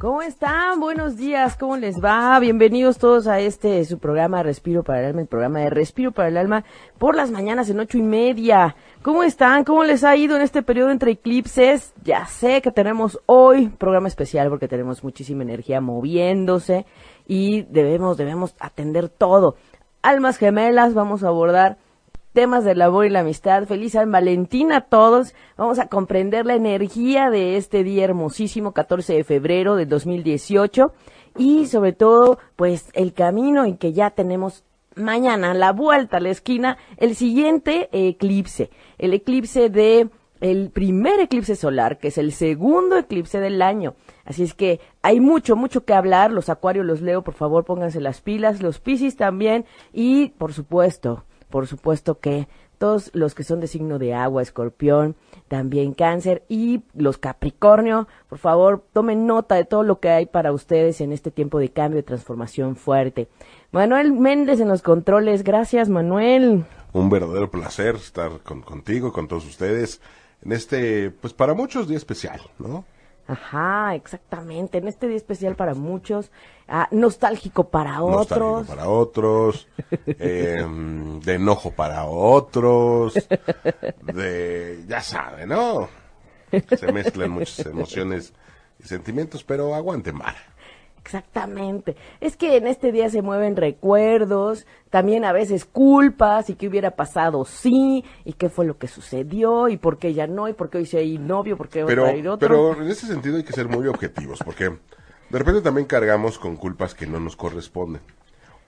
¿Cómo están? Buenos días, ¿cómo les va? Bienvenidos todos a este su programa Respiro para el Alma, el programa de Respiro para el Alma por las mañanas en ocho y media. ¿Cómo están? ¿Cómo les ha ido en este periodo entre eclipses? Ya sé que tenemos hoy programa especial porque tenemos muchísima energía moviéndose y debemos, debemos atender todo. Almas gemelas, vamos a abordar temas del amor y la amistad. Feliz San Valentín a todos. Vamos a comprender la energía de este día hermosísimo, 14 de febrero del 2018. Y sobre todo, pues el camino en que ya tenemos mañana, la vuelta a la esquina, el siguiente eclipse. El eclipse de el primer eclipse solar, que es el segundo eclipse del año. Así es que hay mucho, mucho que hablar. Los acuarios los leo, por favor, pónganse las pilas. Los piscis también. Y, por supuesto, por supuesto que todos los que son de signo de agua, escorpión, también cáncer y los capricornio, por favor, tomen nota de todo lo que hay para ustedes en este tiempo de cambio, de transformación fuerte. Manuel Méndez en los controles, gracias Manuel. Un verdadero placer estar con, contigo, con todos ustedes, en este, pues para muchos día especial, ¿no? Ajá, exactamente. En este día especial para muchos, ah, nostálgico para otros. Nostálgico para otros, eh, de enojo para otros, de, ya sabe, ¿no? Se mezclan muchas emociones y sentimientos, pero aguanten mal. Exactamente. Es que en este día se mueven recuerdos, también a veces culpas y qué hubiera pasado sí, y qué fue lo que sucedió, y por qué ya no, y por qué hoy sí hay novio, por qué pero, va a ir otro. Pero en ese sentido hay que ser muy objetivos, porque de repente también cargamos con culpas que no nos corresponden.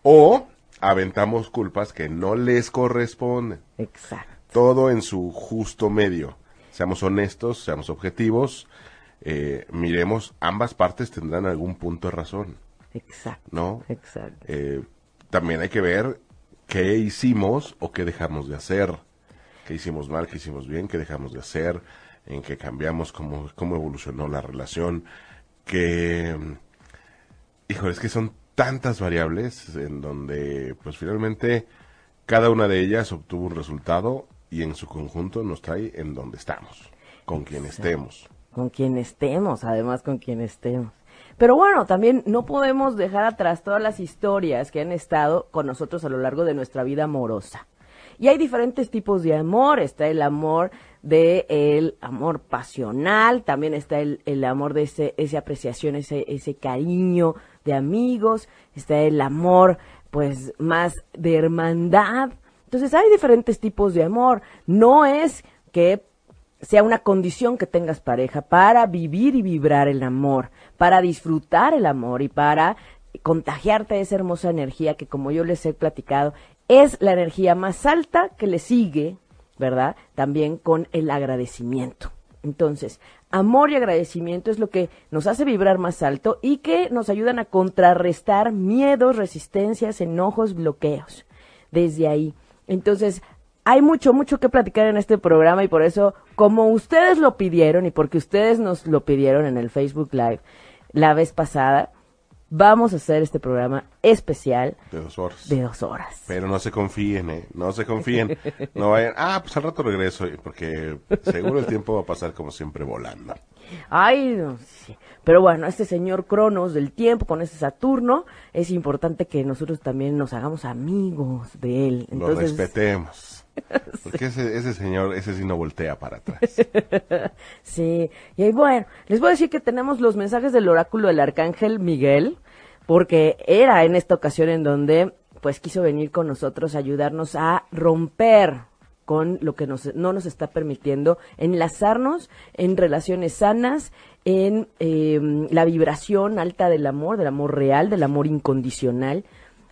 O aventamos culpas que no les corresponden. Exacto. Todo en su justo medio. Seamos honestos, seamos objetivos eh, miremos, ambas partes tendrán algún punto de razón. Exacto. ¿No? Exacto. Eh, también hay que ver qué hicimos o qué dejamos de hacer. ¿Qué hicimos mal, qué hicimos bien, qué dejamos de hacer? ¿En qué cambiamos? ¿Cómo, cómo evolucionó la relación? Que, híjole, es que son tantas variables en donde, pues finalmente, cada una de ellas obtuvo un resultado y en su conjunto nos trae en donde estamos, con quien estemos con quien estemos, además con quien estemos. Pero bueno, también no podemos dejar atrás todas las historias que han estado con nosotros a lo largo de nuestra vida amorosa. Y hay diferentes tipos de amor. Está el amor de el amor pasional, también está el, el amor de ese, esa apreciación, ese, ese cariño de amigos, está el amor pues más de hermandad. Entonces hay diferentes tipos de amor. No es que sea una condición que tengas pareja para vivir y vibrar el amor, para disfrutar el amor y para contagiarte de esa hermosa energía que como yo les he platicado es la energía más alta que le sigue, ¿verdad? También con el agradecimiento. Entonces, amor y agradecimiento es lo que nos hace vibrar más alto y que nos ayudan a contrarrestar miedos, resistencias, enojos, bloqueos. Desde ahí. Entonces, hay mucho, mucho que platicar en este programa y por eso, como ustedes lo pidieron y porque ustedes nos lo pidieron en el Facebook Live la vez pasada, vamos a hacer este programa especial. De dos horas. De dos horas. Pero no se confíen, ¿eh? No se confíen. No vayan, ah, pues al rato regreso, porque seguro el tiempo va a pasar como siempre volando. Ay, no sé. Pero bueno, este señor Cronos del tiempo con este Saturno, es importante que nosotros también nos hagamos amigos de él. Entonces, lo respetemos. Porque ese, ese señor, ese sí no voltea para atrás. sí, y bueno, les voy a decir que tenemos los mensajes del oráculo del arcángel Miguel, porque era en esta ocasión en donde pues quiso venir con nosotros a ayudarnos a romper con lo que nos, no nos está permitiendo enlazarnos en relaciones sanas, en em, la vibración alta del amor, del amor real, del amor incondicional,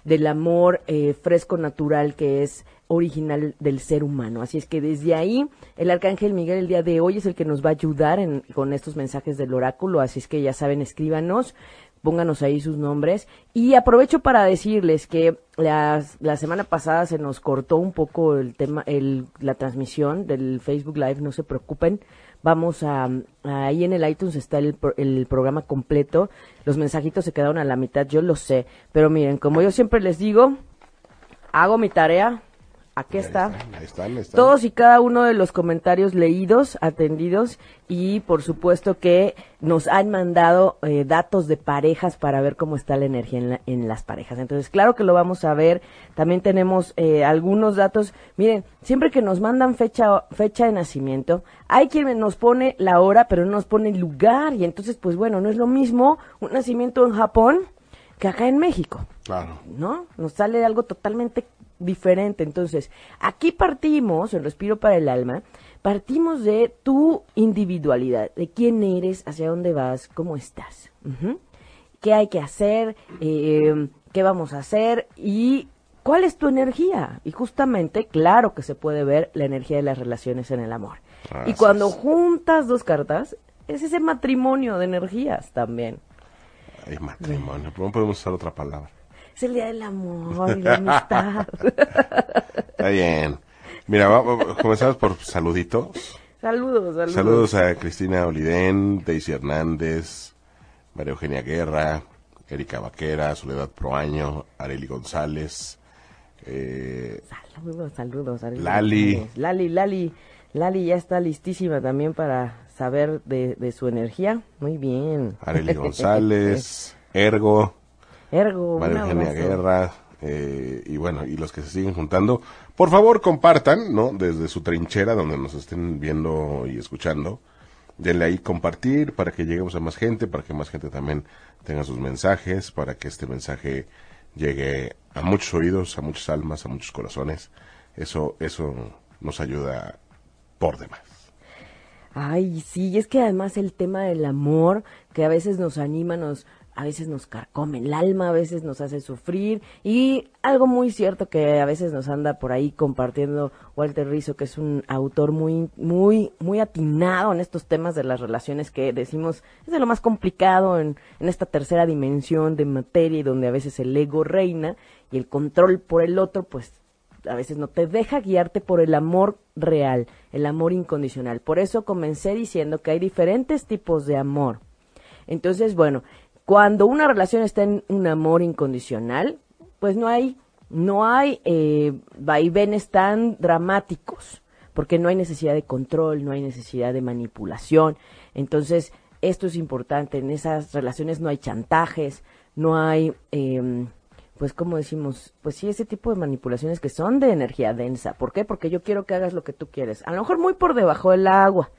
del amor eh, fresco natural que es original del ser humano. Así es que desde ahí el arcángel Miguel el día de hoy es el que nos va a ayudar en, con estos mensajes del oráculo. Así es que ya saben, escríbanos, pónganos ahí sus nombres. Y aprovecho para decirles que la, la semana pasada se nos cortó un poco el tema, el, la transmisión del Facebook Live, no se preocupen vamos a, ahí en el iTunes está el, el programa completo, los mensajitos se quedaron a la mitad, yo lo sé, pero miren, como yo siempre les digo, hago mi tarea, Aquí está. Todos y cada uno de los comentarios leídos, atendidos y por supuesto que nos han mandado eh, datos de parejas para ver cómo está la energía en, las parejas. Entonces, claro que lo vamos a ver. También tenemos eh, algunos datos. Miren, siempre que nos mandan fecha, fecha de nacimiento, hay quien nos pone la hora, pero no nos pone el lugar. Y entonces, pues bueno, no es lo mismo un nacimiento en Japón que acá en México. Claro. ¿No? Nos sale algo totalmente diferente. Entonces, aquí partimos, el respiro para el alma, partimos de tu individualidad, de quién eres, hacia dónde vas, cómo estás, qué hay que hacer, eh, qué vamos a hacer y cuál es tu energía. Y justamente, claro que se puede ver la energía de las relaciones en el amor. y cuando juntas dos cartas, es ese matrimonio de energías también. Ay, matrimonio, ¿cómo podemos usar otra palabra? Es el día del amor y la amistad. Está bien. Mira, comenzamos por saluditos. Saludos, saludos. Saludos a Cristina Olidén, Daisy Hernández, María Eugenia Guerra, Erika Vaquera, Soledad Proaño, Areli González. Eh, saludos, saludos. Lali. Lali, Lali. Lali ya está listísima también para saber de, de su energía. Muy bien. Areli González, Ergo. Ergo, María Eugenia Guerra, eh, y bueno, y los que se siguen juntando, por favor compartan, ¿no? Desde su trinchera donde nos estén viendo y escuchando. Denle ahí compartir para que lleguemos a más gente, para que más gente también tenga sus mensajes, para que este mensaje llegue a muchos oídos, a muchas almas, a muchos corazones. Eso, eso nos ayuda por demás. Ay, sí, es que además el tema del amor, que a veces nos anima, nos, a veces nos carcome el alma, a veces nos hace sufrir y algo muy cierto que a veces nos anda por ahí compartiendo Walter Rizzo, que es un autor muy muy muy atinado en estos temas de las relaciones que decimos es de lo más complicado en, en esta tercera dimensión de materia y donde a veces el ego reina y el control por el otro pues a veces no te deja guiarte por el amor real, el amor incondicional. Por eso comencé diciendo que hay diferentes tipos de amor. Entonces, bueno, cuando una relación está en un amor incondicional, pues no hay, no hay eh, vaivenes tan dramáticos, porque no hay necesidad de control, no hay necesidad de manipulación. Entonces, esto es importante. En esas relaciones no hay chantajes, no hay, eh, pues, como decimos, pues sí, ese tipo de manipulaciones que son de energía densa. ¿Por qué? Porque yo quiero que hagas lo que tú quieres. A lo mejor muy por debajo del agua.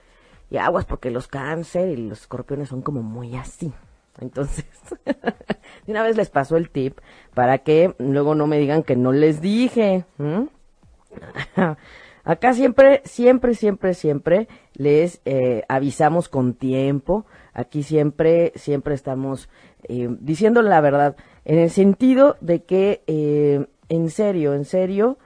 Y aguas porque los cáncer y los escorpiones son como muy así. Entonces, de una vez les paso el tip para que luego no me digan que no les dije. Acá siempre, siempre, siempre, siempre les eh, avisamos con tiempo. Aquí siempre, siempre estamos eh, diciendo la verdad, en el sentido de que, eh, en serio, en serio,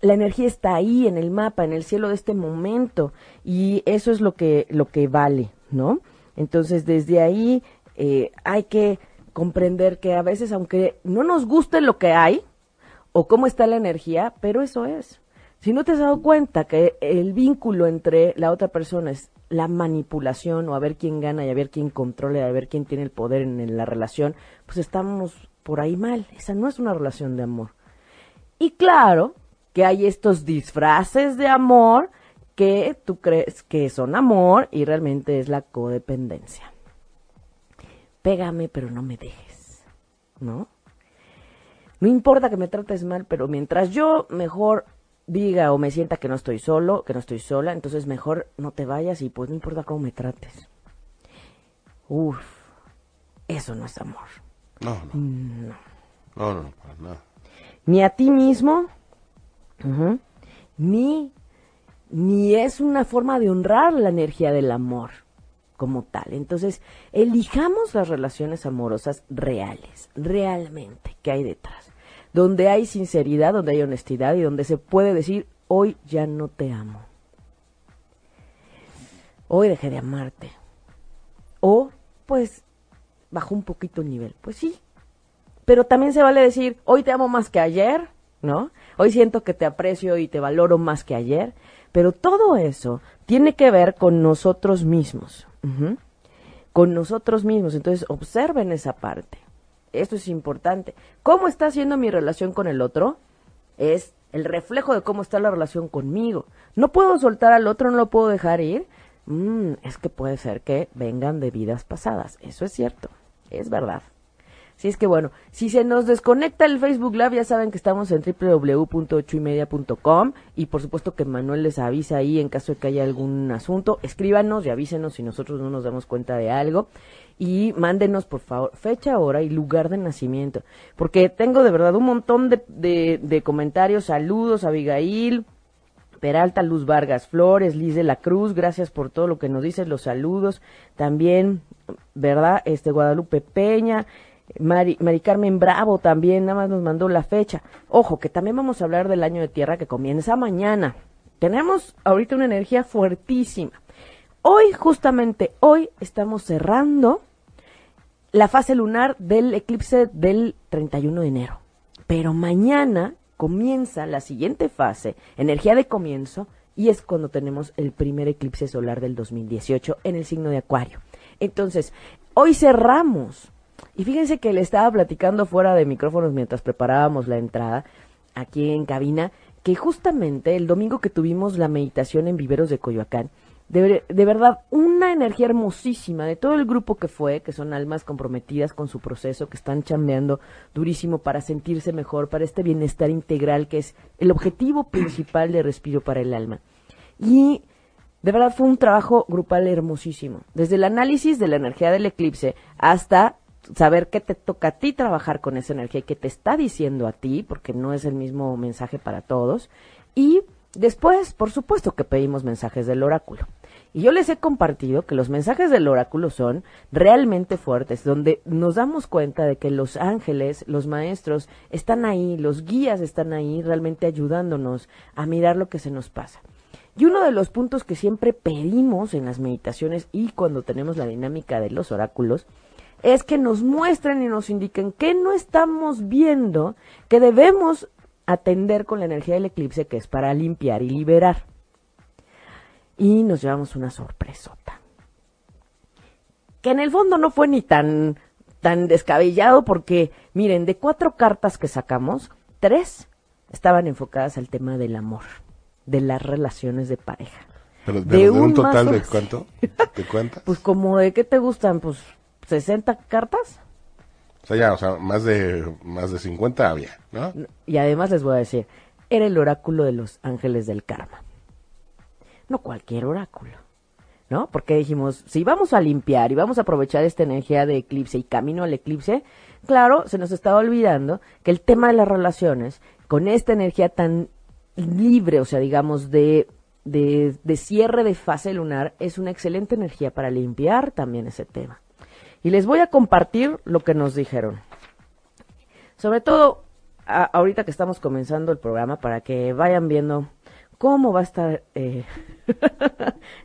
la energía está ahí en el mapa, en el cielo de este momento, y eso es lo que, lo que vale, ¿no? Entonces, desde ahí eh, hay que comprender que a veces, aunque no nos guste lo que hay o cómo está la energía, pero eso es. Si no te has dado cuenta que el vínculo entre la otra persona es la manipulación o a ver quién gana y a ver quién controla y a ver quién tiene el poder en la relación, pues estamos por ahí mal. Esa no es una relación de amor. Y claro que hay estos disfraces de amor que tú crees que son amor y realmente es la codependencia. Pégame, pero no me dejes, ¿no? No importa que me trates mal, pero mientras yo mejor diga o me sienta que no estoy solo, que no estoy sola, entonces mejor no te vayas y pues no importa cómo me trates. Uf, eso no es amor. No, no. No, no, no, para nada. Ni a ti mismo, ni ni es una forma de honrar la energía del amor como tal. Entonces, elijamos las relaciones amorosas reales, realmente, que hay detrás, donde hay sinceridad, donde hay honestidad y donde se puede decir, hoy ya no te amo. Hoy dejé de amarte. O, pues, bajó un poquito el nivel. Pues sí. Pero también se vale decir, hoy te amo más que ayer, ¿no? Hoy siento que te aprecio y te valoro más que ayer. Pero todo eso tiene que ver con nosotros mismos. Con nosotros mismos. Entonces, observen esa parte. Esto es importante. ¿Cómo está siendo mi relación con el otro? Es el reflejo de cómo está la relación conmigo. No puedo soltar al otro, no lo puedo dejar ir. Mm, es que puede ser que vengan de vidas pasadas. Eso es cierto. Es verdad. Si es que bueno, si se nos desconecta el Facebook Live, ya saben que estamos en www.ochoymedia.com y por supuesto que Manuel les avisa ahí en caso de que haya algún asunto. Escríbanos y avísenos si nosotros no nos damos cuenta de algo y mándenos por favor fecha, hora y lugar de nacimiento. Porque tengo de verdad un montón de, de, de comentarios, saludos, Abigail. Peralta, Luz Vargas Flores, Liz de la Cruz, gracias por todo lo que nos dices, los saludos. También, ¿verdad? Este Guadalupe Peña, Mari, Carmen Bravo también, nada más nos mandó la fecha. Ojo, que también vamos a hablar del año de tierra que comienza mañana. Tenemos ahorita una energía fuertísima. Hoy, justamente hoy, estamos cerrando la fase lunar del eclipse del 31 de enero. Pero mañana comienza la siguiente fase, energía de comienzo, y es cuando tenemos el primer eclipse solar del 2018 en el signo de Acuario. Entonces, hoy cerramos. Y fíjense que le estaba platicando fuera de micrófonos mientras preparábamos la entrada aquí en cabina, que justamente el domingo que tuvimos la meditación en Viveros de Coyoacán, de, de, verdad, una energía hermosísima de todo el grupo que fue, que son almas comprometidas con su proceso, que están chambeando durísimo para sentirse mejor, para este bienestar integral que es el objetivo principal de Respiro para el Alma. Y de verdad fue un trabajo grupal hermosísimo, desde el análisis de la energía del eclipse hasta saber qué te toca a ti trabajar con esa energía y qué te está diciendo a ti, porque no es el mismo mensaje para todos, y Después, por supuesto que pedimos mensajes del oráculo. Y yo les he compartido que los mensajes del oráculo son realmente fuertes, donde nos damos cuenta de que los ángeles, los maestros, están ahí, los guías están ahí realmente ayudándonos a mirar lo que se nos pasa. Y uno de los puntos que siempre pedimos en las meditaciones y cuando tenemos la dinámica de los oráculos es que nos muestren y nos indiquen qué no estamos viendo, que debemos atender con la energía del eclipse que es para limpiar y liberar. Y nos llevamos una sorpresota. Que en el fondo no fue ni tan, tan descabellado porque, miren, de cuatro cartas que sacamos, tres estaban enfocadas al tema del amor, de las relaciones de pareja. Pero, pero de, un, un total de cuánto? ¿De cuántas? pues como de qué te gustan, pues 60 cartas. O sea, ya, o sea, más de, más de 50 había, ¿no? Y además les voy a decir, era el oráculo de los ángeles del karma. No cualquier oráculo, ¿no? Porque dijimos, si vamos a limpiar y vamos a aprovechar esta energía de eclipse y camino al eclipse, claro, se nos estaba olvidando que el tema de las relaciones, con esta energía tan libre, o sea, digamos, de, de, de cierre de fase lunar, es una excelente energía para limpiar también ese tema. Y les voy a compartir lo que nos dijeron. Sobre todo a, ahorita que estamos comenzando el programa para que vayan viendo cómo va a estar eh,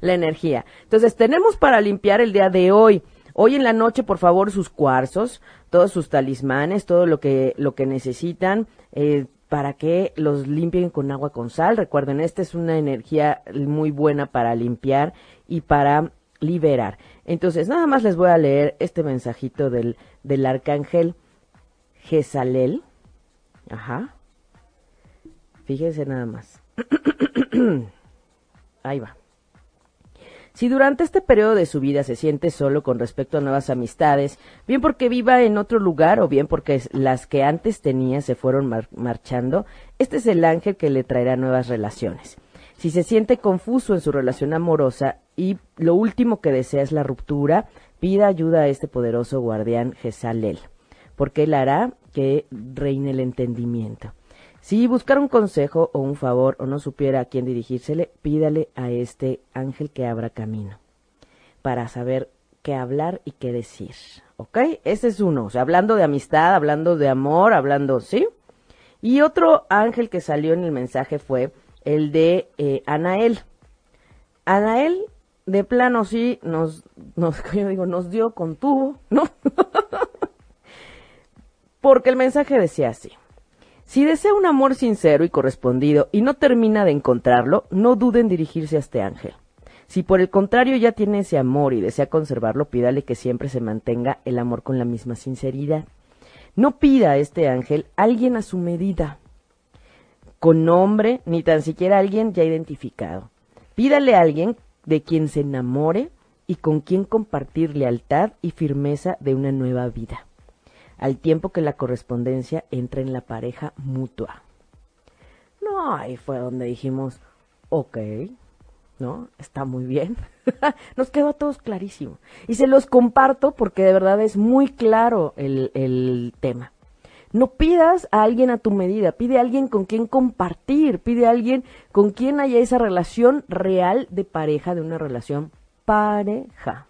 la energía. Entonces, tenemos para limpiar el día de hoy. Hoy en la noche, por favor, sus cuarzos, todos sus talismanes, todo lo que, lo que necesitan. Eh, para que los limpien con agua con sal. Recuerden, esta es una energía muy buena para limpiar y para liberar. Entonces, nada más les voy a leer este mensajito del, del arcángel Jezalel. Ajá. Fíjense nada más. Ahí va. Si durante este periodo de su vida se siente solo con respecto a nuevas amistades, bien porque viva en otro lugar o bien porque las que antes tenía se fueron mar marchando, este es el ángel que le traerá nuevas relaciones. Si se siente confuso en su relación amorosa y lo último que desea es la ruptura, pida ayuda a este poderoso guardián Jezalel, porque él hará que reine el entendimiento. Si buscara un consejo o un favor o no supiera a quién dirigírsele, pídale a este ángel que abra camino para saber qué hablar y qué decir. ¿Ok? Ese es uno. O sea, hablando de amistad, hablando de amor, hablando, ¿sí? Y otro ángel que salió en el mensaje fue el de eh, Anael. Anael, de plano sí, nos, yo digo, nos dio con tubo, ¿no? Porque el mensaje decía así. Si desea un amor sincero y correspondido y no termina de encontrarlo, no duden en dirigirse a este ángel. Si por el contrario ya tiene ese amor y desea conservarlo, pídale que siempre se mantenga el amor con la misma sinceridad. No pida a este ángel alguien a su medida, con nombre, ni tan siquiera alguien ya identificado. Pídale a alguien de quien se enamore y con quien compartir lealtad y firmeza de una nueva vida, al tiempo que la correspondencia entra en la pareja mutua. No, ahí fue donde dijimos, ok, ¿no? Está muy bien. Nos quedó a todos clarísimo. Y se los comparto porque de verdad es muy claro el, el tema. No pidas a alguien a tu medida, pide a alguien con quien compartir, pide a alguien con quien haya esa relación real de pareja, de una relación pareja.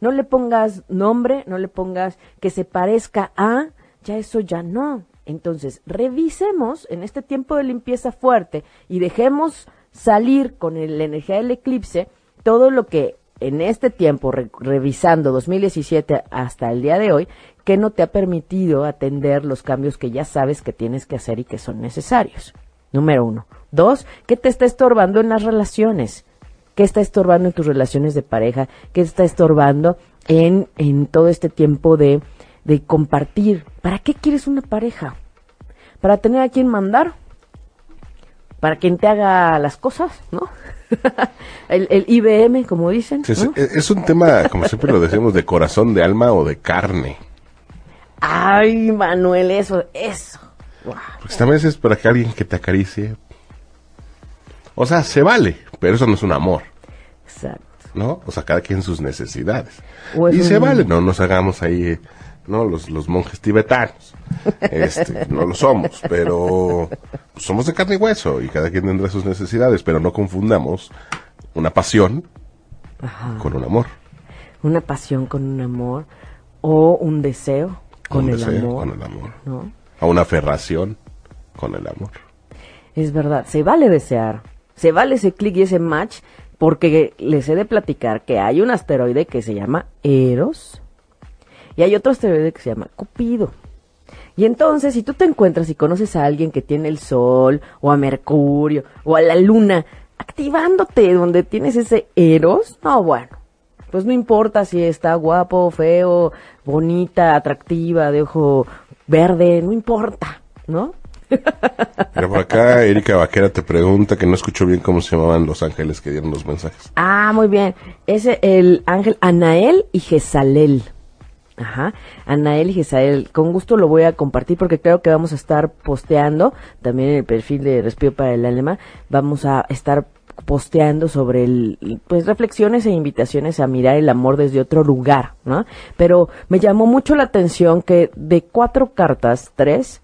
No le pongas nombre, no le pongas que se parezca a, ya eso ya no. Entonces, revisemos en este tiempo de limpieza fuerte y dejemos salir con la energía del eclipse todo lo que en este tiempo, revisando 2017 hasta el día de hoy, que no te ha permitido atender los cambios que ya sabes que tienes que hacer y que son necesarios. Número uno. Dos, ¿qué te está estorbando en las relaciones? ¿Qué está estorbando en tus relaciones de pareja? ¿Qué está estorbando en, en todo este tiempo de, de compartir? ¿Para qué quieres una pareja? ¿Para tener a quien mandar? ¿Para quien te haga las cosas? ¿No? el, el, IBM, como dicen. Es, es, un tema, como siempre lo decimos, de corazón, de alma o de carne. Ay, Manuel, eso, eso. Pues también es para que alguien que te acaricie. O sea, se vale, pero eso no es un amor. Exacto. ¿No? O sea, cada quien sus necesidades. Y se vale, no nos hagamos ahí, ¿no? Los, los monjes tibetanos. Este, no lo somos, pero somos de carne y hueso y cada quien tendrá sus necesidades, pero no confundamos una pasión con un amor. Una pasión con un amor o un deseo con, el, amor, con el amor. ¿no? A una aferración con el amor. Es verdad, se vale desear, se vale ese clic y ese match, porque les he de platicar que hay un asteroide que se llama Eros y hay otro asteroide que se llama Cupido. Y entonces, si tú te encuentras y conoces a alguien que tiene el Sol, o a Mercurio, o a la Luna, activándote donde tienes ese Eros, no, bueno, pues no importa si está guapo, feo, bonita, atractiva, de ojo verde, no importa, ¿no? Pero por acá Erika Vaquera te pregunta que no escuchó bien cómo se llamaban los ángeles que dieron los mensajes. Ah, muy bien. Es el ángel Anael y Jezalel. Ajá, Anael y. Con gusto lo voy a compartir porque creo que vamos a estar posteando también en el perfil de Respiro para el Alma. Vamos a estar posteando sobre el, pues reflexiones e invitaciones a mirar el amor desde otro lugar, ¿no? Pero me llamó mucho la atención que de cuatro cartas, tres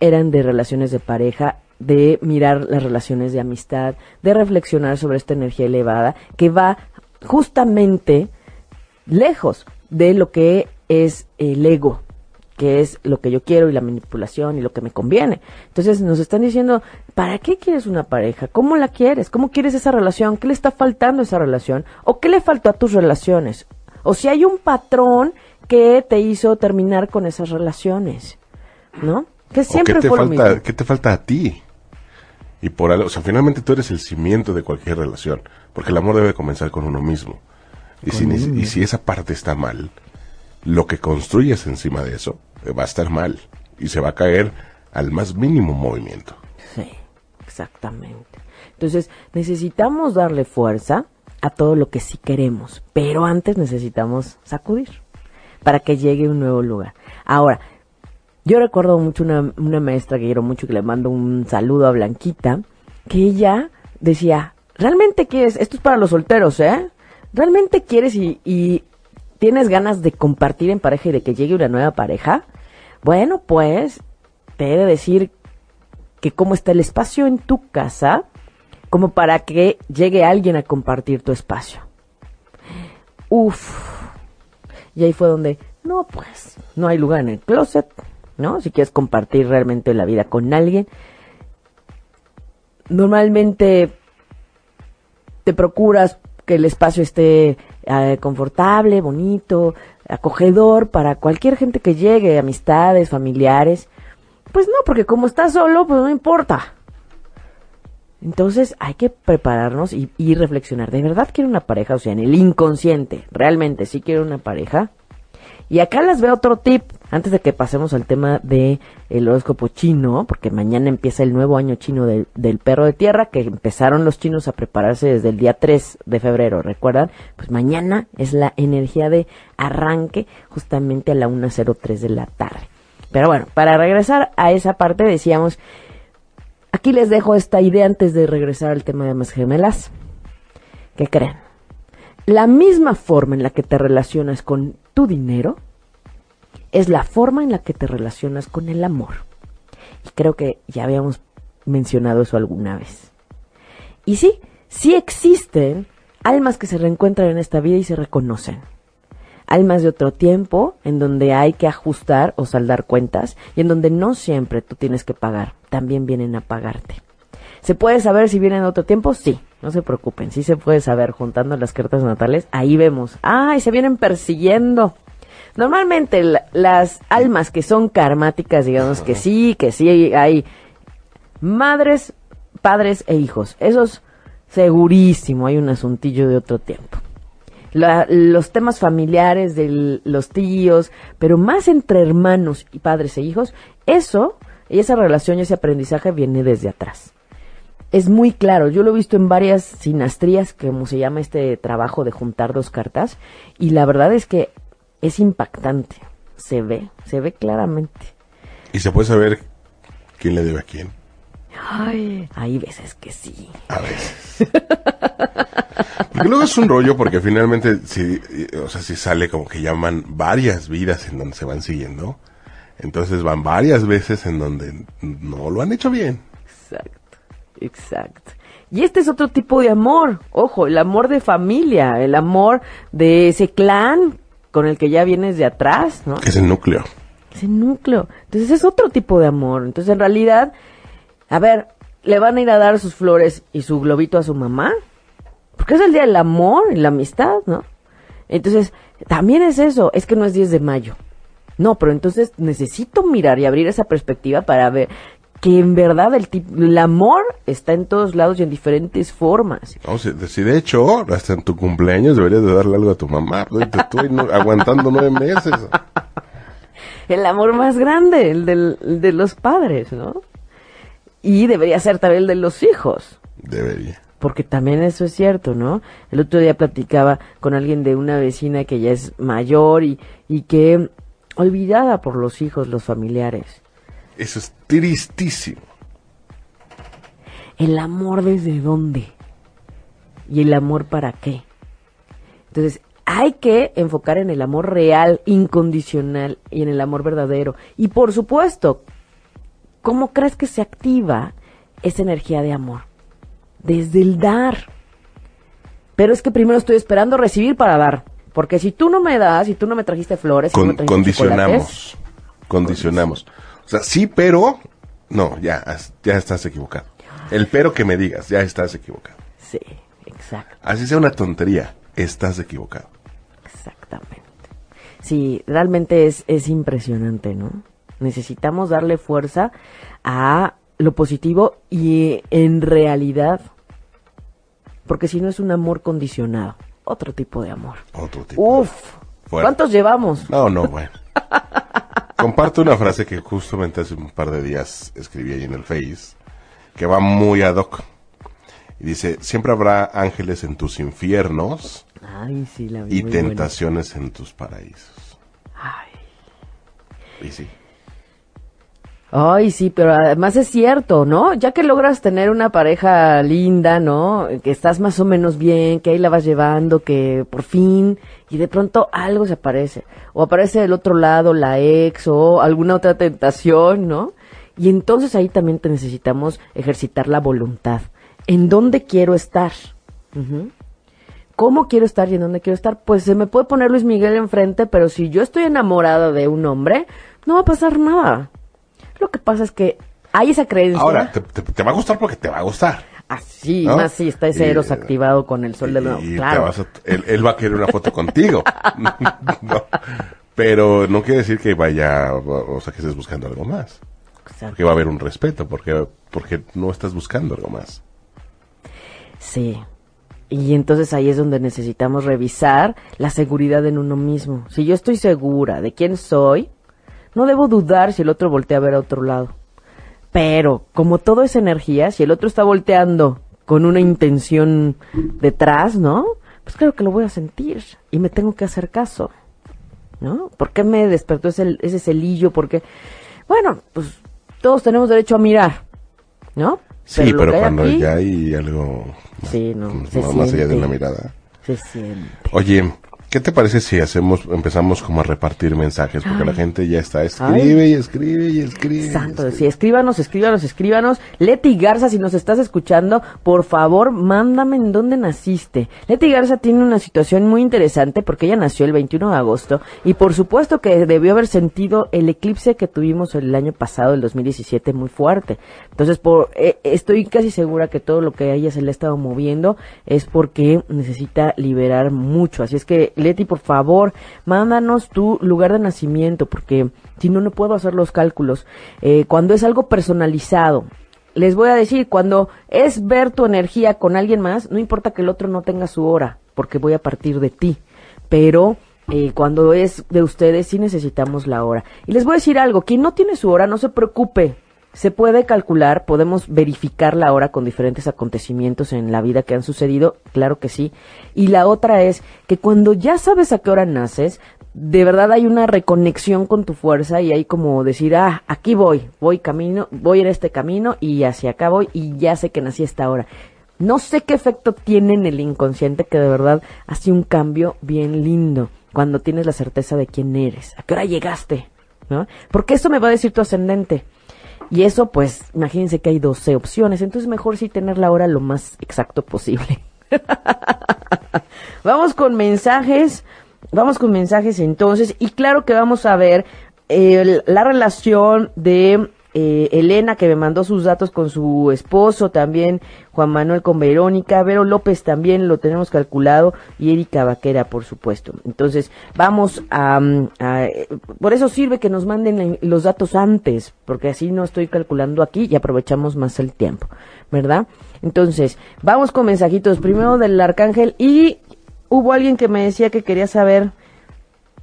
eran de relaciones de pareja, de mirar las relaciones de amistad, de reflexionar sobre esta energía elevada que va justamente lejos de lo que es el ego, que es lo que yo quiero y la manipulación y lo que me conviene. Entonces nos están diciendo, ¿para qué quieres una pareja? ¿Cómo la quieres? ¿Cómo quieres esa relación? ¿Qué le está faltando a esa relación? ¿O qué le faltó a tus relaciones? O si hay un patrón que te hizo terminar con esas relaciones, ¿no? Que siempre qué te fue falta, ¿Qué te falta a ti? Y por algo, o sea, finalmente tú eres el cimiento de cualquier relación, porque el amor debe comenzar con uno mismo. Y, si, y si esa parte está mal, lo que construyes encima de eso va a estar mal y se va a caer al más mínimo movimiento. Sí, exactamente. Entonces, necesitamos darle fuerza a todo lo que sí queremos, pero antes necesitamos sacudir para que llegue un nuevo lugar. Ahora, yo recuerdo mucho una, una maestra que quiero mucho, que le mando un saludo a Blanquita, que ella decía, ¿realmente quieres? Esto es para los solteros, ¿eh? ¿Realmente quieres y tienes ganas de compartir en pareja y de que llegue una nueva pareja, bueno, pues te he de decir que cómo está el espacio en tu casa, como para que llegue alguien a compartir tu espacio. Uf. Y ahí fue donde, no, pues, no hay lugar en el closet, ¿no? Si quieres compartir realmente la vida con alguien. Normalmente te procuras que el espacio esté eh, confortable, bonito, acogedor para cualquier gente que llegue, amistades, familiares. Pues no, porque como estás solo, pues no importa. Entonces hay que prepararnos y, y reflexionar. ¿De verdad quiero una pareja? O sea, en el inconsciente, realmente sí quiero una pareja. Y acá les veo otro tip, antes de que pasemos al tema de el horóscopo chino, porque mañana empieza el nuevo año chino del, del perro de tierra, que empezaron los chinos a prepararse desde el día 3 de febrero, ¿recuerdan? Pues mañana es la energía de arranque justamente a la 1.03 de la tarde. Pero bueno, para regresar a esa parte decíamos, aquí les dejo esta idea antes de regresar al tema de más gemelas. ¿Qué creen? La misma forma en la que te relacionas con tu dinero es la forma en la que te relacionas con el amor. Y creo que ya habíamos mencionado eso alguna vez. Y sí, sí existen almas que se reencuentran en esta vida y se reconocen. Almas de otro tiempo en donde hay que ajustar o saldar cuentas y en donde no siempre tú tienes que pagar, también vienen a pagarte. ¿Se puede saber si vienen de otro tiempo? Sí, no se preocupen, sí se puede saber juntando las cartas natales. Ahí vemos, ¡ay! Se vienen persiguiendo. Normalmente la- las almas que son karmáticas, digamos que sí, que sí hay madres, padres e hijos. Esos segurísimo, hay un asuntillo de otro tiempo. La- los temas familiares de los tíos, pero más entre hermanos y padres e hijos, eso y esa relación y ese aprendizaje viene desde atrás. Es muy claro, yo lo he visto en varias sinastrías, como se llama este trabajo de juntar dos cartas, y la verdad es que es impactante. Se ve, se ve claramente. Y se puede saber quién le debe a quién. Ay, hay veces que sí. A veces. Porque luego es un rollo porque finalmente, si, o sea, si sale como que llaman varias vidas en donde se van siguiendo, entonces van varias veces en donde no lo han hecho bien. Exacto, exacto. Y este es otro tipo de amor, ojo, el amor de familia, el amor de ese clan con el que ya vienes de atrás, ¿no? Que es el núcleo. Ese núcleo. Entonces es otro tipo de amor. Entonces en realidad, a ver, ¿le van a ir a dar sus flores y su globito a su mamá? Porque es el día del amor y la amistad, ¿no? Entonces, también es eso, es que no es 10 de mayo. No, pero entonces necesito mirar y abrir esa perspectiva para ver que en verdad el, tip- el amor está en todos lados y en diferentes formas. No, si, si de hecho, hasta en tu cumpleaños deberías de darle algo a tu mamá. Te estoy aguantando nueve meses. El amor más grande, el, del, el de los padres, ¿no? Y debería ser también el de los hijos. Debería. Porque también eso es cierto, ¿no? El otro día platicaba con alguien de una vecina que ya es mayor y, y que olvidada por los hijos, los familiares. Eso es tristísimo. ¿El amor desde dónde? ¿Y el amor para qué? Entonces, hay que enfocar en el amor real, incondicional y en el amor verdadero. Y por supuesto, ¿cómo crees que se activa esa energía de amor? Desde el dar. Pero es que primero estoy esperando recibir para dar. Porque si tú no me das, si tú no me trajiste flores, si no Con- me trajiste condicionamos. Condicionamos. Sea, sí, pero. No, ya, ya estás equivocado. El pero que me digas, ya estás equivocado. Sí, exacto. Así sea una tontería, estás equivocado. Exactamente. Sí, realmente es, es impresionante, ¿no? Necesitamos darle fuerza a lo positivo y en realidad, porque si no es un amor condicionado, otro tipo de amor. Otro tipo. Uf. ¿cuántos llevamos? No, no, bueno. Comparto una frase que justamente hace un par de días escribí ahí en el Face, que va muy ad hoc. Y dice, siempre habrá ángeles en tus infiernos Ay, sí, la vi y buena. tentaciones en tus paraísos. Ay. Y sí. Ay, sí, pero además es cierto, ¿no? Ya que logras tener una pareja linda, ¿no? Que estás más o menos bien, que ahí la vas llevando, que por fin, y de pronto algo se aparece. O aparece del otro lado la ex o alguna otra tentación, ¿no? Y entonces ahí también te necesitamos ejercitar la voluntad. ¿En dónde quiero estar? ¿Cómo quiero estar y en dónde quiero estar? Pues se me puede poner Luis Miguel enfrente, pero si yo estoy enamorada de un hombre, no va a pasar nada. Lo que pasa es que hay esa creencia. Ahora, te va a gustar porque te va a gustar. Así, ¿no? más si está ese Y, Eros activado con el sol de la... Y te Claro. vas a- él, él va a querer una foto contigo. No. Pero no quiere decir que vaya, o sea, que estés buscando algo más. Exacto. Porque va a haber un respeto, porque, porque no estás buscando algo más. Sí. Y entonces ahí es donde necesitamos revisar la seguridad en uno mismo. Si yo estoy segura de quién soy, no debo dudar si el otro voltea a ver a otro lado. Pero, como todo es energía, si el otro está volteando con una intención detrás, ¿no? Pues claro que lo voy a sentir y me tengo que hacer caso, ¿no? ¿Por qué me despertó ese, ese celillo? Porque, bueno, pues todos tenemos derecho a mirar, ¿no? Sí, pero, cuando aquí- ya hay algo Sí, no, más, allá de una mirada. Se siente. Oye, ¿qué te parece si hacemos, empezamos como a repartir mensajes? Porque la gente ya está, escribe y escribe y escribe. Santo, sí, escríbanos, escríbanos, escríbanos. Leti Garza, si nos estás escuchando, por favor, mándame en dónde naciste. Leti Garza tiene una situación muy interesante porque ella nació el 21 de agosto y por supuesto que debió haber sentido el eclipse que tuvimos el año pasado, el 2017, muy fuerte. Entonces, por, eh, estoy casi segura que todo lo que a ella se le ha estado moviendo es porque necesita liberar mucho. Así es que, Leti, por favor, mándanos tu lugar de nacimiento, porque si no, no puedo hacer los cálculos. Eh, cuando es algo personalizado, les voy a decir, cuando es ver tu energía con alguien más, no importa que el otro no tenga su hora, porque voy a partir de ti. Pero eh, cuando es de ustedes, sí necesitamos la hora. Y les voy a decir algo, quien no tiene su hora, no se preocupe. Se puede calcular, podemos verificar la hora con diferentes acontecimientos en la vida que han sucedido, claro que sí. Y la otra es que cuando ya sabes a qué hora naces, de verdad hay una reconexión con tu fuerza y hay como decir, ah, aquí voy, voy camino, voy en este camino y hacia acá voy y ya sé que nací esta hora. No sé qué efecto tiene en el inconsciente que de verdad hace un cambio bien lindo cuando tienes la certeza de quién eres, a qué hora llegaste, ¿no? Porque eso me va a decir tu ascendente. Y eso, pues, imagínense que hay 12 opciones, entonces mejor sí tener la hora lo más exacto posible. vamos con mensajes, vamos con mensajes entonces, y claro que vamos a ver eh, la relación de eh, Elena que me mandó sus datos con su esposo, también Juan Manuel con Verónica, Vero López también lo tenemos calculado y Erika Vaquera, por supuesto. Entonces, vamos a, mm, a- eh, por eso sirve que nos manden los datos antes, porque así no estoy calculando aquí y aprovechamos más el tiempo, ¿verdad? Entonces, vamos con mensajitos, primero del arcángel y hubo alguien que me decía que quería saber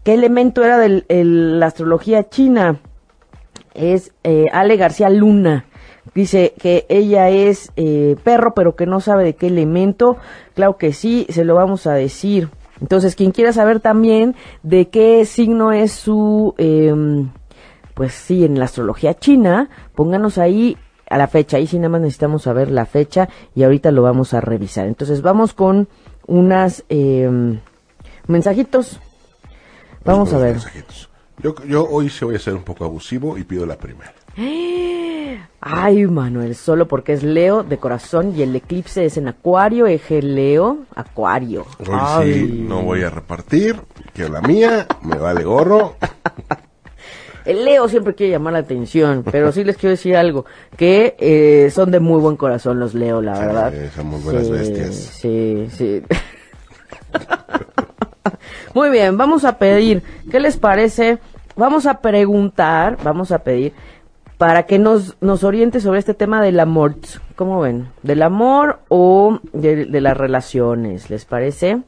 qué elemento era de la astrología china es eh, Ale García Luna. Dice que ella es eh, perro, pero que no sabe de qué elemento. Claro que sí, se lo vamos a decir. Entonces, quien quiera saber también de qué signo es su, em, pues sí, en la astrología china, pónganos ahí a la fecha. Ahí sí nada más necesitamos saber la fecha y ahorita lo vamos a revisar. Entonces, vamos con unas em, mensajitos. Vamos a ver. Yo, yo hoy sí voy a ser un poco abusivo y pido la primera. Ay, Manuel, solo porque es Leo de corazón y el eclipse es en Acuario, eje Leo, Acuario. Hoy Ay. sí no voy a repartir, que la mía me vale gorro. El Leo siempre quiere llamar la atención, pero sí les quiero decir algo, que eh, son de muy buen corazón los Leo, la Sí, verdad. somos buenas Sí, bestias. Sí, sí. Muy bien, vamos a pedir, ¿qué les parece? Vamos a preguntar, vamos a pedir para que nos, nos oriente sobre este tema del amor. ¿Cómo ven? ¿Del amor o de, de las relaciones? ¿Les parece?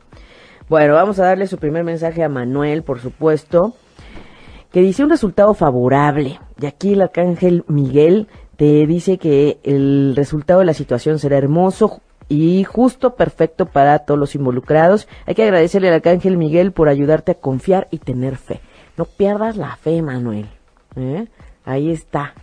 Bueno, vamos a darle su primer mensaje a Manuel, por supuesto, que dice un resultado favorable. Y aquí el arcángel Miguel te dice que el resultado de la situación será hermoso y justo perfecto para todos los involucrados. Hay que agradecerle al arcángel Miguel por ayudarte a confiar y tener fe. No pierdas la fe, Manuel. ¿eh? Ahí está.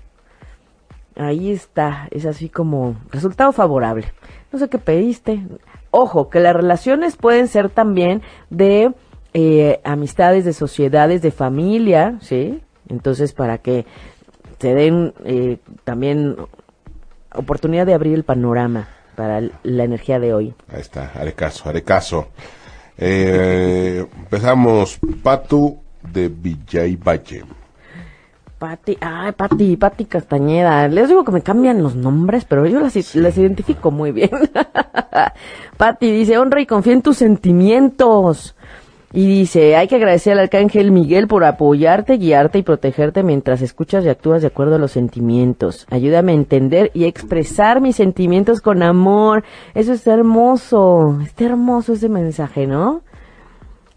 Ahí está. Es así como resultado favorable. No sé qué pediste. Ojo, que las relaciones pueden ser también de eh, amistades, de sociedades, de familia, ¿sí? Entonces, para que se den eh, también oportunidad de abrir el panorama para la energía de hoy. Ahí está, haré caso, haré caso. Eh, empezamos, Patu de Villay Valle. Pati, ay, Pati, Pati Castañeda. Les digo que me cambian los nombres, pero yo las, las identifico muy bien. Pati dice, honra y confía en tus sentimientos. Y dice, hay que agradecer al arcángel Miguel por apoyarte, guiarte y protegerte mientras escuchas y actúas de acuerdo a los sentimientos. Ayúdame a entender y expresar mis sentimientos con amor. Eso es hermoso. Está hermoso ese mensaje, ¿no?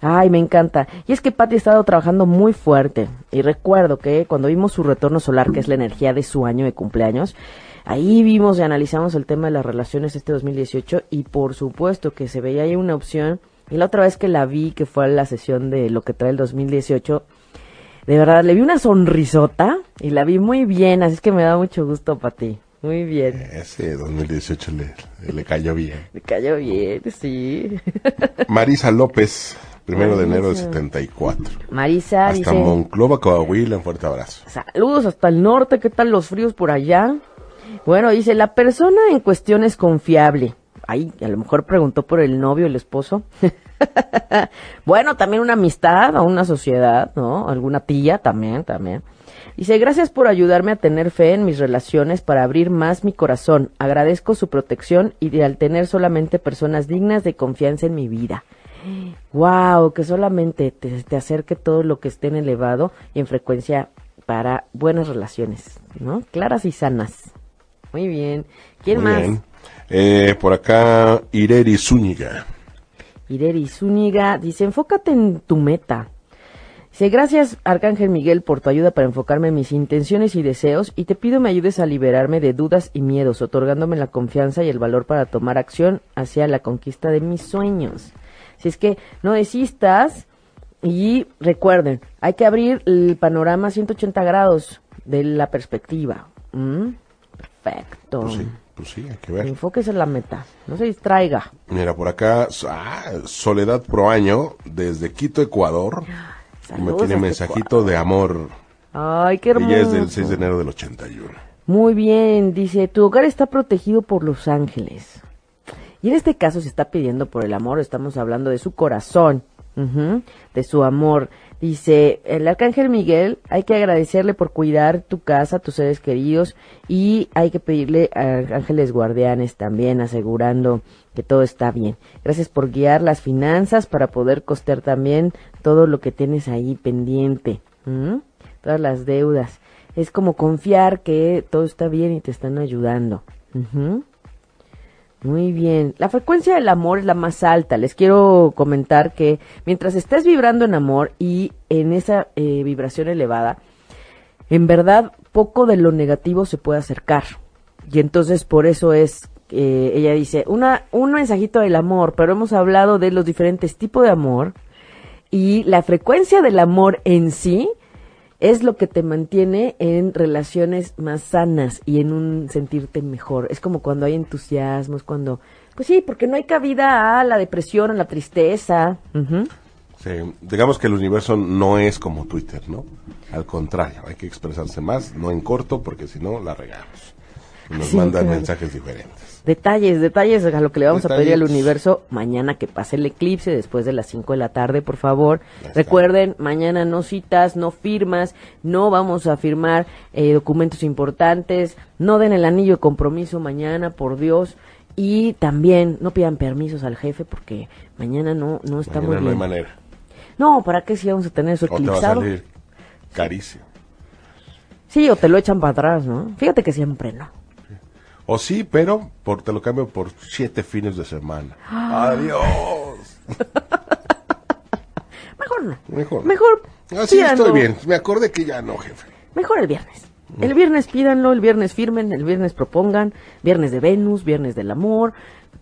Ay, me encanta. Y es que Patty ha estado trabajando muy fuerte. Y recuerdo que cuando vimos su retorno solar, que es la energía de su año de cumpleaños, ahí vimos y analizamos el tema de las relaciones este 2018 y por supuesto que se veía ahí una opción y la otra vez que la vi, que fue a la sesión de lo que trae el 2018, de verdad, le vi una sonrisota y la vi muy bien, así es que me da mucho gusto para ti. Muy bien. Ese 2018 le, le cayó bien. Le cayó bien, sí. Marisa López, primero de enero del Marisa. 74. Marisa Hasta dice, Monclova, Coahuila, un fuerte abrazo. saludos hasta el norte, ¿qué tal los fríos por allá? Bueno, dice, la persona en cuestión es confiable. Ay, a lo mejor preguntó por el novio, el esposo. bueno, también una amistad o una sociedad, ¿no? Alguna tía también, también. Dice, gracias por ayudarme a tener fe en mis relaciones para abrir más mi corazón. Agradezco su protección y de al tener solamente personas dignas de confianza en mi vida. Wow, que solamente te, te acerque todo lo que esté en elevado y en frecuencia para buenas relaciones, ¿no? Claras y sanas. Muy bien. ¿Quién Muy más? bien. Eh, por acá, Ireri Zúñiga. Ireri Zúñiga dice, enfócate en tu meta. Dice, gracias Arcángel Miguel por tu ayuda para enfocarme en mis intenciones y deseos y te pido me ayudes a liberarme de dudas y miedos, otorgándome la confianza y el valor para tomar acción hacia la conquista de mis sueños. Si es que no desistas y recuerden, hay que abrir el panorama 180 grados de la perspectiva. ¿Mm? Perfecto. Pues sí, pues sí, hay que ver. Enfóquese en la meta, no se distraiga. Mira, por acá, ah, Soledad Proaño, desde Quito, Ecuador. Y me Saludos tiene mensajito de amor. Ay, qué hermoso. Ella es del 6 de enero del 81. Muy bien, dice, tu hogar está protegido por los ángeles. Y en este caso se está pidiendo por el amor, estamos hablando de su corazón, de su amor. Dice, el arcángel Miguel, hay que agradecerle por cuidar tu casa, tus seres queridos, y hay que pedirle a ángeles guardianes también, asegurando que todo está bien. Gracias por guiar las finanzas para poder costear también todo lo que tienes ahí pendiente, todas las deudas. Es como confiar que todo está bien y te están ayudando. Muy bien. La frecuencia del amor es la más alta. Les quiero comentar que mientras estés vibrando en amor y en esa eh, vibración elevada, en verdad poco de lo negativo se puede acercar. Y entonces por eso es, eh, ella dice, una, un mensajito del amor, pero hemos hablado de los diferentes tipos de amor y la frecuencia del amor en sí es lo que te mantiene en relaciones más sanas y en un sentirte mejor. Es como cuando hay entusiasmo, es cuando, pues sí, porque no hay cabida a la depresión, a la tristeza. Ujú. Sí, digamos que el universo no es como Twitter, ¿no? Al contrario, hay que expresarse más, no en corto, porque si no, la regamos. Y nos Sí, mandan claro. mensajes diferentes. Detalles, detalles a lo que le vamos a pedir al universo mañana que pase el eclipse después de las 5 de la tarde, por favor. Recuerden, mañana no citas, no firmas, no vamos a firmar eh, documentos importantes, no den el anillo de compromiso mañana, por Dios. Y también no pidan permisos al jefe porque mañana no, no está Mañana muy no hay bien. manera. No, ¿para qué si vamos a tener eso O te va a eclipsado? salir carísimo. Sí, o te lo echan para atrás, ¿no? Fíjate que siempre no. O sí, pero por, te lo cambio por siete fines de semana. Ah. Adiós. Mejor no. Mejor. Mejor. Así pídanlo. estoy bien. Me acordé que ya no, jefe. Mejor el viernes. El viernes pídanlo, el viernes firmen, el viernes propongan, viernes de Venus, viernes del amor.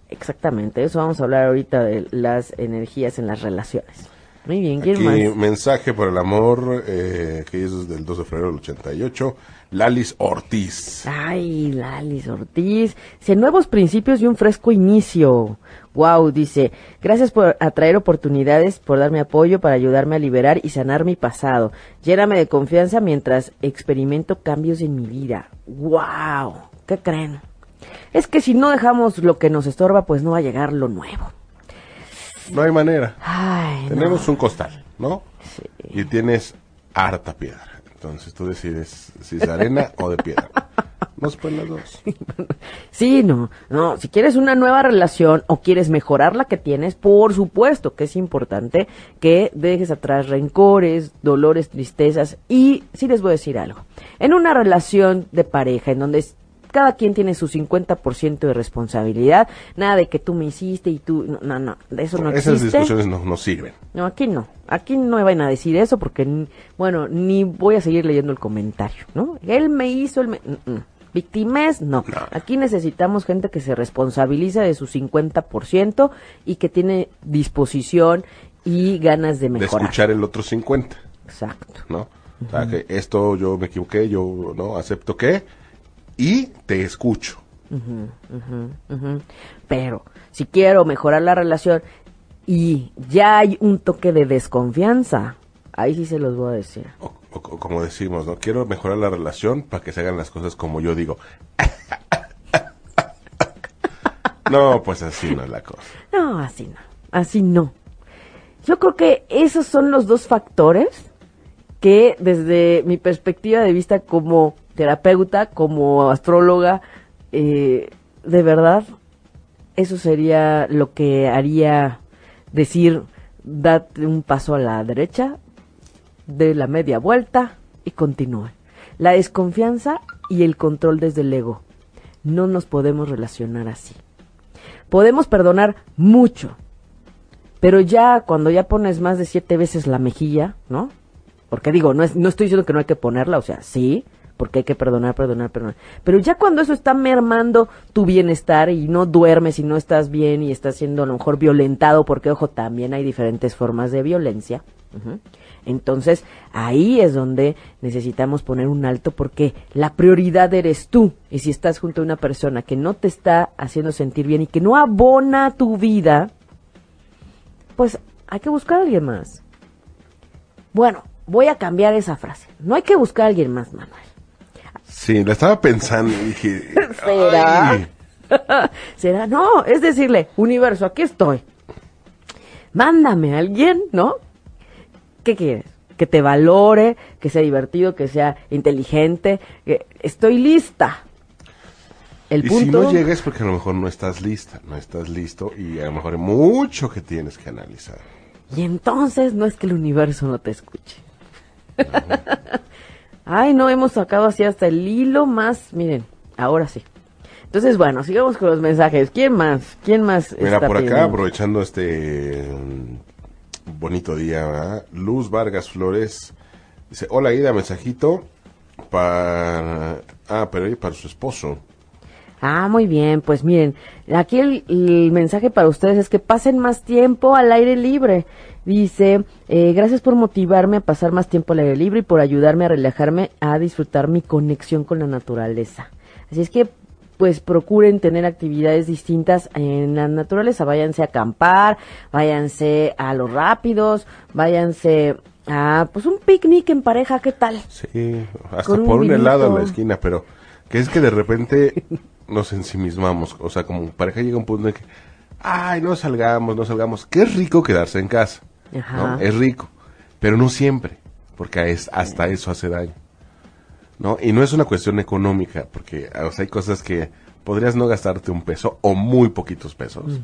Exactamente, eso vamos a hablar ahorita de las energías en las relaciones. Muy bien, ¿quién Aquí, más? mensaje por el amor, eh, que es del 2 de febrero del 88. Lalis Ortiz. Ay, Lalis Ortiz. Dice, nuevos principios y un fresco inicio. Wow, dice, gracias por atraer oportunidades, por darme apoyo para ayudarme a liberar y sanar mi pasado. Lléname de confianza mientras experimento cambios en mi vida. Wow, ¿qué creen? Es que si no dejamos lo que nos estorba, pues no va a llegar lo nuevo. No hay manera. Ay, no. Tenemos un costal, ¿no? Sí. Y tienes harta piedra. Entonces tú decides si es arena o de piedra. No se las dos. Sí, no, no, si quieres una nueva relación o quieres mejorar la que tienes, por supuesto que es importante que dejes atrás rencores, dolores, tristezas y sí les voy a decir algo. En una relación de pareja en donde cada quien tiene su 50% de responsabilidad, nada de que tú me hiciste y tú, no, no, no de eso no Esas existe. discusiones no, no sirven. No, aquí no. Aquí no me van a decir eso porque, bueno, ni voy a seguir leyendo el comentario, ¿no? Él me hizo, él me... mm, mm. Victimez, no. No. Aquí necesitamos gente que se responsabiliza de su 50% y que tiene disposición y ganas de De mejorar. escuchar el otro 50, Exacto. ¿no? O sea, que esto yo me equivoqué, yo no acepto que, y te escucho. Pero si quiero mejorar la relación y ya hay un toque de desconfianza, ahí sí se los voy a decir. O, o- o como decimos, ¿no? Quiero mejorar la relación para que se hagan las cosas como yo digo. no, pues así no es la cosa. No, así no, así no. Yo creo que esos son los dos factores que desde mi perspectiva de vista como terapeuta, como astróloga, eh, de verdad, eso sería lo que haría decir, date un paso a la derecha, de la media vuelta y continúe. La desconfianza y el control desde el ego. No nos podemos relacionar así. Podemos perdonar mucho, pero ya cuando ya pones más de siete veces la mejilla, ¿no? Porque digo, no, es, no estoy diciendo que no hay que ponerla, o sea, sí, porque hay que perdonar, perdonar, perdonar. Pero ya cuando eso está mermando tu bienestar y no duermes y no estás bien y estás siendo a lo mejor violentado, porque ojo, también hay diferentes formas de violencia. Entonces, ahí es donde necesitamos poner un alto porque la prioridad eres tú. Y si estás junto a una persona que no te está haciendo sentir bien y que no abona tu vida, pues hay que buscar a alguien más. Bueno, voy a cambiar esa frase. No hay que buscar a alguien más, Manuel. Sí, la estaba pensando y dije... ¿Será? "Ay". ¿Será? No, es decirle, universo, aquí estoy. Mándame a alguien, ¿no? ¿Qué quieres? Que te valore, que sea divertido, que sea inteligente. que estoy lista. El y punto. si no llegas porque a lo mejor no estás lista, no estás listo y a lo mejor hay mucho que tienes que analizar. Y entonces no es que el universo no te escuche. Ay, no, hemos sacado así hasta el hilo más, miren, ahora sí. Entonces, bueno, sigamos con los mensajes. ¿Quién más? ¿Quién más? Mira, está por acá, pidiendo? aprovechando este mm, bonito día, ¿verdad? Luz Vargas Flores dice, hola Ida, mensajito para... Ah, pero ahí para su esposo. Ah, muy bien, pues miren, aquí el, el mensaje para ustedes es que pasen más tiempo al aire libre. Dice, eh, gracias por motivarme a pasar más tiempo al aire libre y por ayudarme a relajarme, a disfrutar mi conexión con la naturaleza. Así es que, pues procuren tener actividades distintas en la naturaleza. Váyanse a acampar, váyanse a los rápidos, váyanse a, pues un picnic en pareja, ¿qué tal? Sí, hasta Con un por un helado en la esquina, pero que es que de repente nos ensimismamos. O sea, como pareja llega un punto en que, ay, no salgamos, no salgamos. Qué rico quedarse en casa. Ajá. ¿no? Es rico, pero no siempre, porque es, hasta eso hace daño. ¿no? Y no es una cuestión económica, porque o sea, hay cosas que podrías no gastarte un peso o muy poquitos pesos.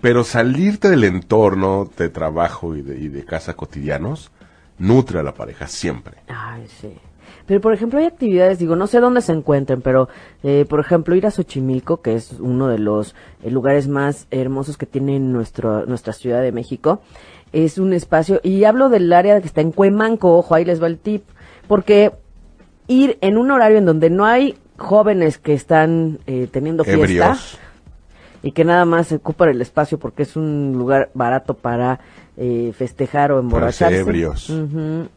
Pero salirte del entorno de trabajo y de, y de casa cotidianos nutre a la pareja siempre. Ay, sí. Pero, por ejemplo, hay actividades, digo, no sé dónde se encuentren, pero, eh, por ejemplo, ir a Xochimilco, que es uno de los eh, lugares más hermosos que tiene nuestro, nuestra Ciudad de México, es un espacio, y hablo del área que está en Cuemanco, ojo, ahí les va el tip, porque ir en un horario en donde no hay jóvenes que están eh, teniendo fiesta, Ebrios. y que nada más ocupan el espacio porque es un lugar barato para eh, festejar o Para emborracharse. ser ebrios. Ujú.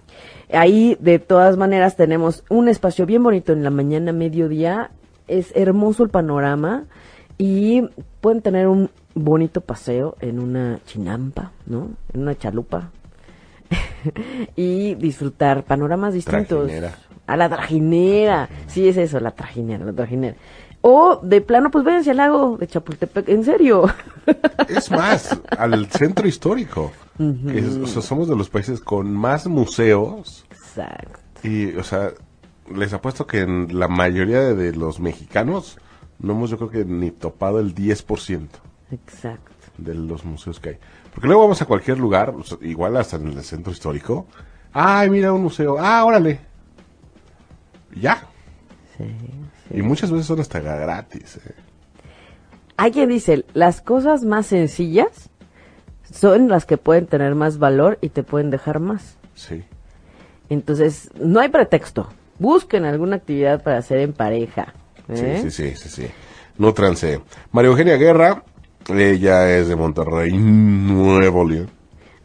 Ahí, de todas maneras, tenemos un espacio bien bonito en la mañana, mediodía. Es hermoso el panorama y pueden tener un bonito paseo en una chinampa, ¿no? En una chalupa. y disfrutar panoramas distintos. Trajinera. A la trajinera. Sí, es eso, la trajinera, la trajinera. O de plano, pues váyanse al lago de Chapultepec. En serio. Es más, al centro histórico. es- o sea, somos de los países con más museos Exacto. y, o sea, les apuesto que en la mayoría de, de los mexicanos no hemos yo creo que ni topado el 10% Exacto. de los museos que hay. Porque luego vamos a cualquier lugar, o sea, igual hasta en el centro histórico. Ay, mira un museo. Ah, órale. Ya. Sí. Y muchas veces son hasta gratis. eh. Hay quien dice, las cosas más sencillas son las que pueden tener más valor y te pueden dejar más. Sí. Entonces, no hay pretexto. Busquen alguna actividad para hacer en pareja. ¿eh? Sí, sí, sí, sí, sí. Nútranse. María Eugenia Guerra, ella es de Monterrey, Nuevo León.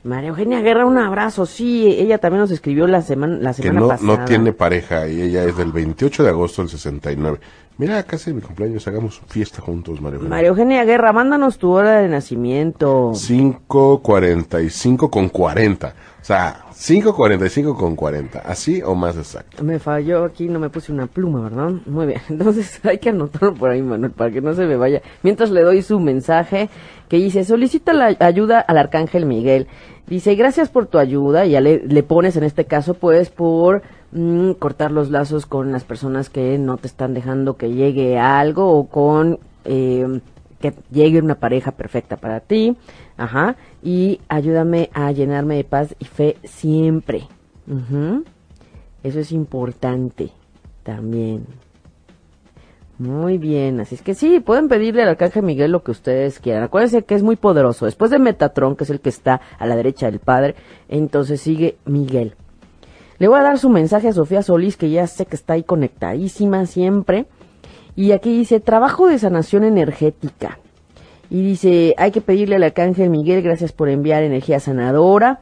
María Eugenia Guerra, un abrazo. Sí, ella también nos escribió la semana, la Que semana no, pasada. no tiene pareja y ella es del 28 de agosto del 69. Mira, casi mi cumpleaños, hagamos fiesta juntos, María Eugenia. María Eugenia Guerra, mándanos tu hora de nacimiento. 5.45 con 40. O sea, 5.45 con 40. Así o más exacto. Me falló aquí, no me puse una pluma, ¿verdad? Muy bien. Entonces hay que anotarlo por ahí, Manuel, para que no se me vaya. Mientras le doy su mensaje que dice, solicita la ayuda al Arcángel Miguel. Dice, gracias por tu ayuda. Y ya le, le pones en este caso, pues, por mm, cortar los lazos con las personas que no te están dejando que llegue algo o con eh, que llegue una pareja perfecta para ti. Ajá. Y ayúdame a llenarme de paz y fe siempre. Eso es importante también. Muy bien, así es que sí, pueden pedirle al Arcángel Miguel lo que ustedes quieran. Acuérdense que es muy poderoso. Después de Metatron, que es el que está a la derecha del Padre, entonces sigue Miguel. Le voy a dar su mensaje a Sofía Solís, que ya sé que está ahí conectadísima siempre. Y aquí dice, trabajo de sanación energética. Y dice, hay que pedirle al Arcángel Miguel, gracias por enviar energía sanadora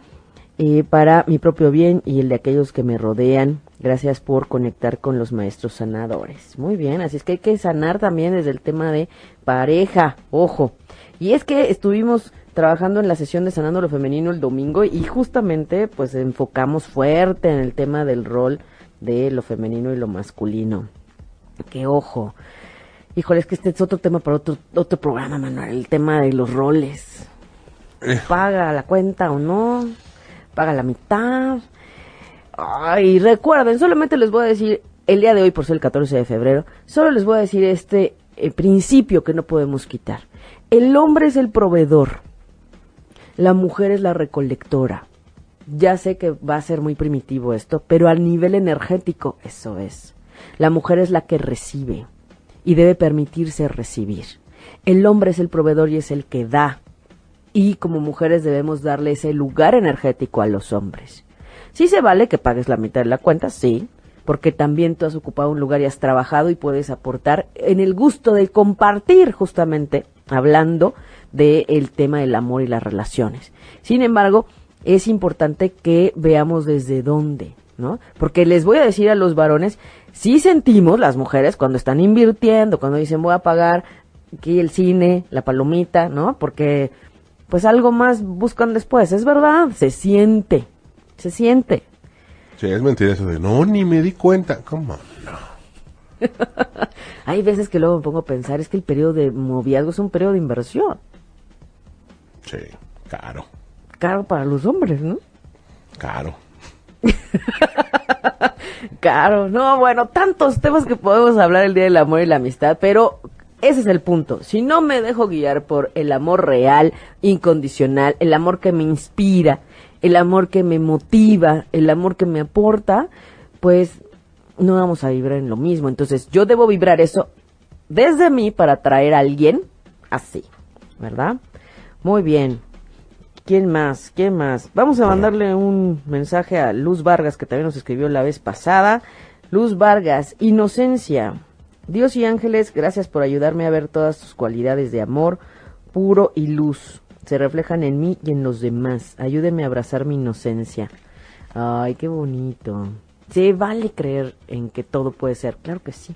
eh, para mi propio bien y el de aquellos que me rodean. Gracias por conectar con los maestros sanadores. Muy bien, así es que hay que sanar también desde el tema de pareja, ojo. Y es que estuvimos trabajando en la sesión de Sanando lo Femenino el domingo y justamente pues enfocamos fuerte en el tema del rol de lo femenino y lo masculino. Que ojo. Híjole, es que este es otro tema para otro, otro programa, Manuel, el tema de los roles. Eh. Paga la cuenta o no, paga la mitad. Ay, recuerden, solamente les voy a decir, el día de hoy, por ser el 14 de febrero, solo les voy a decir este eh, principio que no podemos quitar. El hombre es el proveedor, la mujer es la recolectora. Ya sé que va a ser muy primitivo esto, pero al nivel energético eso es. La mujer es la que recibe y debe permitirse recibir. El hombre es el proveedor y es el que da. Y como mujeres debemos darle ese lugar energético a los hombres. Sí se vale que pagues la mitad de la cuenta, sí, porque también tú has ocupado un lugar y has trabajado y puedes aportar en el gusto de compartir justamente hablando del tema del amor y las relaciones. Sin embargo, es importante que veamos desde dónde, ¿no? Porque les voy a decir a los varones, sí sentimos las mujeres cuando están invirtiendo, cuando dicen voy a pagar aquí el cine, la palomita, ¿no? Porque pues algo más buscan después, es verdad, se siente, se siente. Sí, es mentira eso de, no, ni me di cuenta. ¿Cómo? No. Hay veces que luego me pongo a pensar, es que el periodo de noviazgo es un periodo de inversión, Sí, caro, caro para los hombres, ¿no? caro. Caro, no, bueno, tantos temas que podemos hablar el día del amor y la amistad, pero ese es el punto. Si no me dejo guiar por el amor real, incondicional, el amor que me inspira, el amor que me motiva, el amor que me aporta, pues no vamos a vibrar en lo mismo. Entonces yo debo vibrar eso desde mí para atraer a alguien así, ¿verdad? Muy bien. ¿Quién más? ¿Quién más? Vamos a mandarle un mensaje a Luz Vargas, que también nos escribió la vez pasada. Luz Vargas, inocencia. Dios y ángeles, gracias por ayudarme a ver todas tus cualidades de amor puro y luz. Se reflejan en mí y en los demás. Ayúdeme a abrazar mi inocencia. Ay, qué bonito. Se vale creer en que todo puede ser. Claro que sí.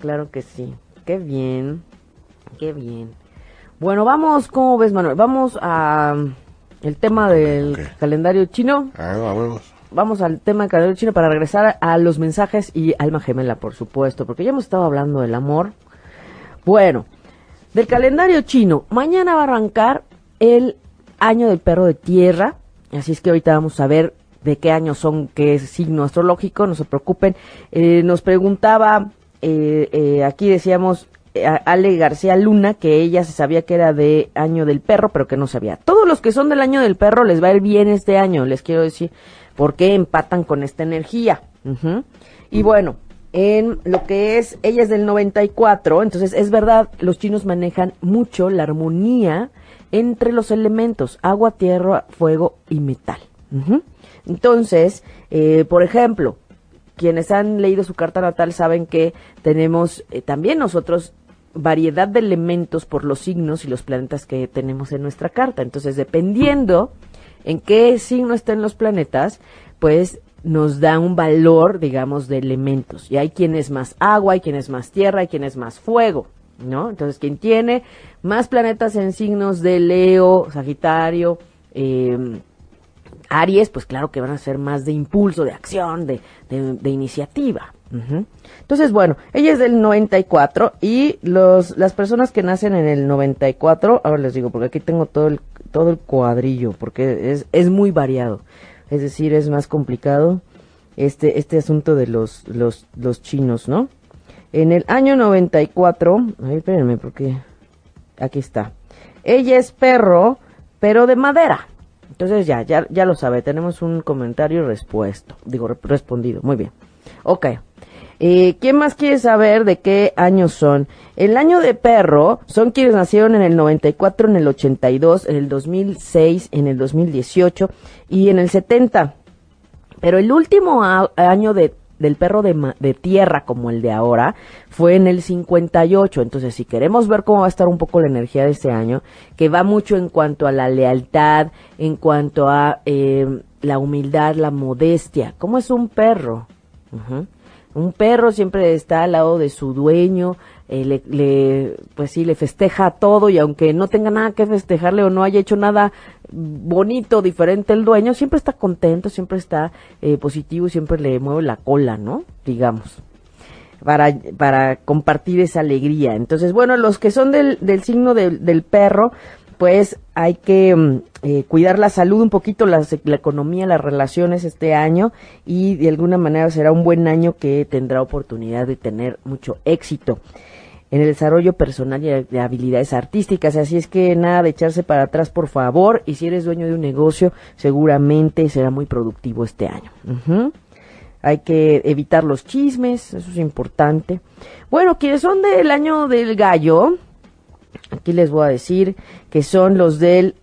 Claro que sí. Qué bien. Qué bien. Bueno, vamos, ¿cómo ves, Manuel? Vamos a el tema del calendario chino. Ah, vamos. Vamos al tema del calendario chino para regresar a los mensajes y alma gemela, por supuesto, porque ya hemos estado hablando del amor. Bueno, del calendario chino, mañana va a arrancar el año del perro de tierra, así es que ahorita vamos a ver de qué año son, qué signo astrológico, no se preocupen. Eh, nos preguntaba, eh, eh, aquí decíamos, Ale García Luna, que ella se sabía que era de año del perro, pero que no sabía. Todos los que son del año del perro les va a ir bien este año, les quiero decir, porque empatan con esta energía. Y bueno, en lo que es, ella es del 94, entonces es verdad, los chinos manejan mucho la armonía entre los elementos, agua, tierra, fuego y metal. Entonces, eh, por ejemplo, quienes han leído su carta natal saben que tenemos eh, también nosotros variedad de elementos por los signos y los planetas que tenemos en nuestra carta. Entonces, dependiendo en qué signo estén los planetas, pues nos da un valor, digamos, de elementos. Y hay quien es más agua, hay quien es más tierra, hay quien es más fuego, ¿no? Entonces, quien tiene más planetas en signos de Leo, Sagitario, eh, Aries, pues claro que van a ser más de impulso, de acción, de, de, iniciativa. Entonces, bueno, ella es del 94 y los, las personas que nacen en el 94, ahora les digo, porque aquí tengo todo el, todo el cuadrillo, porque es, es muy variado. Es decir, es más complicado este, este asunto de los, los, los chinos, ¿no? En el año 94, ay, espérenme, porque aquí está. Ella es perro, pero de madera. Entonces ya, ya, ya lo sabe, tenemos un comentario respuesto, digo, respondido, muy bien. Ok. Eh, ¿Quién más quiere saber de qué años son? El año de perro son quienes nacieron en el 94, en el 82, en el 2006, en el 2018 y en el 70. Pero el último año de del perro de, tierra como el de ahora fue en el 58. Entonces, si queremos ver cómo va a estar un poco la energía de este año, que va mucho en cuanto a la lealtad, en cuanto a eh, la humildad, la modestia. ¿Cómo es un perro? Un perro siempre está al lado de su dueño, eh, le, pues sí, le festeja todo y aunque no tenga nada que festejarle o no haya hecho nada bonito, diferente el dueño, siempre está contento, siempre está eh, positivo, siempre le mueve la cola, ¿no? Digamos. Para, para compartir esa alegría. Entonces, bueno, los que son del, del signo del perro, pues hay que mm, eh, cuidar la salud un poquito, la, la, economía, las relaciones este año y de alguna manera será un buen año que tendrá oportunidad de tener mucho éxito en el desarrollo personal y de habilidades artísticas. Así es que nada de echarse para atrás, por favor. Y si eres dueño de un negocio, seguramente será muy productivo este año. Hay que evitar los chismes, eso es importante. Bueno, quienes son del año del gallo, aquí les voy a decir que son los del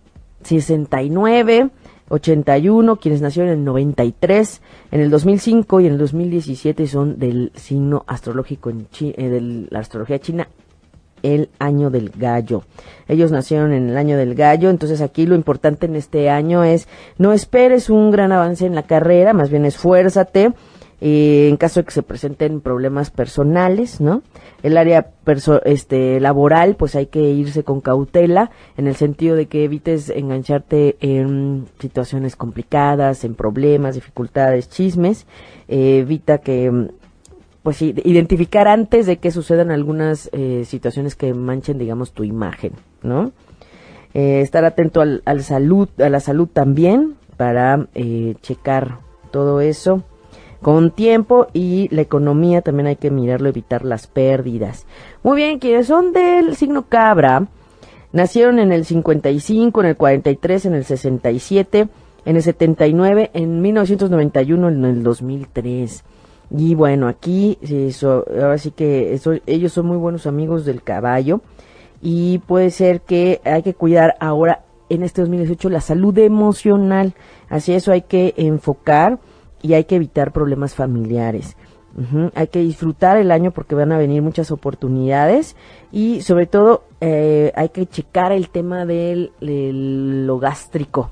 69, 81, quienes nacieron en el 93, en el 2005 y en el 2017 son del signo astrológico en eh, de la astrología china, el año del gallo. Ellos nacieron en el año del gallo, entonces aquí lo importante en este año es no esperes un gran avance en la carrera, más bien esfuérzate, eh, en caso de que se presenten problemas personales, ¿no? El área este, laboral, pues hay que irse con cautela, en el sentido de que evites engancharte en situaciones complicadas, en problemas, dificultades, chismes, eh, evita que pues identificar antes de que sucedan algunas eh, situaciones que manchen, digamos, tu imagen, ¿no? estar atento al, al, salud, a la salud también para checar todo eso con tiempo y la economía también hay que mirarlo, evitar las pérdidas. Muy bien, quienes son del signo cabra, nacieron en el 55, en el 43, en el 67, en el 79, en 1991, en el 2003. Y bueno, aquí ahora sí que ellos son muy buenos amigos del caballo y puede ser que hay que cuidar ahora en este 2018 la salud emocional. Así eso hay que enfocar y hay que evitar problemas familiares. Hay que disfrutar el año porque van a venir muchas oportunidades y sobre todo eh, hay que checar el tema del, lo gástrico,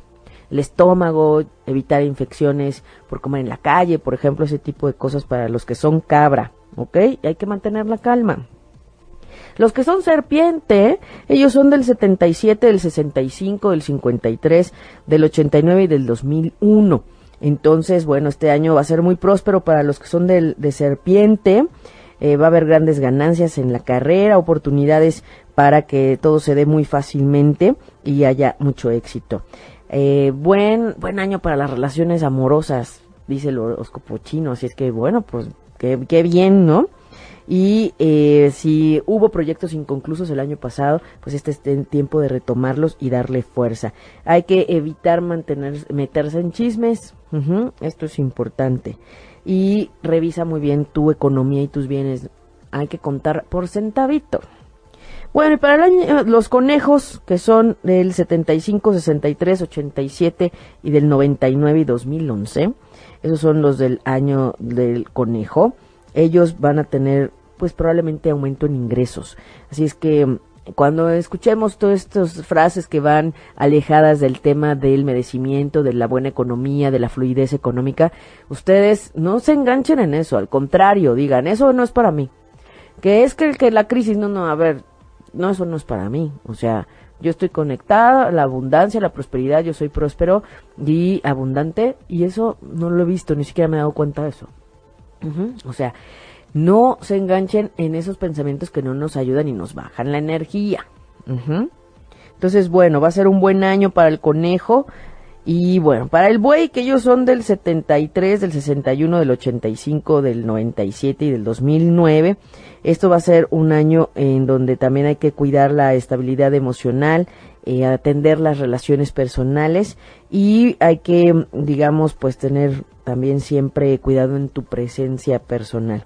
el estómago, evitar infecciones por comer en la calle, por ejemplo, ese tipo de cosas para los que son cabra, ¿ok? hay que mantener la calma. Los que son serpiente, ellos son del 77, del 65, del 53, del 89 y del 2001. Entonces, bueno, este año va a ser muy próspero para los que son de, de serpiente. Eh, va a haber grandes ganancias en la carrera, oportunidades para que todo se dé muy fácilmente y haya mucho éxito. Eh, buen, buen año para las relaciones amorosas, dice el horóscopo chino, así es que bueno, pues qué, qué bien, ¿no? Y eh, si hubo proyectos inconclusos el año pasado, pues este es el tiempo de retomarlos y darle fuerza. Hay que evitar mantener, meterse en chismes, ujú, esto es importante. Y revisa muy bien tu economía y tus bienes. Hay que contar por centavito. Bueno, y para el año, los conejos, que son del 75, 63, 87 y del 99 y 2011, esos son los del año del conejo, ellos van a tener pues probablemente aumento en ingresos. Así es que mm, cuando escuchemos todas estas frases que van alejadas del tema del merecimiento, de la buena economía, de la fluidez económica, ustedes no se enganchen en eso, al contrario, digan, eso no es para mí. Que es que, que la crisis, no, no, a ver, no, eso no es para mí. O sea, yo estoy conectada a la abundancia, a la prosperidad, yo soy próspero y abundante y eso no lo he visto, ni siquiera me he dado cuenta de eso. O sea, no se enganchen en esos pensamientos que no nos ayudan y nos bajan la energía. Entonces, bueno, va a ser un buen año para el conejo. Y bueno, para el buey, que ellos son del 73, del 61, del 85, del 97 y del 2009. Esto va a ser un año en donde también hay que cuidar la estabilidad emocional, eh, atender las relaciones personales y hay que, digamos, pues tener también siempre cuidado en tu presencia personal.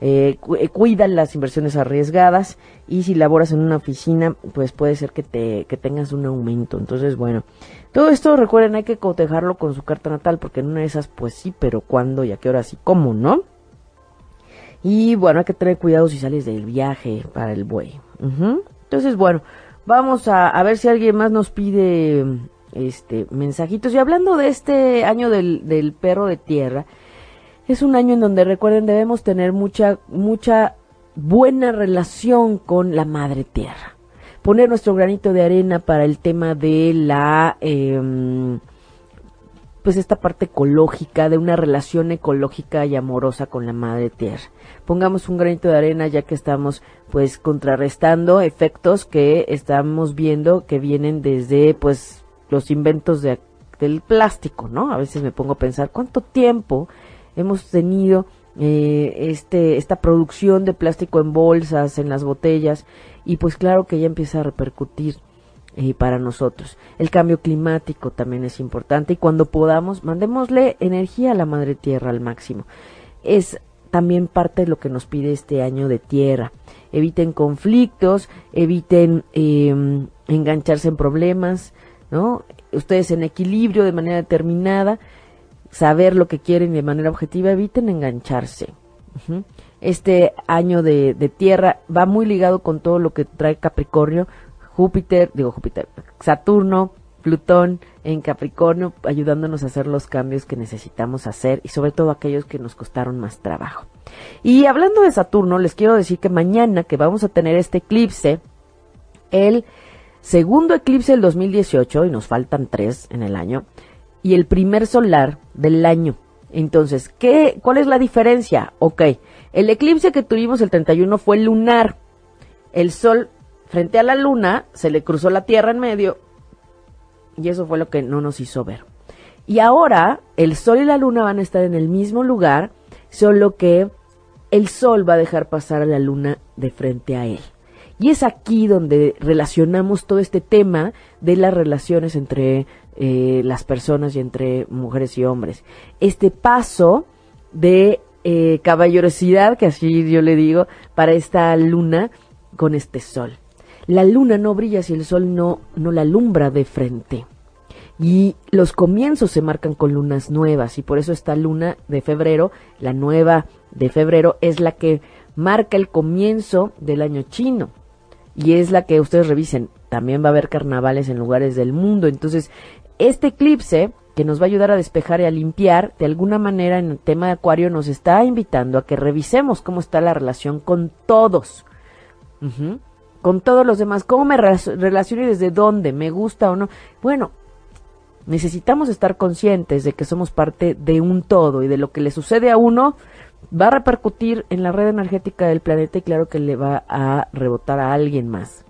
Eh, eh, cuidan las inversiones arriesgadas y si laboras en una oficina, pues puede ser que te que tengas un aumento. Entonces, bueno, todo esto recuerden hay que cotejarlo con su carta natal porque en una de esas, pues sí, pero cuándo y a qué horas y cómo, ¿no? Y bueno, hay que tener cuidado si sales del viaje para el buey. Entonces, bueno, vamos a, a ver si alguien más nos pide este mensajitos. Y hablando de este año del, del perro de tierra, es un año en donde recuerden debemos tener mucha, mucha buena relación con la madre tierra. Poner nuestro granito de arena para el tema de la, em, pues esta parte ecológica, de una relación ecológica y amorosa con la madre tierra. Pongamos un granito de arena ya que estamos pues contrarrestando efectos que estamos viendo que vienen desde pues los inventos de, del plástico, ¿no? A veces me pongo a pensar cuánto tiempo hemos tenido eh, este esta producción de plástico en bolsas, en las botellas y pues claro que ya empieza a repercutir eh, para nosotros. El cambio climático también es importante y cuando podamos, mandémosle energía a la madre tierra al máximo. Es también parte de lo que nos pide este año de tierra. Eviten conflictos, eviten eh, engancharse en problemas, ¿no? Ustedes en equilibrio de manera determinada, saber lo que quieren de manera objetiva, eviten engancharse. Este año de, de tierra va muy ligado con todo lo que trae Capricornio, Júpiter, digo Júpiter, Saturno, Plutón en Capricornio, ayudándonos a hacer los cambios que necesitamos hacer y sobre todo aquellos que nos costaron más trabajo. Y hablando de Saturno, les quiero decir que mañana que vamos a tener este eclipse, el segundo eclipse del 2018, y nos faltan tres en el año, y el primer solar del año. Entonces, ¿qué, ¿cuál es la diferencia? Ok, el eclipse que tuvimos el 31 fue lunar. El sol frente a la luna se le cruzó la tierra en medio y eso fue lo que no nos hizo ver. Y ahora el sol y la luna van a estar en el mismo lugar, solo que el sol va a dejar pasar a la luna de frente a él. Y es aquí donde relacionamos todo este tema de las relaciones entre eh, las personas y entre mujeres y hombres. Este paso de eh, caballerosidad, que así yo le digo, para esta luna con este sol. La luna no brilla si el sol no, no la alumbra de frente. Y los comienzos se marcan con lunas nuevas y por eso esta luna de febrero, la nueva de febrero, es la que marca el comienzo del año chino. Y es la que ustedes revisen. También va a haber carnavales en lugares del mundo. Entonces, este eclipse que nos va a ayudar a despejar y a limpiar, de alguna manera en el tema de Acuario nos está invitando a que revisemos cómo está la relación con todos. Con todos los demás. ¿Cómo me re- relaciono y desde dónde? ¿Me gusta o no? Bueno, necesitamos estar conscientes de que somos parte de un todo y de lo que le sucede a uno va a repercutir en la red energética del planeta y claro que le va a rebotar a alguien más.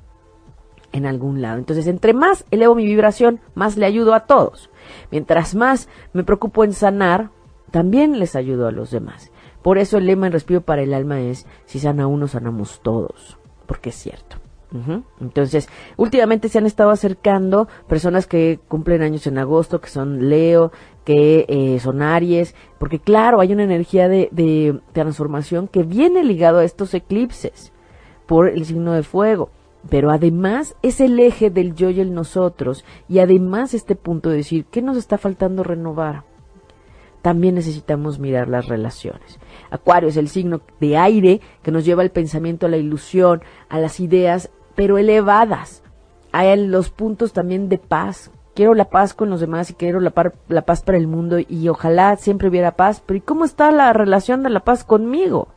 en algún lado. Entonces, entre más elevo mi vibración, más le ayudo a todos. Mientras más me preocupo en sanar, también les ayudo a los demás. Por eso el lema en Respiro para el Alma es, si sana uno, sanamos todos, porque es cierto. Entonces, últimamente se han estado acercando personas que cumplen años en agosto, que son Leo, que eh, son Aries, porque claro, hay una energía de, de transformación que viene ligado a estos eclipses por el signo de fuego pero además es el eje del yo y el nosotros, y además este punto de decir, ¿qué nos está faltando renovar? También necesitamos mirar las relaciones. Acuario es el signo de aire que nos lleva al pensamiento, a la ilusión, a las ideas, pero elevadas. Hay los puntos también de paz. Quiero la paz con los demás y quiero la, la paz para el mundo y ojalá siempre hubiera paz, pero ¿y cómo está la relación de la paz conmigo?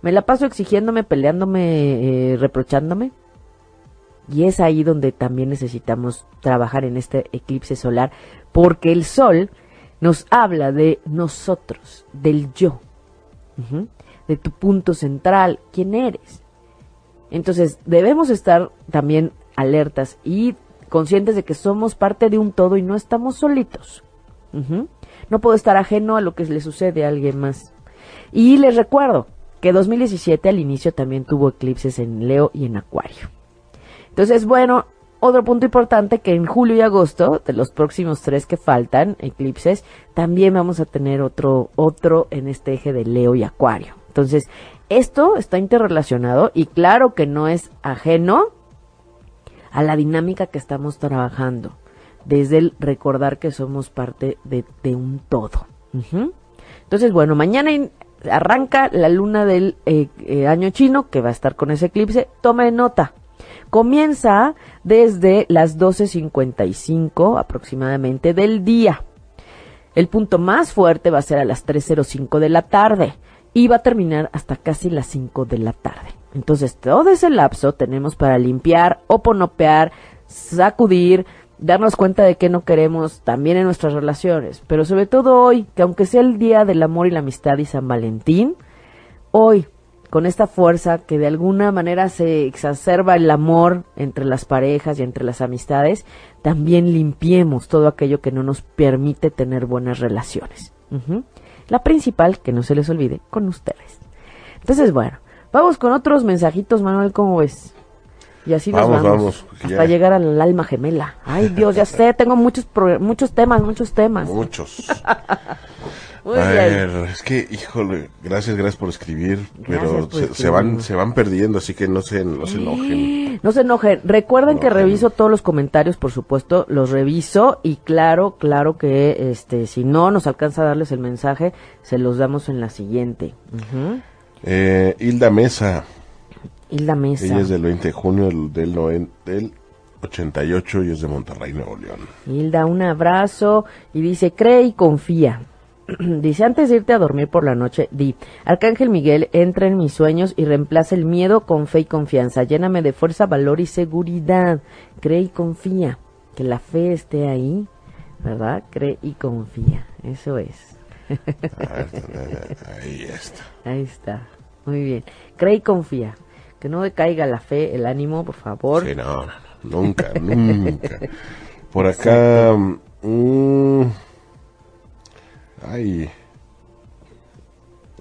¿Me la paso exigiéndome, peleándome, eh, reprochándome? Y es ahí donde también necesitamos trabajar en este eclipse solar, porque el sol nos habla de nosotros, del yo, de tu punto central, quién eres. Entonces debemos estar también alertas y conscientes de que somos parte de un todo y no estamos solitos. No puedo estar ajeno a lo que le sucede a alguien más. Y les recuerdo que 2017 al inicio también tuvo eclipses en Leo y en Acuario. Entonces, bueno, otro punto importante que en julio y agosto, de los próximos tres que faltan, eclipses, también vamos a tener otro, otro en este eje de Leo y Acuario. Entonces, esto está interrelacionado y claro que no es ajeno a la dinámica que estamos trabajando, desde el recordar que somos parte de, un todo. Entonces, bueno, mañana arranca la luna del eh, eh, año chino, que va a estar con ese eclipse. Toma nota, Comienza desde las 12.55 aproximadamente del día. El punto más fuerte va a ser a las 3.05 de la tarde y va a terminar hasta casi las 5 de la tarde. Entonces, todo ese lapso tenemos para limpiar, oponopear, sacudir, darnos cuenta de que no queremos también en nuestras relaciones. Pero sobre todo hoy, que aunque sea el Día del Amor y la Amistad y San Valentín, hoy con esta fuerza que de alguna manera se exacerba el amor entre las parejas y entre las amistades, también limpiemos todo aquello que no nos permite tener buenas relaciones. La principal, que no se les olvide, con ustedes. Entonces, bueno, vamos con otros mensajitos, Manuel, ¿cómo ves? Y así nos vamos, hasta llegar al alma gemela. Ay, Dios, ya sé, tengo muchos muchos temas, muchos temas. Muchos. a ver, es que, híjole, gracias, gracias por escribir, pero se, van se van perdiendo, así que no se, no se enojen. No se enojen. Recuerden que reviso todos los comentarios, por supuesto, los reviso y claro, claro que este si no nos alcanza a darles el mensaje, se los damos en la siguiente. eh, Hilda Mesa. Hilda Mesa. Ella es del 20 de junio del, del, del 88 y es de Monterrey, Nuevo León. Hilda, un abrazo y dice, cree y confía. Dice, antes de irte a dormir por la noche, di, Arcángel Miguel, entra en mis sueños y reemplaza el miedo con fe y confianza. Lléname de fuerza, valor y seguridad. Cree y confía. Que la fe esté ahí, ¿verdad? Cree y confía. Eso es. ahí está. Ahí está. Muy bien. Cree y confía. Que no decaiga la fe, el ánimo, por favor. Sí, no, no, nunca, nunca. Por acá... Mm, Ay.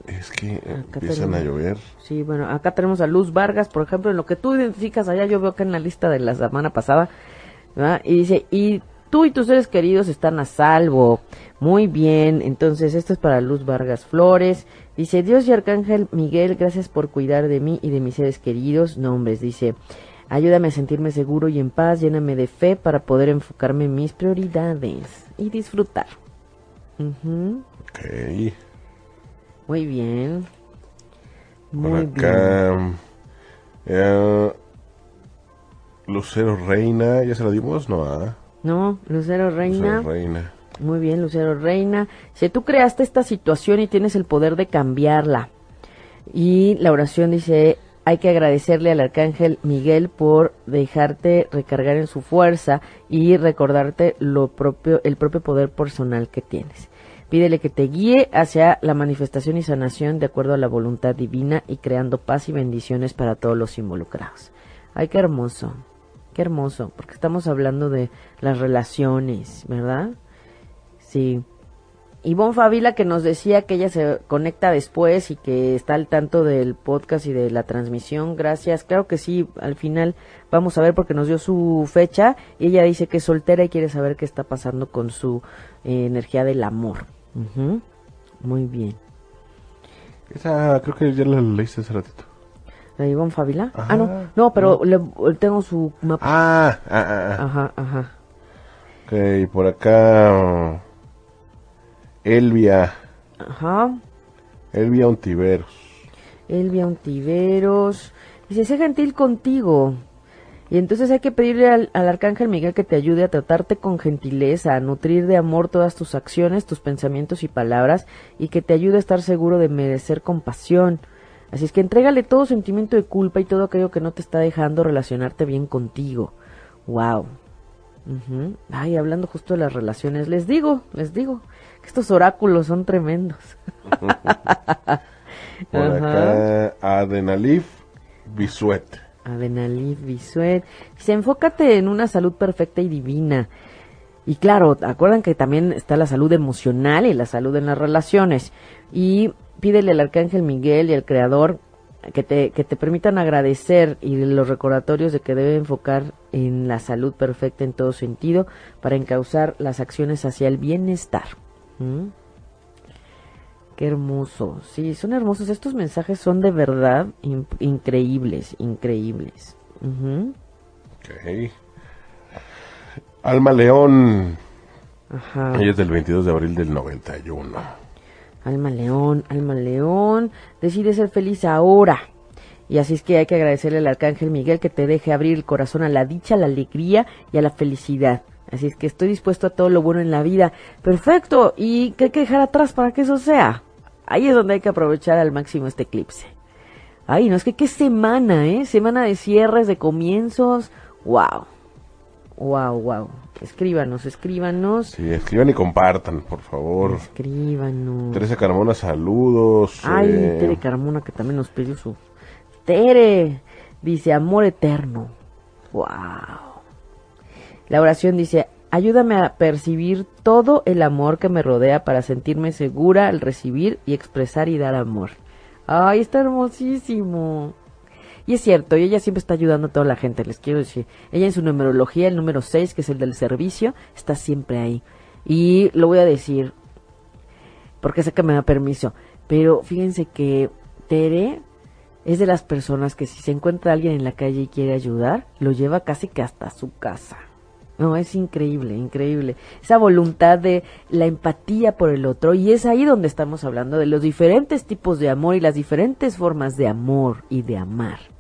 Es que empiezan a llover. Sí, bueno, acá tenemos a Luz Vargas, por ejemplo, en lo que tú identificas allá, yo veo que en la lista de la semana pasada, y dice, y tú y tus seres queridos están a salvo. Muy bien, entonces esto es para Luz Vargas Flores. Dice, Dios y Arcángel Miguel, gracias por cuidar de mí y de mis seres queridos. Nombres, dice, ayúdame a sentirme seguro y en paz, lléname de fe para poder enfocarme en mis prioridades y disfrutar. Ok. Muy bien. Muy acá, eh, Lucero Reina, ¿ya se la dimos? No, ¿ah? No, Lucero Reina. Lucero Reina. Muy bien, Lucero Reina. Si tú creaste esta situación y tienes el poder de cambiarla. Y la oración dice, hay que agradecerle al arcángel Miguel por dejarte recargar en su fuerza y recordarte lo propio, el propio poder personal que tienes. Pídele que te guíe hacia la manifestación y sanación de acuerdo a la voluntad divina y creando paz y bendiciones para todos los involucrados. Ay, qué hermoso, Qué hermoso, porque estamos hablando de las relaciones, ¿verdad? Sí. Ivonne Favila que nos decía que ella se conecta después y que está al tanto del podcast y de la transmisión. Gracias. Claro que sí, al final vamos a ver porque nos dio su fecha y ella dice que es soltera y quiere saber qué está pasando con su eh, energía del amor. Muy bien. Esa creo que ya la leíste hace ratito. ¿La Ivonne Favila? Ajá. ah, no, no, pero le- tengo su mapa. Ah, ah, ah, ah. Ajá, ajá. Ok, por acá. Elvia. Ajá. Elvia Ontiveros. Elvia Ontiveros. Dice, sé gentil contigo. Y entonces hay que pedirle al, al arcángel Miguel que te ayude a tratarte con gentileza, a nutrir de amor todas tus acciones, tus pensamientos y palabras, y que te ayude a estar seguro de merecer compasión. Así es que entrégale todo sentimiento de culpa y todo aquello que no te está dejando relacionarte bien contigo. Wow. Ay, hablando justo de las relaciones, les digo, les digo, que estos oráculos son tremendos. Por Ajá. acá, Adenalif Bisuet. Adenalif Bisuet. Dice, enfócate en una salud perfecta y divina. Y claro, acuerdan que también está la salud emocional y la salud en las relaciones. Y pídele al Arcángel Miguel y al Creador que te, que te permitan agradecer y los recordatorios de que debe enfocar en la salud perfecta en todo sentido para encauzar las acciones hacia el bienestar. ¿Mm? Qué hermoso. Sí, son hermosos. Estos mensajes son de verdad in- increíbles, increíbles. Ujú. Ok. Alma León. Ajá. Ella es del 22 de abril del 91. Alma León, Alma León. Decide ser feliz ahora. Y así es que hay que agradecerle al Arcángel Miguel que te deje abrir el corazón a la dicha, a la alegría y a la felicidad. Así es que estoy dispuesto a todo lo bueno en la vida. Perfecto. ¿Y qué hay que dejar atrás para que eso sea? Ahí es donde hay que aprovechar al máximo este eclipse. Ay, no, es que qué semana, ¿eh? Semana de cierres, de comienzos. Wow. Wow, wow. Escríbanos, escríbanos. Sí, escriban y compartan, por favor. Escríbanos. Teresa Carmona, saludos. Ay, eh, Tere Carmona que también nos pidió su... Tere, dice, amor eterno. Wow. La oración dice, ayúdame a percibir todo el amor que me rodea para sentirme segura al recibir y expresar y dar amor. Ay, está hermosísimo. Y es cierto, y ella siempre está ayudando a toda la gente, les quiero decir. Ella en su numerología, el número 6, que es el del servicio, está siempre ahí. Y lo voy a decir, porque sé que me da permiso. Pero fíjense que Tere es de las personas que si se encuentra alguien en la calle y quiere ayudar, lo lleva casi que hasta su casa. No, es increíble, increíble. Esa voluntad de la empatía por el otro. Y es ahí donde estamos hablando de los diferentes tipos de amor y las diferentes formas de amor y de amar.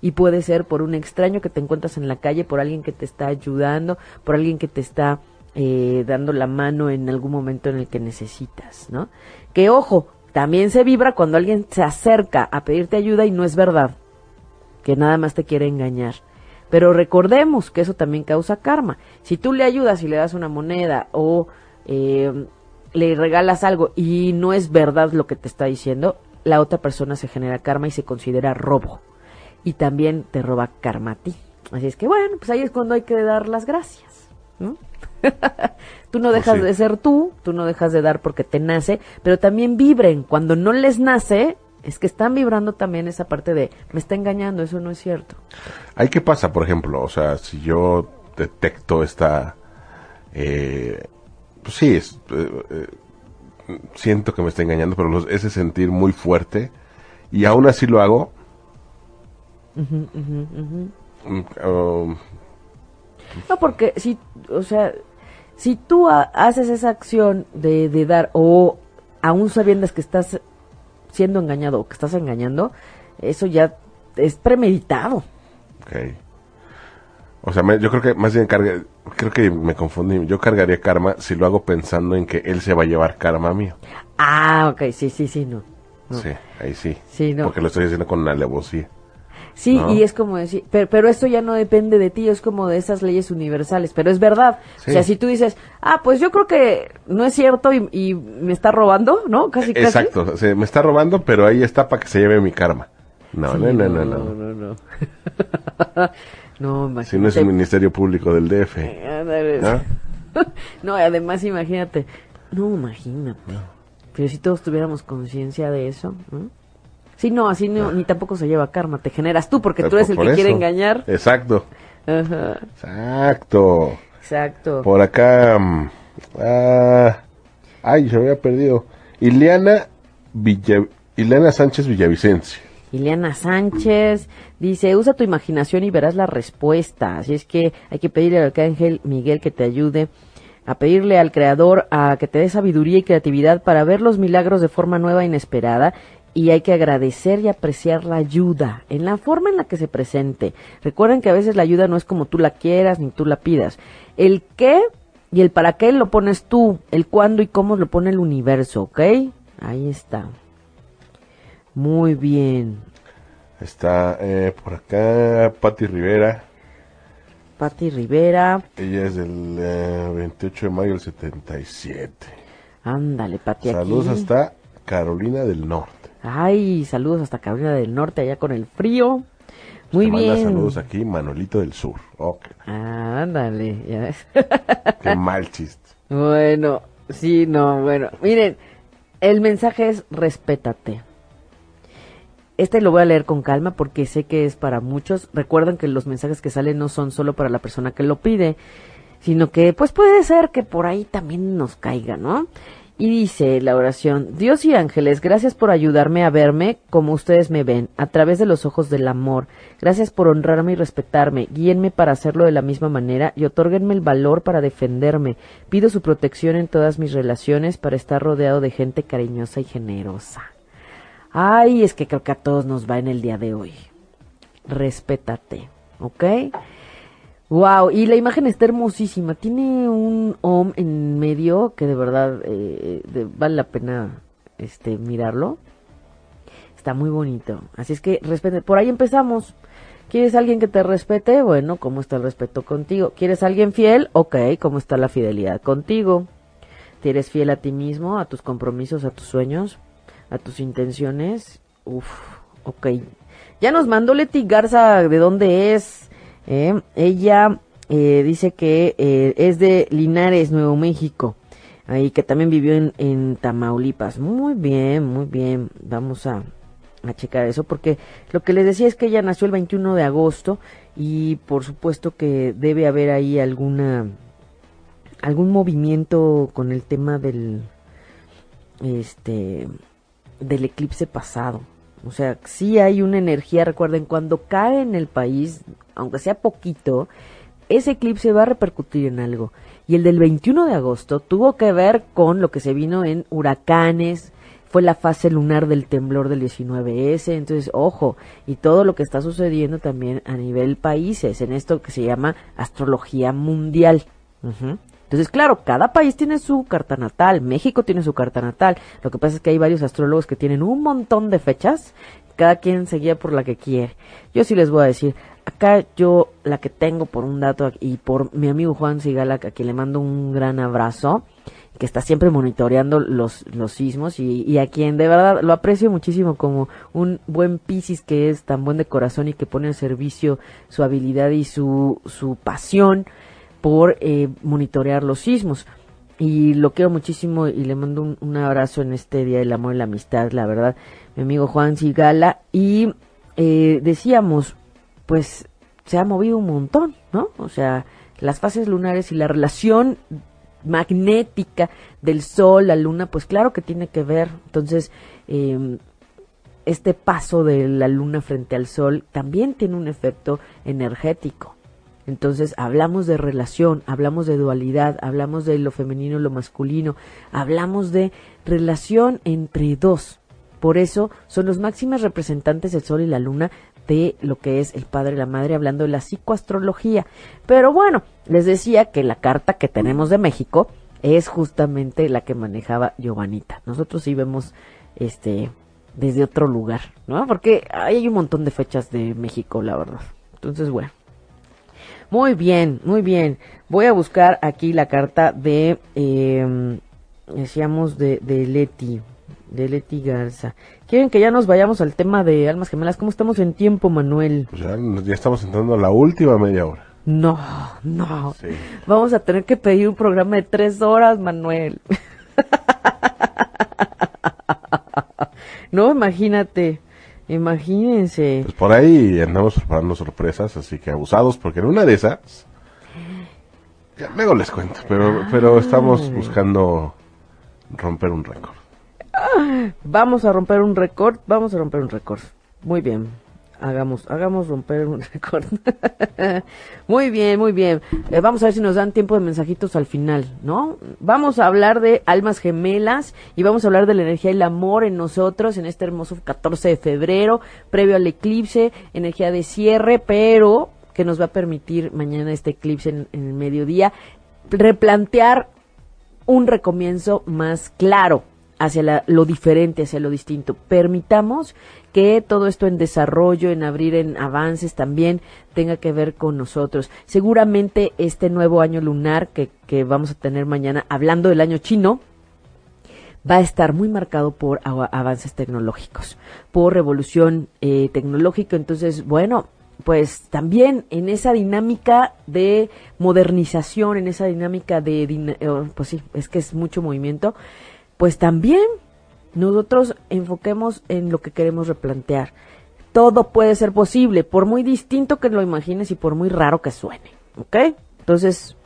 Y puede ser por un extraño que te encuentras en la calle, por alguien que te está ayudando, por alguien que te está eh, dando la mano en algún momento en el que necesitas, ¿no? Que ojo, también se vibra cuando alguien se acerca a pedirte ayuda y no es verdad, que nada más te quiere engañar. Pero recordemos que eso también causa karma. Si tú le ayudas y le das una moneda o eh, le regalas algo y no es verdad lo que te está diciendo, la otra persona se genera karma y se considera robo. Y también te roba karma a ti. Así es que bueno, pues ahí es cuando hay que dar las gracias. ¿no? tú no dejas sí. de ser tú, tú no dejas de dar porque te nace, pero también vibren. Cuando no les nace, es que están vibrando también esa parte de me está engañando, eso no es cierto. ¿Ahí qué pasa, por ejemplo? O sea, si yo detecto esta... Eh, pues sí, es, eh, eh, siento que me está engañando, pero los- ese sentir muy fuerte, y aún así lo hago. Ujú, ujú, ujú. mm, um, No, porque si, o sea, si tú ha- haces esa acción de, de dar o aún sabiendas que estás siendo engañado o que estás engañando, eso ya es premeditado. ok. O sea, me- yo creo que más bien carga, creo que me confundí. Yo cargaría karma si lo hago pensando en que él se va a llevar karma mío. Ah, ok, sí, sí, sí, no. No. Sí, ahí sí. Sí, no. Porque lo estoy haciendo con alevosía. Sí, ¿no? y es como decir, pero, pero esto ya no depende de ti, es como de esas leyes universales, pero es verdad. Sí. O sea, si tú dices, ah, pues yo creo que no es cierto y, y me está robando, ¿no? Casi, casi. Exacto, o sea, me está robando, pero ahí está para que se lleve mi karma. No, Sí, no, no, no, no. no, no. No, Si no es el Ministerio Público del DF. Ándale. ¿Ah? no, además imagínate. No, imagínate. Pero si todos tuviéramos conciencia de eso, ¿no? Sí, no, así no, ni tampoco se lleva karma, te generas tú porque tú eres el que quiere engañar. Exacto, Ajá, exacto. exacto. Por acá. mm, ah, ay, se había perdido. Ileana, Villa, Ileana Sánchez Villavicencio. Ileana Sánchez dice, usa tu imaginación y verás la respuesta. Así es que hay que pedirle al arcángel Miguel que te ayude, a pedirle al creador a que te dé sabiduría y creatividad para ver los milagros de forma nueva e inesperada. Y hay que agradecer y apreciar la ayuda en la forma en la que se presente. Recuerden que a veces la ayuda no es como tú la quieras ni tú la pidas. El qué y el para qué lo pones tú, el cuándo y cómo lo pone el universo, ¿ok? Ahí está. Muy bien. Está eh, por acá Patti Rivera. Patti Rivera. Ella es del eh, 28 de mayo del 77. Ándale, Patti Saludos aquí. hasta Carolina del Norte. Ay, saludos hasta Carolina del Norte, allá con el frío. Muy Te manda bien. saludos aquí Manuelito del Sur. Ok, Ah, ándale, ya ves. qué mal chiste. bueno, sí, no, bueno. Miren, el mensaje es respétate. Este lo voy a leer con calma porque sé que es para muchos. Recuerden que los mensajes que salen no son solo para la persona que lo pide, sino que pues puede ser que por ahí también nos caiga, ¿no? Y dice la oración, Dios y ángeles, gracias por ayudarme a verme como ustedes me ven, a través de los ojos del amor. Gracias por honrarme y respetarme. Guíenme para hacerlo de la misma manera y otórguenme el valor para defenderme. Pido su protección en todas mis relaciones para estar rodeado de gente cariñosa y generosa. Ay, es que creo que a todos nos va en el día de hoy. Respétate, ¿ok? Wow, y la imagen está hermosísima. Tiene un om en medio que de verdad eh, vale la pena este mirarlo. Está muy bonito. Así es que respete. Por ahí empezamos. ¿Quieres alguien que te respete? Bueno, ¿cómo está el respeto contigo? ¿Quieres alguien fiel? Ok, ¿cómo está la fidelidad contigo? ¿Te eres fiel a ti mismo, a tus compromisos, a tus sueños, a tus intenciones? Uf, ok. Ya nos mandó Leti Garza de dónde es. ¿Eh? Ella eh, dice que eh, es de Linares, Nuevo México. Ahí que también vivió en, Tamaulipas. Muy bien, muy bien. Vamos a, a checar eso porque lo que les decía es que ella nació el 21 de agosto y por supuesto que debe haber ahí alguna algún movimiento con el tema del este del eclipse pasado. O sea, sí hay una energía, recuerden, cuando cae en el país, aunque sea poquito, ese eclipse va a repercutir en algo. Y el del 21 de agosto tuvo que ver con lo que se vino en huracanes, fue la fase lunar del temblor del 19S, entonces ojo, y todo lo que está sucediendo también a nivel países, en esto que se llama astrología mundial. Entonces, claro, cada país tiene su carta natal, México tiene su carta natal, lo que pasa es que hay varios astrólogos que tienen un montón de fechas, cada quien se guía por la que quiere. Yo sí les voy a decir, acá yo la que tengo por un dato y por mi amigo Juan Sigala, a quien le mando un gran abrazo, que está siempre monitoreando los, los sismos y, a quien de verdad lo aprecio muchísimo como un buen Piscis que es tan buen de corazón y que pone al servicio su habilidad y su, su pasión por eh, monitorear los sismos. Y lo quiero muchísimo y le mando un, un abrazo en este Día del Amor y la Amistad, la verdad, mi amigo Juan Sigala. Y eh, decíamos, pues se ha movido un montón, ¿no? O sea, las fases lunares y la relación magnética del Sol, la Luna, pues claro que tiene que ver. Entonces, eh, este paso de la Luna frente al Sol también tiene un efecto energético. Entonces hablamos de relación, hablamos de dualidad, hablamos de lo femenino y lo masculino, hablamos de relación entre dos. Por eso son los máximos representantes del Sol y la Luna de lo que es el padre y la madre, hablando de la psicoastrología. Pero bueno, les decía que la carta que tenemos de México es justamente la que manejaba Giovanita. Nosotros sí vemos este desde otro lugar, ¿no? Porque hay un montón de fechas de México, la verdad. Entonces, bueno. Muy bien, muy bien. Voy a buscar aquí la carta de, eh, decíamos, de, de Leti. De Leti Garza. ¿Quieren que ya nos vayamos al tema de almas gemelas? ¿Cómo estamos en tiempo, Manuel? Pues ya, ya estamos entrando a la última media hora. No, no. Sí. Vamos a tener que pedir un programa de tres horas, Manuel. no, imagínate. Imagínense. Pues por ahí andamos preparando sorpresas, así que abusados, porque en una de esas. Ya luego les cuento, pero, pero estamos buscando romper un récord. Vamos a romper un récord, vamos a romper un récord. Muy bien. Hagamos, hagamos romper un récord. muy bien, muy bien. Eh, vamos a ver si nos dan tiempo de mensajitos al final, ¿no? Vamos a hablar de almas gemelas y vamos a hablar de la energía y el amor en nosotros en este hermoso 14 de febrero, previo al eclipse, energía de cierre, pero que nos va a permitir mañana este eclipse en, en el mediodía replantear un recomienzo más claro hacia la- lo diferente, hacia lo distinto. Permitamos que todo esto en desarrollo, en abrir en avances también tenga que ver con nosotros. Seguramente este nuevo año lunar que, que vamos a tener mañana, hablando del año chino, va a estar muy marcado por avances tecnológicos, por revolución eh, tecnológica. Entonces, bueno, pues también en esa dinámica de modernización, en esa dinámica de, eh, pues sí, es que es mucho movimiento, pues también nosotros enfoquemos en lo que queremos replantear. Todo puede ser posible, por muy distinto que lo imagines y por muy raro que suene, ¿ok? Entonces,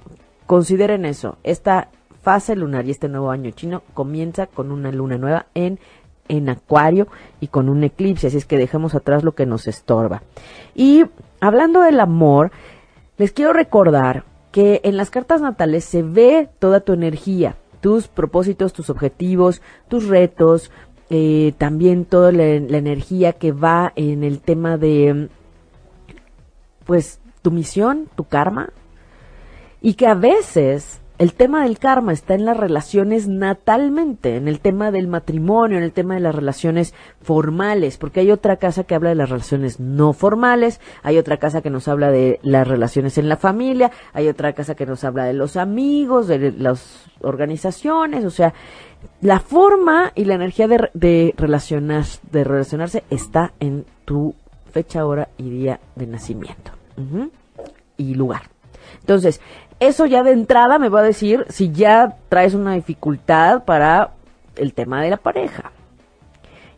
consideren eso. Esta fase lunar y este nuevo año chino comienza con una luna nueva en, en Acuario y con un eclipse, así es que dejemos atrás lo que nos estorba. Y hablando del amor, les quiero recordar que en las cartas natales se ve toda tu energía, tus propósitos, tus objetivos, tus retos, eh, también toda la, la energía que va en el tema de, pues, tu misión, tu karma, y que a veces el tema del karma está en las relaciones natalmente, en el tema del matrimonio, en el tema de las relaciones formales, porque hay otra casa que habla de las relaciones no formales, hay otra casa que nos habla de las relaciones en la familia, hay otra casa que nos habla de los amigos, de las organizaciones, o sea, la forma y la energía de, de, de relacionarse está en tu fecha, hora y día de nacimiento y lugar. Entonces, eso ya de entrada me va a decir si ya traes una dificultad para el tema de la pareja.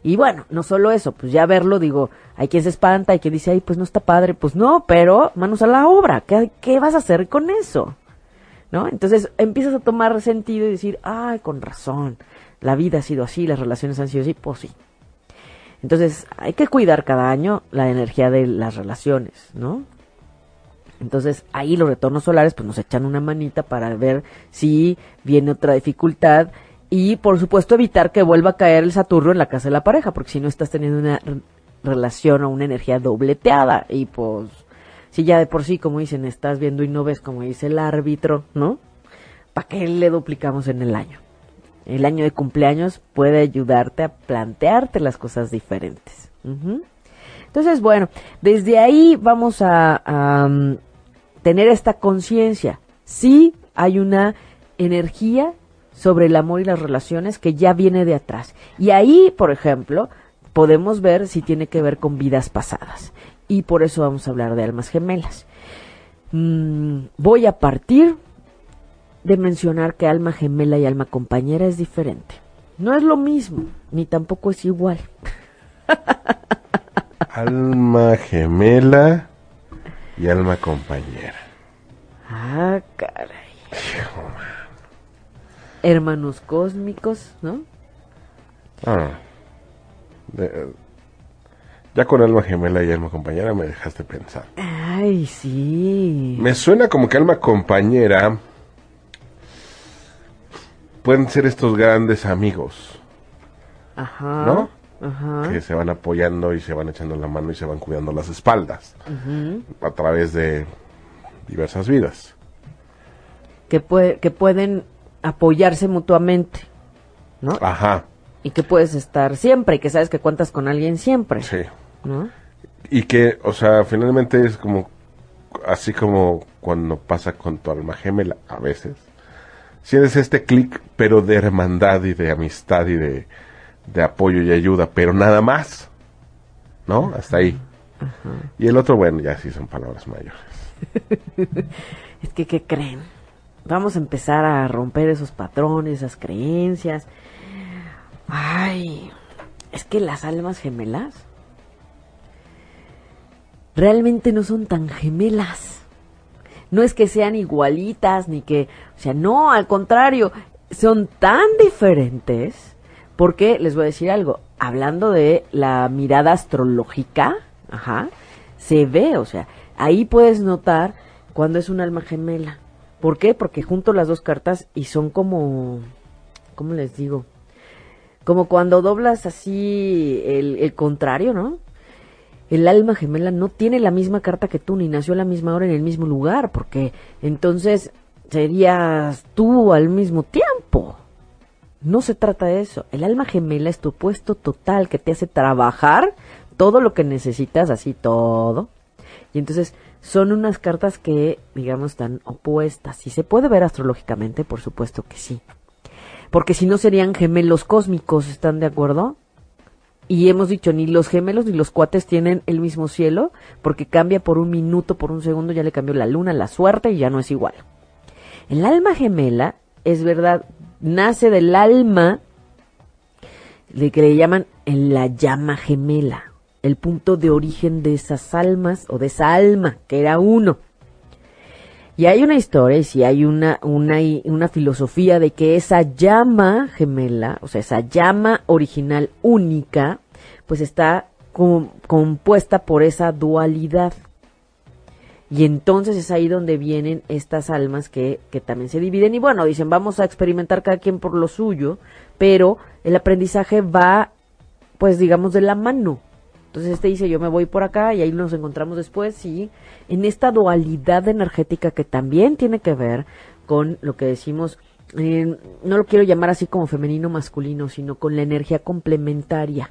Y bueno, no solo eso, pues ya verlo, digo, hay quien se espanta, hay quien dice, ay, pues no está padre, pues no, pero manos a la obra, ¿qué, qué vas a hacer con eso? ¿No? Entonces empiezas a tomar sentido y decir, ay, con razón, la vida ha sido así, las relaciones han sido así, pues sí. Entonces hay que cuidar cada año la energía de las relaciones, ¿no? Entonces ahí los retornos solares pues nos echan una manita para ver si viene otra dificultad y por supuesto evitar que vuelva a caer el Saturno en la casa de la pareja, porque si no estás teniendo una re- relación o una energía dobleteada y pues si ya de por sí como dicen estás viendo y no ves como dice el árbitro, ¿no? ¿Para qué le duplicamos en el año? El año de cumpleaños puede ayudarte a plantearte las cosas diferentes. Entonces, bueno, desde ahí vamos a, tener esta conciencia. Sí hay una energía sobre el amor y las relaciones que ya viene de atrás. Y ahí, por ejemplo, podemos ver si tiene que ver con vidas pasadas. Y por eso vamos a hablar de almas gemelas. Mm, voy a partir de mencionar que alma gemela y alma compañera es diferente. No es lo mismo, ni tampoco es igual. Alma gemela y alma compañera. Ah, caray. Hermanos cósmicos, ¿no? Ah. De- ya con alma gemela y alma compañera me dejaste pensar. Ay, sí. Me suena como que alma compañera pueden ser estos grandes amigos, Ajá. ¿no? Ajá. que se van apoyando y se van echando la mano y se van cuidando las espaldas a través de diversas vidas. Que, pue- que pueden apoyarse mutuamente, ¿no? Ajá, Y que puedes estar siempre y que sabes que cuentas con alguien siempre, sí. ¿no? Y que, o sea, finalmente es como, así como cuando pasa con tu alma gemela, a veces. Sientes este clic, pero de hermandad y de amistad y de, de apoyo y ayuda, pero nada más. ¿No? Hasta ahí. Y el otro, bueno, ya sí son palabras mayores. es que, ¿qué creen? Vamos a empezar a romper esos patrones, esas creencias. Ay, es que las almas gemelas realmente no son tan gemelas. No es que sean igualitas ni que, o sea, no, al contrario, son tan diferentes porque les voy a decir algo, hablando de la mirada astrológica, ajá, se ve, o sea, ahí puedes notar cuando es un alma gemela. ¿Por qué? Porque junto las dos cartas y son como, ¿cómo les digo? Como cuando doblas así el, el contrario, ¿no? el alma gemela no tiene la misma carta que tú, ni nació a la misma hora en el mismo lugar, porque entonces serías tú al mismo tiempo. No se trata de eso. El alma gemela es tu opuesto total que te hace trabajar todo lo que necesitas, así todo. Y entonces son unas cartas que, digamos, están opuestas. Si se puede ver astrológicamente, por supuesto que sí. Porque si no serían gemelos cósmicos, ¿están de acuerdo? Y hemos dicho, ni los gemelos ni los cuates tienen el mismo cielo, porque cambia por un minuto, por un segundo, ya le cambió la luna, la suerte y ya no es igual. El alma gemela, es verdad, nace del alma de que le llaman en la llama gemela, el punto de origen de esas almas o de esa alma, que era uno. Y hay una historia y si hay una, una, una filosofía de que esa llama gemela, o sea, esa llama original única, pues está compuesta por esa dualidad. Y entonces es ahí donde vienen estas almas que, que también se dividen. Y bueno, dicen, vamos a experimentar cada quien por lo suyo, pero el aprendizaje va, pues digamos, de la mano. Entonces este dice, yo me voy por acá y ahí nos encontramos después y en esta dualidad energética que también tiene que ver con lo que decimos, eh, no lo quiero llamar así como femenino masculino, sino con la energía complementaria.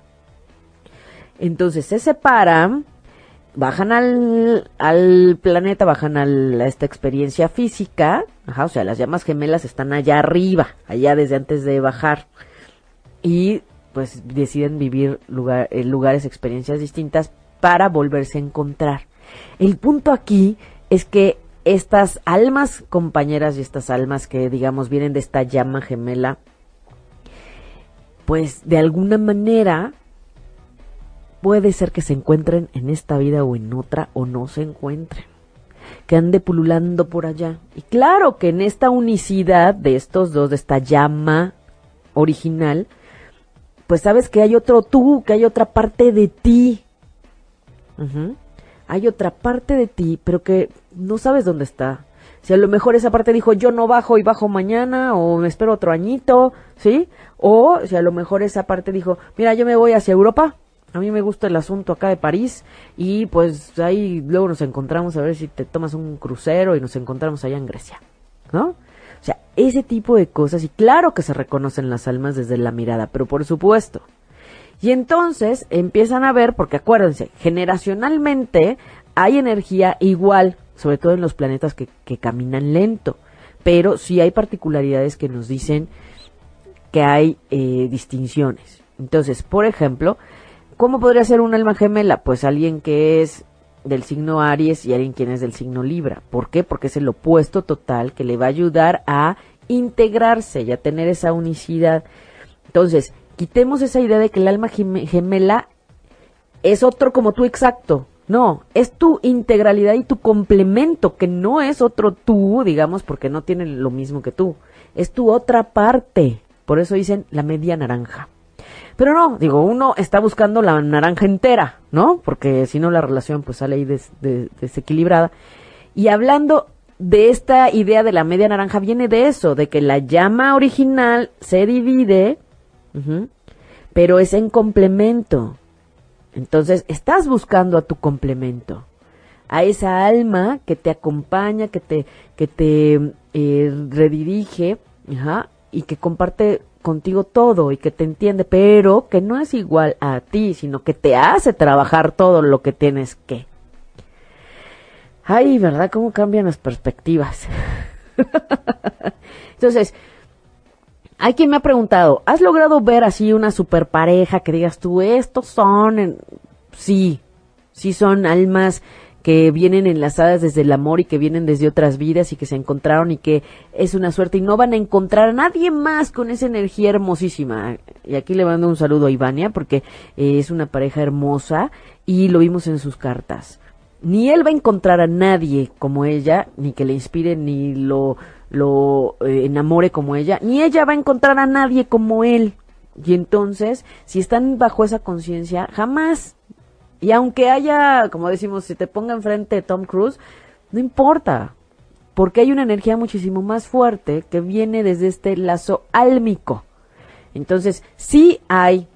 Entonces se separan, bajan al, al planeta, bajan a esta experiencia física, ajá, o sea, las llamas gemelas están allá arriba, allá desde antes de bajar. Y pues deciden vivir lugar, lugares, experiencias distintas para volverse a encontrar. El punto aquí es que estas almas compañeras y estas almas que digamos vienen de esta llama gemela, pues de alguna manera puede ser que se encuentren en esta vida o en otra o no se encuentren, que ande pululando por allá. Y claro que en esta unicidad de estos dos, de esta llama original, pues sabes que hay otro tú, que hay otra parte de ti. Hay otra parte de ti, pero que no sabes dónde está. Si a lo mejor esa parte dijo yo no bajo y bajo mañana o me espero otro añito, ¿sí? O si a lo mejor esa parte dijo, mira, yo me voy hacia Europa, a mí me gusta el asunto acá de París y pues ahí luego nos encontramos a ver si te tomas un crucero y nos encontramos allá en Grecia, ¿no? O sea, ese tipo de cosas, y claro que se reconocen las almas desde la mirada, pero por supuesto. Y entonces empiezan a ver, porque acuérdense, generacionalmente hay energía igual, sobre todo en los planetas que, que caminan lento, pero sí hay particularidades que nos dicen que hay eh, distinciones. Entonces, por ejemplo, ¿cómo podría ser un alma gemela? Pues alguien que es del signo Aries y alguien quien es del signo Libra. ¿Por qué? Porque es el opuesto total que le va a ayudar a integrarse y a tener esa unicidad. Entonces, quitemos esa idea de que el alma gemela es otro como tú exacto. No, es tu integralidad y tu complemento, que no es otro tú, digamos, porque no tiene lo mismo que tú. Es tu otra parte. Por eso dicen la media naranja. Pero no, digo, uno está buscando la naranja entera, ¿no? Porque si no la relación pues sale ahí desequilibrada. Y hablando de esta idea de la media naranja viene de eso, de que la llama original se divide, pero es en complemento. Entonces, estás buscando a tu complemento, a esa alma que te acompaña, que te, que te eh, redirige, y que comparte contigo todo y que te entiende, pero que no es igual a ti, sino que te hace trabajar todo lo que tienes que. Ay, ¿verdad? ¿Cómo cambian las perspectivas? Entonces, Hay quien me ha preguntado, ¿has logrado ver así una super pareja que digas tú, estos son, sí, sí son almas que vienen enlazadas desde el amor y que vienen desde otras vidas y que se encontraron y que es una suerte y no van a encontrar a nadie más con esa energía hermosísima. Y aquí le mando un saludo a Ivania porque eh, es una pareja hermosa y lo vimos en sus cartas. Ni él va a encontrar a nadie como ella, ni que le inspire, ni lo, lo eh, enamore como ella, ni ella va a encontrar a nadie como él. Y entonces, si están bajo esa conciencia, jamás y aunque haya, como decimos, si te ponga enfrente Tom Cruise, no importa, porque hay una energía muchísimo más fuerte que viene desde este lazo álmico. Entonces, sí hay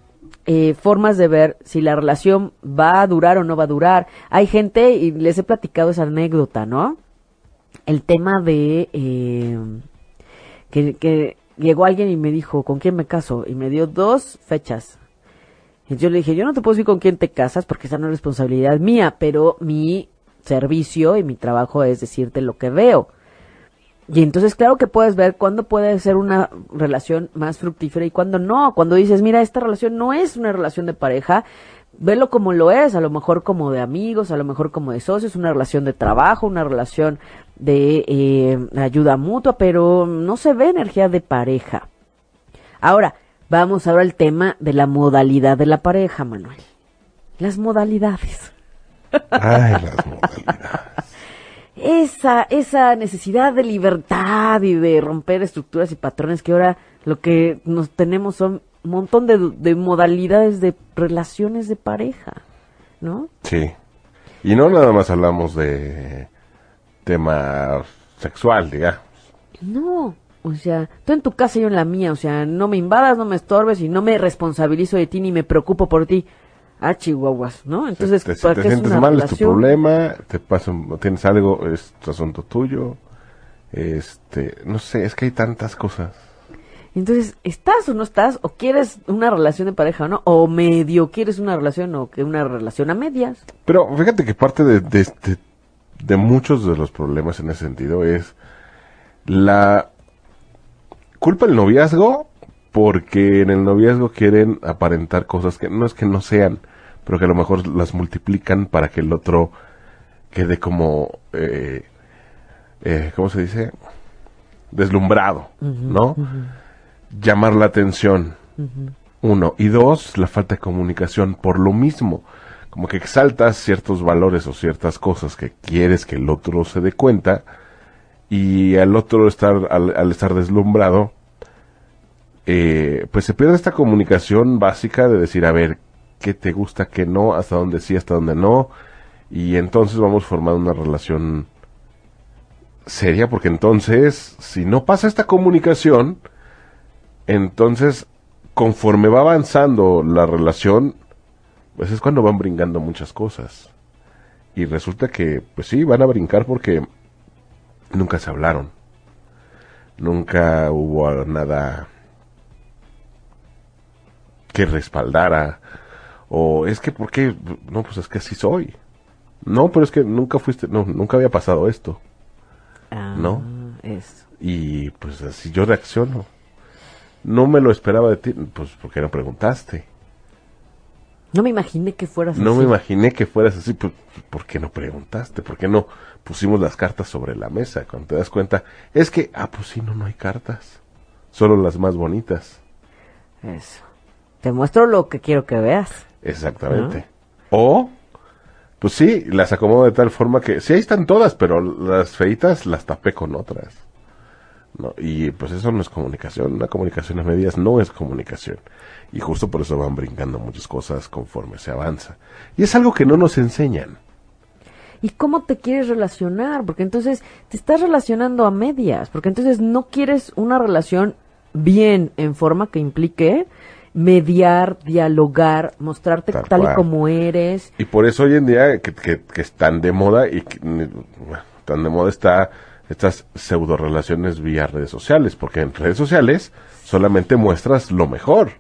eh, formas de ver si la relación va a durar o no va a durar. Hay gente, y les he platicado esa anécdota, ¿no? El tema de eh, que, que llegó alguien y me dijo, ¿con quién me caso? Y me dio dos fechas. Yo le dije, yo no te puedo decir con quién te casas porque esa no es responsabilidad mía, pero mi servicio y mi trabajo es decirte lo que veo. Y entonces, claro que puedes ver cuándo puede ser una relación más fructífera y cuándo no. Cuando dices, mira, esta relación no es una relación de pareja, velo como lo es, a lo mejor como de amigos, a lo mejor como de socios, una relación de trabajo, una relación de eh, ayuda mutua, pero no se ve energía de pareja. Ahora, vamos ahora al tema de la modalidad de la pareja, Manuel. Las modalidades. Ay, las modalidades. Esa, esa necesidad de libertad y de romper estructuras y patrones que ahora lo que nos tenemos son un montón de, de modalidades de relaciones de pareja, ¿no? Sí. Y no nada más hablamos de tema sexual, digamos. No, o sea, tú en tu casa y yo en la mía, o sea, no me invadas, no me estorbes y no me responsabilizo de ti ni me preocupo por ti. Ah, chihuahuas, ¿no? Entonces, te, te ¿para qué es sientes mal, es tu problema, te pasa, tienes algo, es asunto tuyo. Este, no sé, es que hay tantas cosas. Entonces, ¿estás o no estás? ¿O quieres una relación de pareja o no? ¿O medio quieres una relación o que una relación a medias? Pero fíjate que parte de, de, este- de muchos de los problemas en ese sentido es la culpa del noviazgo porque en el noviazgo quieren aparentar cosas que no es que no sean, pero que a lo mejor las multiplican para que el otro quede como, eh, eh, ¿cómo se dice? Deslumbrado, ¿no? Llamar la atención. Uno. Y dos, la falta de comunicación por lo mismo. Como que exaltas ciertos valores o ciertas cosas que quieres que el otro se dé cuenta y al otro estar, al, estar deslumbrado, eh, pues se pierde esta comunicación básica de decir, a ver, qué te gusta, qué no, hasta dónde sí, hasta dónde no. Y entonces vamos formando una relación seria, porque entonces, si no pasa esta comunicación, entonces, conforme va avanzando la relación, pues es cuando van brincando muchas cosas. Y resulta que, pues sí, van a brincar porque nunca se hablaron. Nunca hubo nada que respaldara. O es que, ¿por qué? No, pues es que así soy. No, pero es que nunca fuiste, no, nunca había pasado esto. Ah, ¿No? Eso. Y pues así yo reacciono. No me lo esperaba de ti, pues porque no preguntaste. No me imaginé que fueras No así. me imaginé que fueras así, pues ¿por qué no preguntaste? ¿Por qué no pusimos las cartas sobre la mesa? Cuando te das cuenta, es que, ah, pues sí, no, no hay cartas. Solo las más bonitas. Eso. Te muestro lo que quiero que veas. Exactamente. O, pues sí, las acomodo de tal forma que, sí, ahí están todas, pero las feitas las tapé con otras. ¿No? Y pues eso no es comunicación. Una comunicación a medias no es comunicación. Y justo por eso van brincando muchas cosas conforme se avanza. Y es algo que no nos enseñan. ¿Y cómo te quieres relacionar? Porque entonces te estás relacionando a medias. Porque entonces no quieres una relación bien en forma que implique mediar, dialogar, mostrarte Tal tal, y como eres. Y por eso hoy en día que, que, que están de moda y que, tan de moda está estas pseudo relaciones vía redes sociales, porque en redes sociales solamente muestras lo mejor,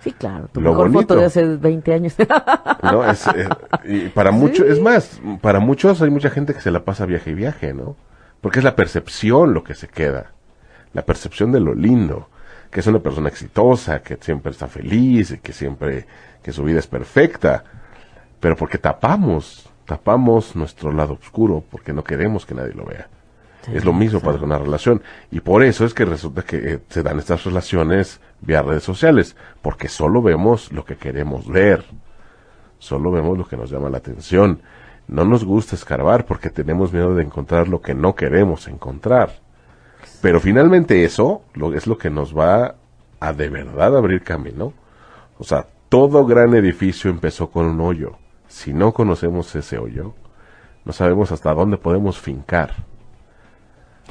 Sí, claro. Tu Lo mejor bonito. foto de hace 20 años. ¿no? Es, eh, y para muchos, es más, para muchos hay mucha gente que se la pasa viaje y viaje, ¿no? Porque es la percepción lo que se queda, la percepción de lo lindo. que es una persona exitosa, que siempre está feliz, que siempre, que su vida es perfecta, pero porque tapamos, tapamos nuestro lado oscuro, porque no queremos que nadie lo vea. Es lo mismo para una relación. Y por eso es que resulta que eh, se dan estas relaciones vía redes sociales, porque solo vemos lo que queremos ver, solo vemos lo que nos llama la atención. No nos gusta escarbar porque tenemos miedo de encontrar lo que no queremos encontrar. Pero finalmente eso es lo que nos va a de verdad abrir camino. O sea, todo gran edificio empezó con un hoyo. Si no conocemos ese hoyo, no sabemos hasta dónde podemos fincar.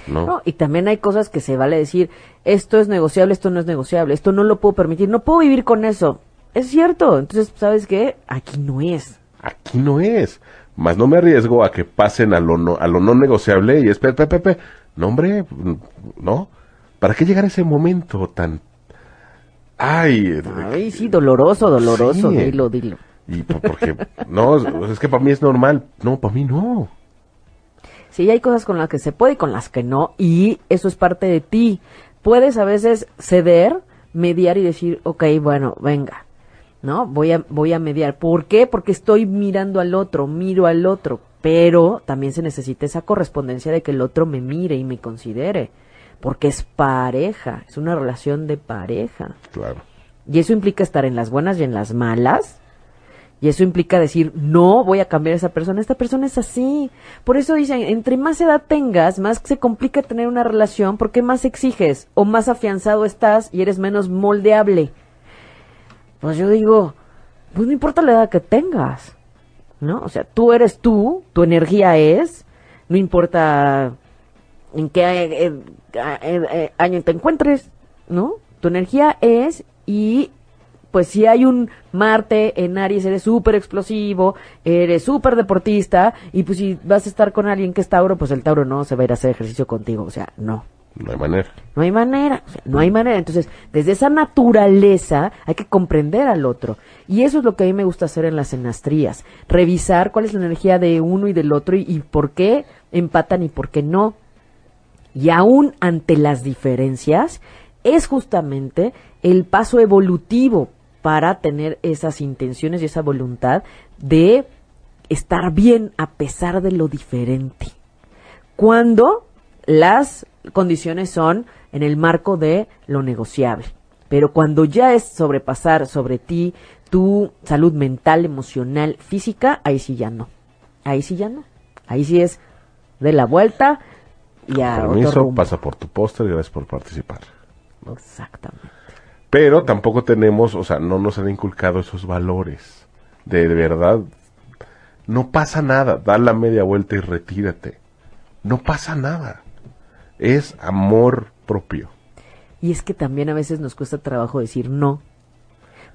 ¿No? y también hay cosas que se vale decir, esto es negociable, esto no es negociable, esto no lo puedo permitir, no puedo vivir con eso. Es cierto, entonces, ¿sabes qué? Aquí no es. Aquí no es. Más no me arriesgo a que pasen a lo no, a lo no negociable y es, pepe, pepe, no hombre, ¿no? ¿Para qué llegar a ese momento tan... Ay, Ay sí, doloroso, doloroso, dilo, dilo. Y porque, no, es que para mí es normal. No, para mí no. Sí, hay cosas con las que se puede y con las que no, y eso es parte de ti. Puedes a veces ceder, mediar y decir, ok, bueno, venga, ¿no? Voy a, voy a mediar. ¿Por qué? Porque estoy mirando al otro, miro al otro, pero también se necesita esa correspondencia de que el otro me mire y me considere, porque es pareja, es una relación de pareja. Claro. Y eso implica estar en las buenas y en las malas, y eso implica decir, no voy a cambiar a esa persona, esta persona es así. Por eso dicen, entre más edad tengas, más se complica tener una relación porque más exiges o más afianzado estás y eres menos moldeable. Pues yo digo, pues no importa la edad que tengas, ¿no? O sea, tú eres tú, tu energía es, no importa en qué eh, eh, eh, año te encuentres, ¿no? Tu energía es y pues si hay un Marte en Aries, eres súper explosivo, eres súper deportista, y pues si vas a estar con alguien que es Tauro, pues el Tauro no se va a ir a hacer ejercicio contigo, o sea, no. No hay manera. No hay manera, o sea, no hay manera. Entonces, desde esa naturaleza hay que comprender al otro. Y eso es lo que a mí me gusta hacer en las enastrías. Revisar cuál es la energía de uno y del otro y, y por qué empatan y por qué no. Y aún ante las diferencias, es justamente el paso evolutivo para tener esas intenciones y esa voluntad de estar bien a pesar de lo diferente. Cuando las condiciones son en el marco de lo negociable. Pero cuando ya es sobrepasar sobre ti tu salud mental, emocional, física, ahí sí ya no. Ahí sí ya no. Ahí sí es de la vuelta y a Permiso, pasa por tu póster, gracias por participar. Exactamente. Pero tampoco tenemos, o sea, no nos han inculcado esos valores. De, verdad, no pasa nada, da la media vuelta y retírate. No pasa nada. Es amor propio. Y es que también a veces nos cuesta trabajo decir no.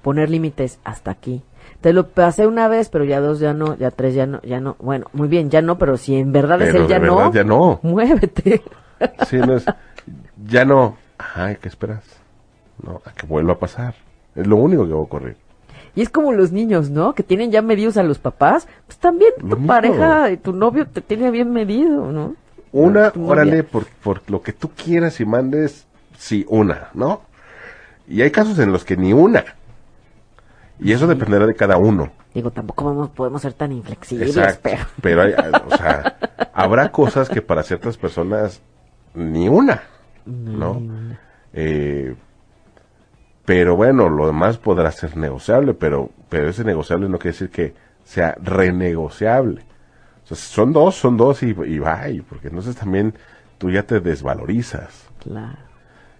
Poner límites hasta aquí. Te lo pasé una vez, pero ya dos ya no, ya tres ya no, ya no. Bueno, muy bien, ya no, pero si en verdad es el ya no, ya no, muévete. Sí, no es, ya no. Ay, ¿qué esperas? ¿No? A que vuelva a pasar. Es lo único que va a ocurrir. Y es como los niños, ¿no? Que tienen ya medidos a los papás. Pues también tu pareja y tu novio te tiene bien medido, ¿no? Una, órale, por, por lo que tú quieras y mandes, sí, una, ¿no? Y hay casos en los que ni una. Y eso dependerá de cada uno. Digo, tampoco podemos ser tan inflexibles. Pero, pero hay, o sea, habrá cosas que para ciertas personas ni una, ¿no? Eh, pero bueno, lo demás podrá ser negociable, pero, pero ese negociable no quiere decir que sea renegociable. O sea, son dos, son dos y, y bye, porque entonces también tú ya te desvalorizas. Claro.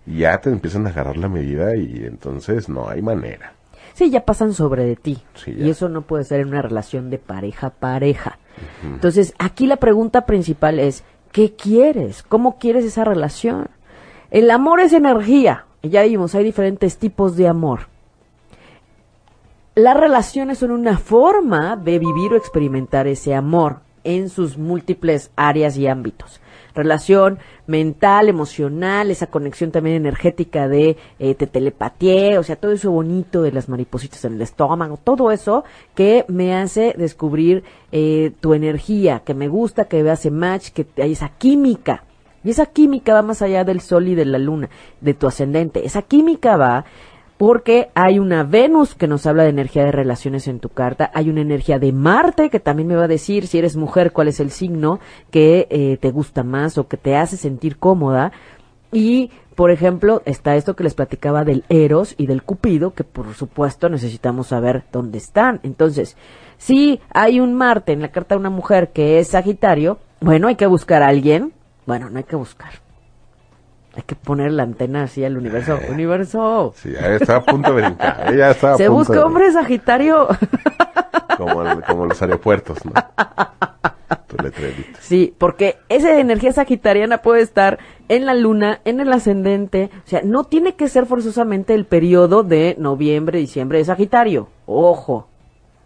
Y ya te empiezan a agarrar la medida y entonces no hay manera. Sí, ya pasan sobre de ti. y eso no puede ser en una relación de pareja pareja. Entonces, aquí la pregunta principal es, ¿qué quieres? ¿Cómo quieres esa relación? El amor es energía, ya vimos, hay diferentes tipos de amor. Las relaciones son una forma de vivir o experimentar ese amor en sus múltiples áreas y ámbitos. Relación mental, emocional, esa conexión también energética de eh, te telepatía, o sea, todo eso bonito de las maripositas en el estómago, todo eso que me hace descubrir eh, tu energía, que me gusta, que hace match, que hay esa química Y esa química va más allá del sol y de la luna, de tu ascendente. Esa química va porque hay una Venus que nos habla de energía de relaciones en tu carta, hay una energía de Marte que también me va a decir si eres mujer cuál es el signo que eh, te gusta más o que te hace sentir cómoda. Y, por ejemplo, está esto que les platicaba del Eros y del Cupido, que por supuesto necesitamos saber dónde están. Entonces, si hay un Marte en la carta de una mujer que es Sagitario, bueno, hay que buscar a alguien. Bueno, no hay que buscar. Hay que poner la antena así al universo. Eh. universo. Sí, ya está a punto de brincar. Ella está a Se punto busca de- hombre Sagitario. Como, el- como los aeropuertos, ¿no? Tu letrerito. Sí, porque esa energía sagitariana puede estar en la luna, en el ascendente, o sea, no tiene que ser forzosamente el periodo de noviembre, diciembre de Sagitario, ojo.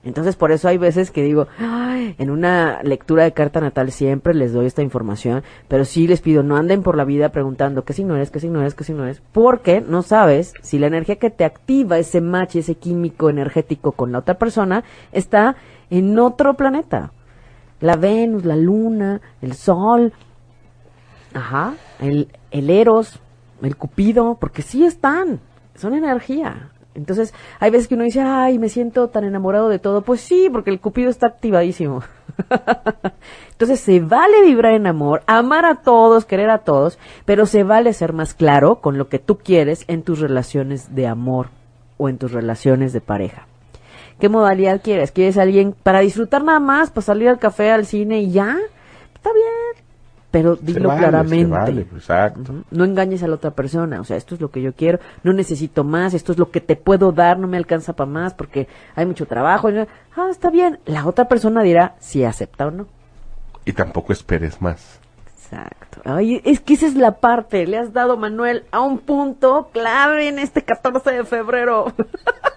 Entonces, por eso hay veces que digo, "Ay", en una lectura de carta natal siempre les doy esta información, pero sí les pido, no anden por la vida preguntando qué signo eres, qué signo eres, qué signo eres, porque no sabes si la energía que te activa ese match, ese químico energético con la otra persona, está en otro planeta la Venus, la Luna, el Sol, ajá, el, el Eros, el Cupido, porque sí están, son energía. Entonces, hay veces que uno dice, ay, me siento tan enamorado de todo. Pues sí, porque el Cupido está activadísimo. Entonces, se vale vibrar en amor, amar a todos, querer a todos, pero se vale ser más claro con lo que tú quieres en tus relaciones de amor o en tus relaciones de pareja. ¿Qué modalidad quieres? ¿Quieres a alguien para disfrutar nada más, para salir al café, al cine y ya? Está bien. Pero dilo vale, claramente. vale, pues, exacto. No engañes a la otra persona. O sea, esto es lo que yo quiero. No necesito más. Esto es lo que te puedo dar. No me alcanza para más porque hay mucho trabajo. Ah, está bien. La otra persona dirá si acepta o no. Y tampoco esperes más. Exacto. Ay, es que esa es la parte. Le has dado, Manuel, a un punto clave en este 14 de febrero.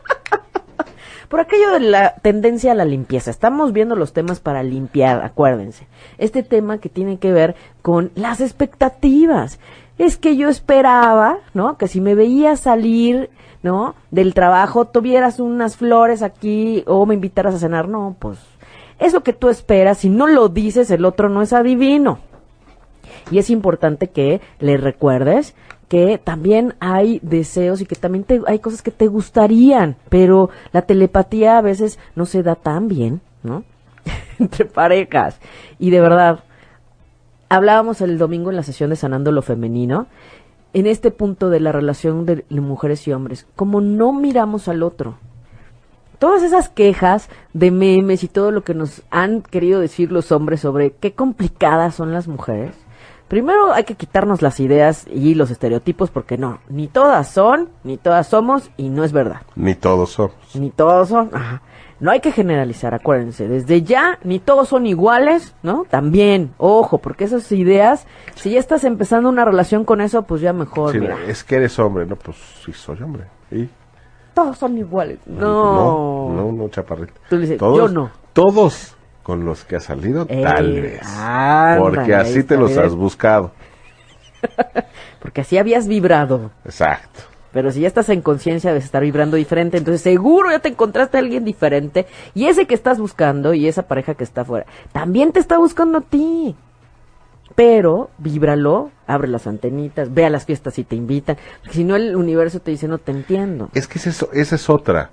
Por aquello de la tendencia a la limpieza. Estamos viendo los temas para limpiar, acuérdense. Este tema que tiene que ver con las expectativas. Es que yo esperaba, ¿no? Que si me veía salir, ¿no? Del trabajo, tuvieras unas flores aquí o me invitaras a cenar. No, pues es lo que tú esperas. Si no lo dices, el otro no es adivino. Y es importante que le recuerdes que también hay deseos y que también te- hay cosas que te gustarían, pero la telepatía a veces no se da tan bien, ¿no? Entre parejas. Y de verdad, hablábamos el domingo en la sesión de Sanando lo Femenino, en este punto de la relación de mujeres y hombres, como no miramos al otro, todas esas quejas de memes y todo lo que nos han querido decir los hombres sobre qué complicadas son las mujeres. Primero hay que quitarnos las ideas y los estereotipos porque no, ni todas son, ni todas somos y no es verdad. Ni todos somos. Ni todos son. ajá. No hay que generalizar, acuérdense. Desde ya, ni todos son iguales, ¿no? También, ojo, porque esas ideas, si ya estás empezando una relación con eso, pues ya mejor, Sí, mira. es que eres hombre, no, pues sí soy hombre. ¿Y? Todos son iguales. No, No. no, no, chaparrita. Tú le dices, todos, yo no. Todos con los que has salido, Eh, tal vez. ándale, Porque así te los has buscado. Porque así habías vibrado. Exacto. Pero si ya estás en conciencia de estar vibrando diferente, entonces seguro ya te encontraste a alguien diferente. Y ese que estás buscando y esa pareja que está afuera, también te está buscando a ti. Pero víbralo, abre las antenitas, ve a las fiestas si te invitan. Porque si no, el universo te dice, no te entiendo. Es que es eso, esa es otra.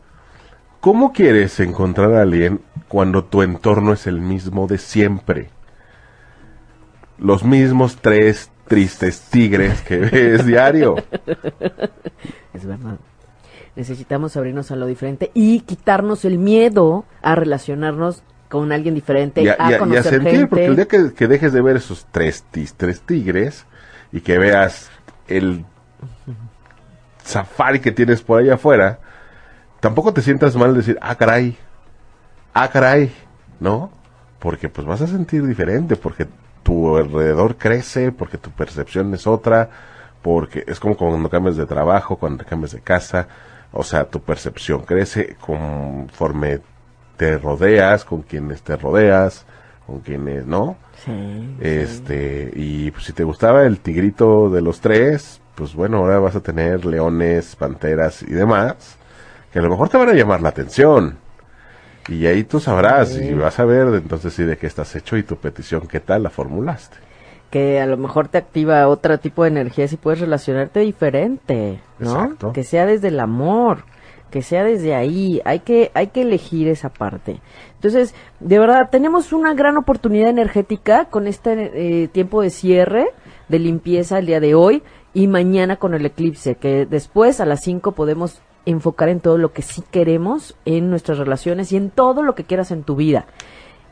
¿Cómo quieres encontrar a alguien cuando tu entorno es el mismo de siempre? Los mismos tres tristes tigres que ves diario. Es verdad. Necesitamos abrirnos a lo diferente y quitarnos el miedo a relacionarnos con alguien diferente, y a, a, y a- y a conocer sentir, gente. porque el día que, que dejes de ver esos tres, tis- tres tigres y que veas el safari que tienes por allá afuera, tampoco te sientas mal decir, ah, caray, ah, caray, ¿no? Porque pues vas a sentir diferente, porque tu alrededor crece, porque tu percepción es otra, porque es como cuando cambias de trabajo, cuando cambias de casa, o sea, tu percepción crece conforme te rodeas, con quienes te rodeas, con quienes, ¿no? Sí, Este, y pues, si te gustaba el tigrito de los tres, pues bueno, ahora vas a tener leones, panteras y demás, que a lo mejor te van a llamar la atención. Y ahí tú sabrás y vas a ver entonces sí de qué estás hecho y tu petición qué tal la formulaste. que a lo mejor te activa otro tipo de energías y puedes relacionarte diferente, ¿no? Exacto. Que sea desde el amor, que sea desde ahí, hay que, hay que elegir esa parte. Entonces, de verdad, tenemos una gran oportunidad energética con este eh, tiempo de cierre, de limpieza el día de hoy y mañana con el eclipse, que después a las 5 podemos enfocar en todo lo que sí queremos en nuestras relaciones y en todo lo que quieras en tu vida.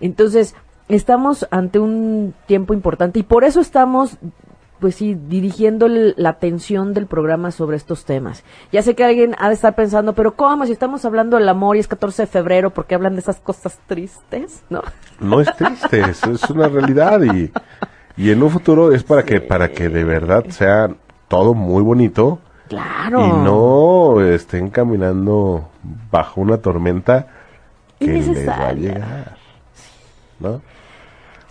Entonces, estamos ante un tiempo importante y por eso estamos pues sí, dirigiendo la atención del programa sobre estos temas. Ya sé que alguien ha de estar pensando, pero ¿cómo? Si estamos hablando del amor y es 14 de febrero, ¿por qué hablan de esas cosas tristes? ¿No? No es triste, es, es una realidad y, y en un futuro es para que para que de verdad sea todo muy bonito Claro. y no estén caminando bajo una tormenta que les va a llegar. ¿No?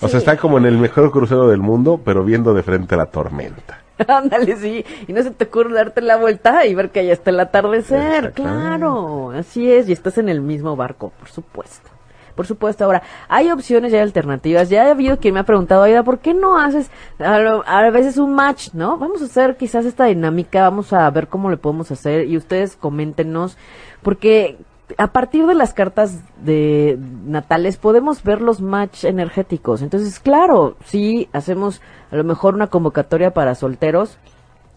O sea, está como en el mejor crucero del mundo, pero viendo de frente la tormenta. Ándale, sí. Y no se te ocurre darte la vuelta y ver que ya está el atardecer. Claro, así es. Y estás en el mismo barco, por supuesto. Por supuesto. Ahora, hay opciones y hay alternativas. Ya ha habido quien me ha preguntado, oiga, ¿por qué no haces a, lo- a veces un match, no? Vamos a hacer quizás esta dinámica, vamos a ver cómo le podemos hacer y ustedes coméntenos. Porque a partir de las cartas de natales podemos ver los match energéticos. Entonces, claro, sí hacemos a lo mejor una convocatoria para solteros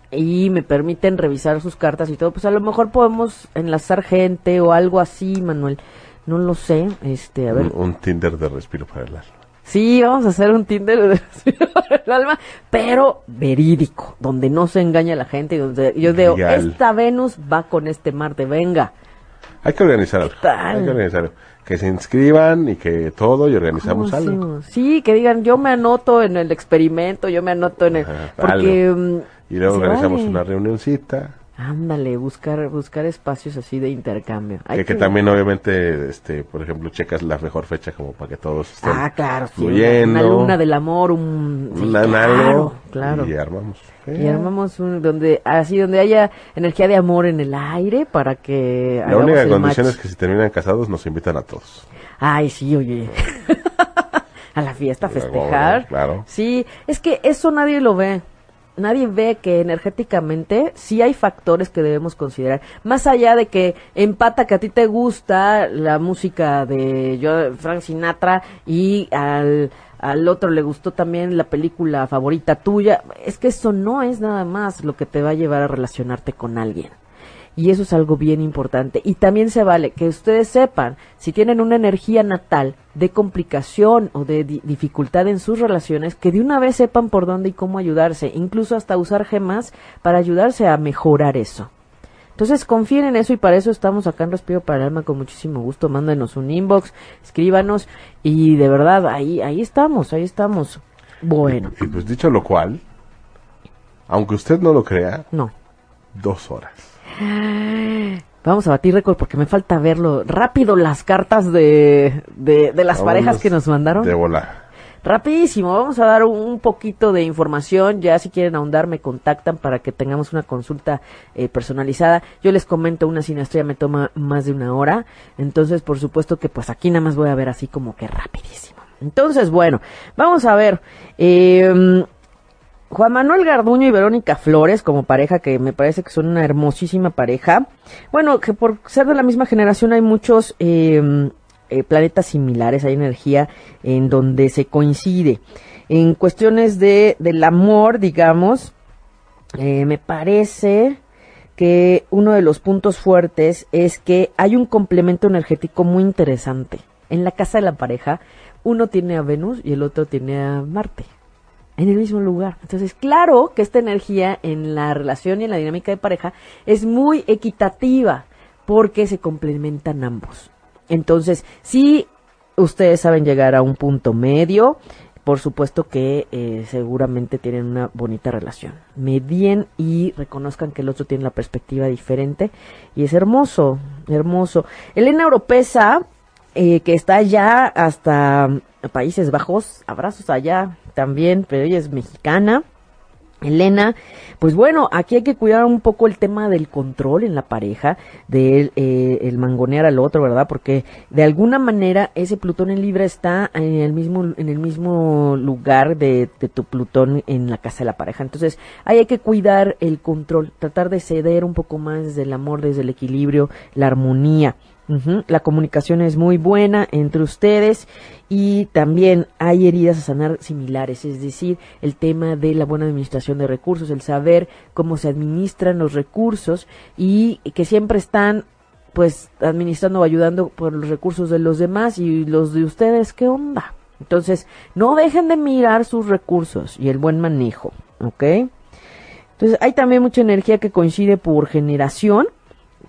y me permiten revisar sus cartas y todo, pues a lo mejor podemos enlazar gente o algo así, Manuel. No lo sé, este, a ver. Un, un Tinder de respiro para el alma. Sí, vamos a hacer un Tinder de el alma, pero verídico, donde no se engaña la gente y donde yo digo, esta Venus va con este Marte, venga. Hay que organizar algo. Hay que organizar algo. Que se inscriban y que todo y organizamos ¿Cómo algo. Sí, que digan, yo me anoto en el experimento, yo me anoto en el... Ajá, porque... algo. mm, Y luego organizamos vale. una reunioncita. Ándale, buscar, buscar espacios así de intercambio. Hay Que, que también obviamente, este, por ejemplo, checas la mejor fecha como para que todos estén Ah, claro, sí, una, fluyendo. una luna del amor, un... sí, una- claro, algo, claro. Y armamos. Y armamos un, donde, así, donde haya energía de amor en el aire para que La única condición match. es que si terminan casados nos invitan a todos. Ay, sí, oye. a la fiesta, a festejar. claro. Sí, es que eso nadie lo ve. Nadie ve que energéticamente sí hay factores que debemos considerar. Más allá de que empata que a ti te gusta la música de yo, Frank Sinatra y al, al otro le gustó también la película favorita tuya. Es que eso no es nada más lo que te va a llevar a relacionarte con alguien. Y eso es algo bien importante. Y también se vale que ustedes sepan si tienen una energía natal de complicación o de di- dificultad en sus relaciones, que de una vez sepan por dónde y cómo ayudarse, incluso hasta usar gemas para ayudarse a mejorar eso. Entonces confíen en eso y para eso estamos acá en Respiro para el Alma con muchísimo gusto. Mándenos un inbox, escríbanos y de verdad ahí, ahí estamos, ahí estamos. Bueno, Y pues dicho lo cual, aunque usted no lo crea, no. dos horas. Vamos a batir récord porque me falta verlo. Rápido las cartas de, de, de las Vámonos parejas que nos mandaron. De volar. Rapidísimo, vamos a dar un poquito de información. Ya si quieren ahondar, me contactan para que tengamos una consulta eh, personalizada. Yo les comento, una sinastría me toma más de una hora. Entonces, por supuesto que pues aquí nada más voy a ver así como que rapidísimo. Entonces, bueno, vamos a ver. Eh, Juan Manuel Garduño y Verónica Flores como pareja que me parece que son una hermosísima pareja. Bueno, que por ser de la misma generación hay muchos eh, eh, planetas similares, hay energía en donde se coincide. En cuestiones de, del amor, digamos, eh, me parece que uno de los puntos fuertes es que hay un complemento energético muy interesante. En la casa de la pareja, uno tiene a Venus y el otro tiene a Marte en el mismo lugar. Entonces, claro que esta energía en la relación y en la dinámica de pareja es muy equitativa porque se complementan ambos. Entonces, si ustedes saben llegar a un punto medio, por supuesto que eh, seguramente tienen una bonita relación. Medien y reconozcan que el otro tiene la perspectiva diferente y es hermoso, hermoso. Elena Oropesa, eh, que está allá hasta Países Bajos, abrazos allá también, pero ella es mexicana. Elena, pues bueno, aquí hay que cuidar un poco el tema del control en la pareja, de eh, el mangonear al otro, ¿verdad? Porque de alguna manera ese Plutón en Libra está en el mismo, en el mismo lugar de, de tu Plutón en la casa de la pareja. Entonces, ahí hay que cuidar el control, tratar de ceder un poco más desde el amor, desde el equilibrio, la armonía. La comunicación es muy buena entre ustedes y también hay heridas a sanar similares, es decir, el tema de la buena administración de recursos, el saber cómo se administran los recursos y que siempre están pues administrando o ayudando por los recursos de los demás y los de ustedes, ¿qué onda? Entonces, no dejen de mirar sus recursos y el buen manejo, ¿ok? Entonces, hay también mucha energía que coincide por generación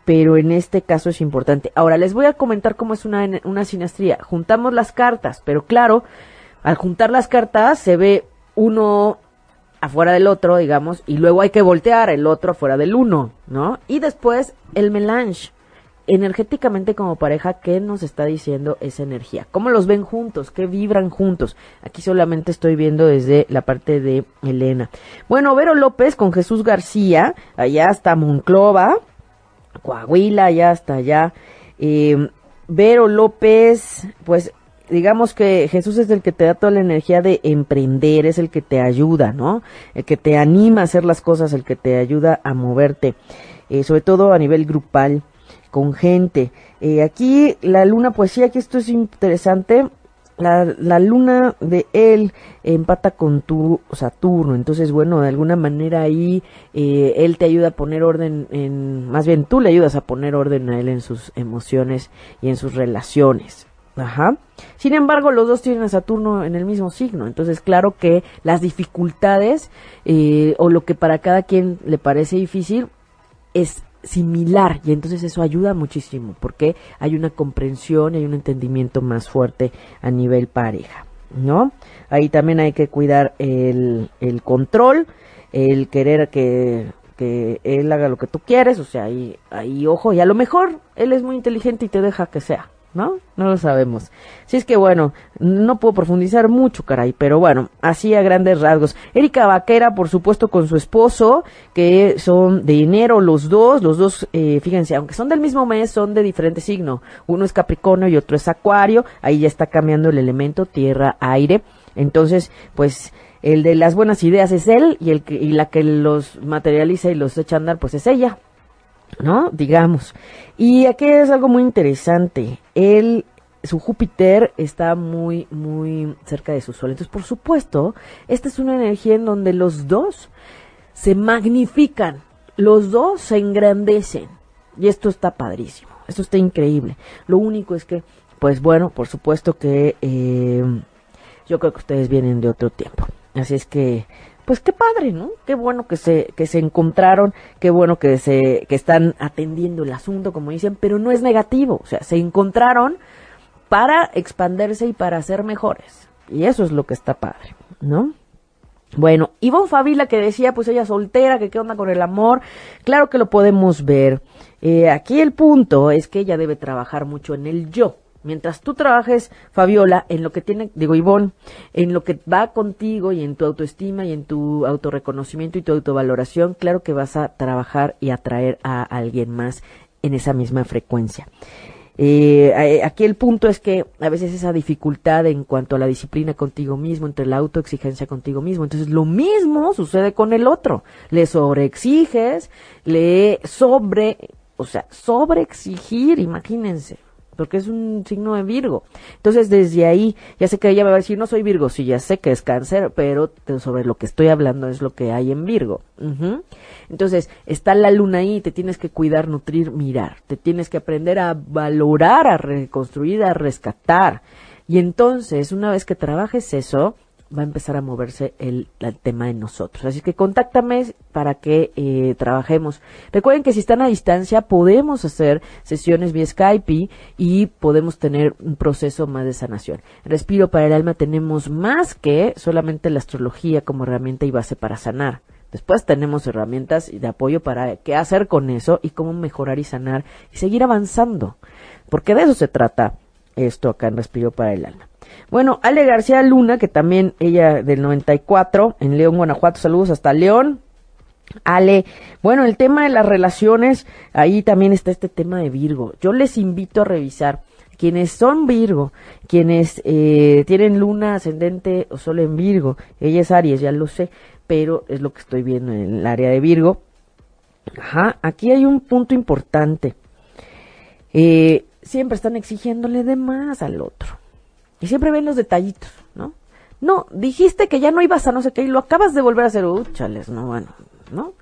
pero en este caso es importante. Ahora les voy a comentar cómo es una, una sinastría. Juntamos las cartas, pero claro, al juntar las cartas se ve uno afuera del otro, digamos, y luego hay que voltear el otro afuera del uno, ¿no? Y después el melange. Energéticamente como pareja, ¿qué nos está diciendo esa energía? ¿Cómo los ven juntos? ¿Qué vibran juntos? Aquí solamente estoy viendo desde la parte de Elena. Bueno, Vero López con Jesús García, allá está Monclova, Coahuila, ya hasta allá. Eh, Vero López, pues digamos que Jesús es el que te da toda la energía de emprender, es el que te ayuda, ¿no? El que te anima a hacer las cosas, el que te ayuda a moverte, eh, sobre todo a nivel grupal, con gente. Eh, aquí la luna, pues sí, aquí esto es interesante la, la, luna de él empata con tu Saturno, entonces bueno, de alguna manera ahí eh, él te ayuda a poner orden en, más bien tú le ayudas a poner orden a él en sus emociones y en sus relaciones. Ajá. Sin embargo, los dos tienen a Saturno en el mismo signo, entonces claro que las dificultades eh, o lo que para cada quien le parece difícil es similar y entonces eso ayuda muchísimo porque hay una comprensión y hay un entendimiento más fuerte a nivel pareja, ¿no? Ahí también hay que cuidar el, el control, el querer que, que él haga lo que tú quieres, o sea, ahí, ahí ojo, y a lo mejor él es muy inteligente y te deja que sea, ¿no? No lo sabemos. Si es que bueno, no puedo profundizar mucho, caray, pero bueno, así a grandes rasgos. Erika Vaquera, por supuesto, con su esposo, que son de enero los dos, los dos, eh, fíjense, aunque son del mismo mes, son de diferente signo. Uno es Capricornio y otro es Acuario, ahí ya está cambiando el elemento tierra, aire. Entonces, pues, el de las buenas ideas es él y, el que, y la que los materializa y los echa a andar, pues es ella. ¿No? Digamos. Y aquí es algo muy interesante. Él, su Júpiter está muy, muy cerca de su Sol. Entonces, por supuesto, esta es una energía en donde los dos se magnifican, los dos se engrandecen. Y esto está padrísimo, esto está increíble. Lo único es que, pues bueno, por supuesto que eh, yo creo que ustedes vienen de otro tiempo. Así es que pues qué padre, ¿no? Qué bueno que se, que se encontraron, qué bueno que se, que están atendiendo el asunto, como dicen, pero no es negativo, o sea, se encontraron para expandirse y para ser mejores. Y eso es lo que está padre, ¿no? Bueno, Ivonne Fabila que decía, pues ella soltera, que qué onda con el amor, claro que lo podemos ver. Eh, aquí el punto es que ella debe trabajar mucho en el yo. Mientras tú trabajes, Fabiola, en lo que tiene, digo Ivonne, en lo que va contigo y en tu autoestima y en tu autorreconocimiento y tu autovaloración, claro que vas a trabajar y atraer a alguien más en esa misma frecuencia. Eh, eh, aquí el punto es que a veces esa dificultad en cuanto a la disciplina contigo mismo, entre la autoexigencia contigo mismo, entonces lo mismo sucede con el otro. Le sobreexiges, le sobre, o sea, sobreexigir, imagínense porque es un signo de Virgo. Entonces, desde ahí, ya sé que ella me va a decir, no soy Virgo, sí, ya sé que es cáncer, pero sobre lo que estoy hablando es lo que hay en Virgo. Entonces, está la luna ahí, te tienes que cuidar, nutrir, mirar, te tienes que aprender a valorar, a reconstruir, a rescatar. Y entonces, una vez que trabajes eso, va a empezar a moverse el, tema de nosotros. Así que contáctame para que eh, trabajemos. Recuerden que si están a distancia podemos hacer sesiones vía Skype y, podemos tener un proceso más de sanación. Respiro para el alma tenemos más que solamente la astrología como herramienta y base para sanar. Después tenemos herramientas de apoyo para qué hacer con eso y cómo mejorar y sanar y seguir avanzando. Porque de eso se trata esto acá en Respiro para el Alma. Bueno, Ale García Luna, que también ella del 94 en León, Guanajuato, saludos hasta León. Ale, bueno, el tema de las relaciones, ahí también está este tema de Virgo. Yo les invito a revisar quienes son Virgo, quienes eh, tienen luna ascendente o solo en Virgo, ella es Aries, ya lo sé, pero es lo que estoy viendo en el área de Virgo. Ajá, aquí hay un punto importante. Eh, siempre están exigiéndole de más al otro. Y siempre ven los detallitos, ¿no? No, dijiste que ya no ibas a no sé qué y lo acabas de volver a hacer. Uh, chales, no, bueno, ¿no?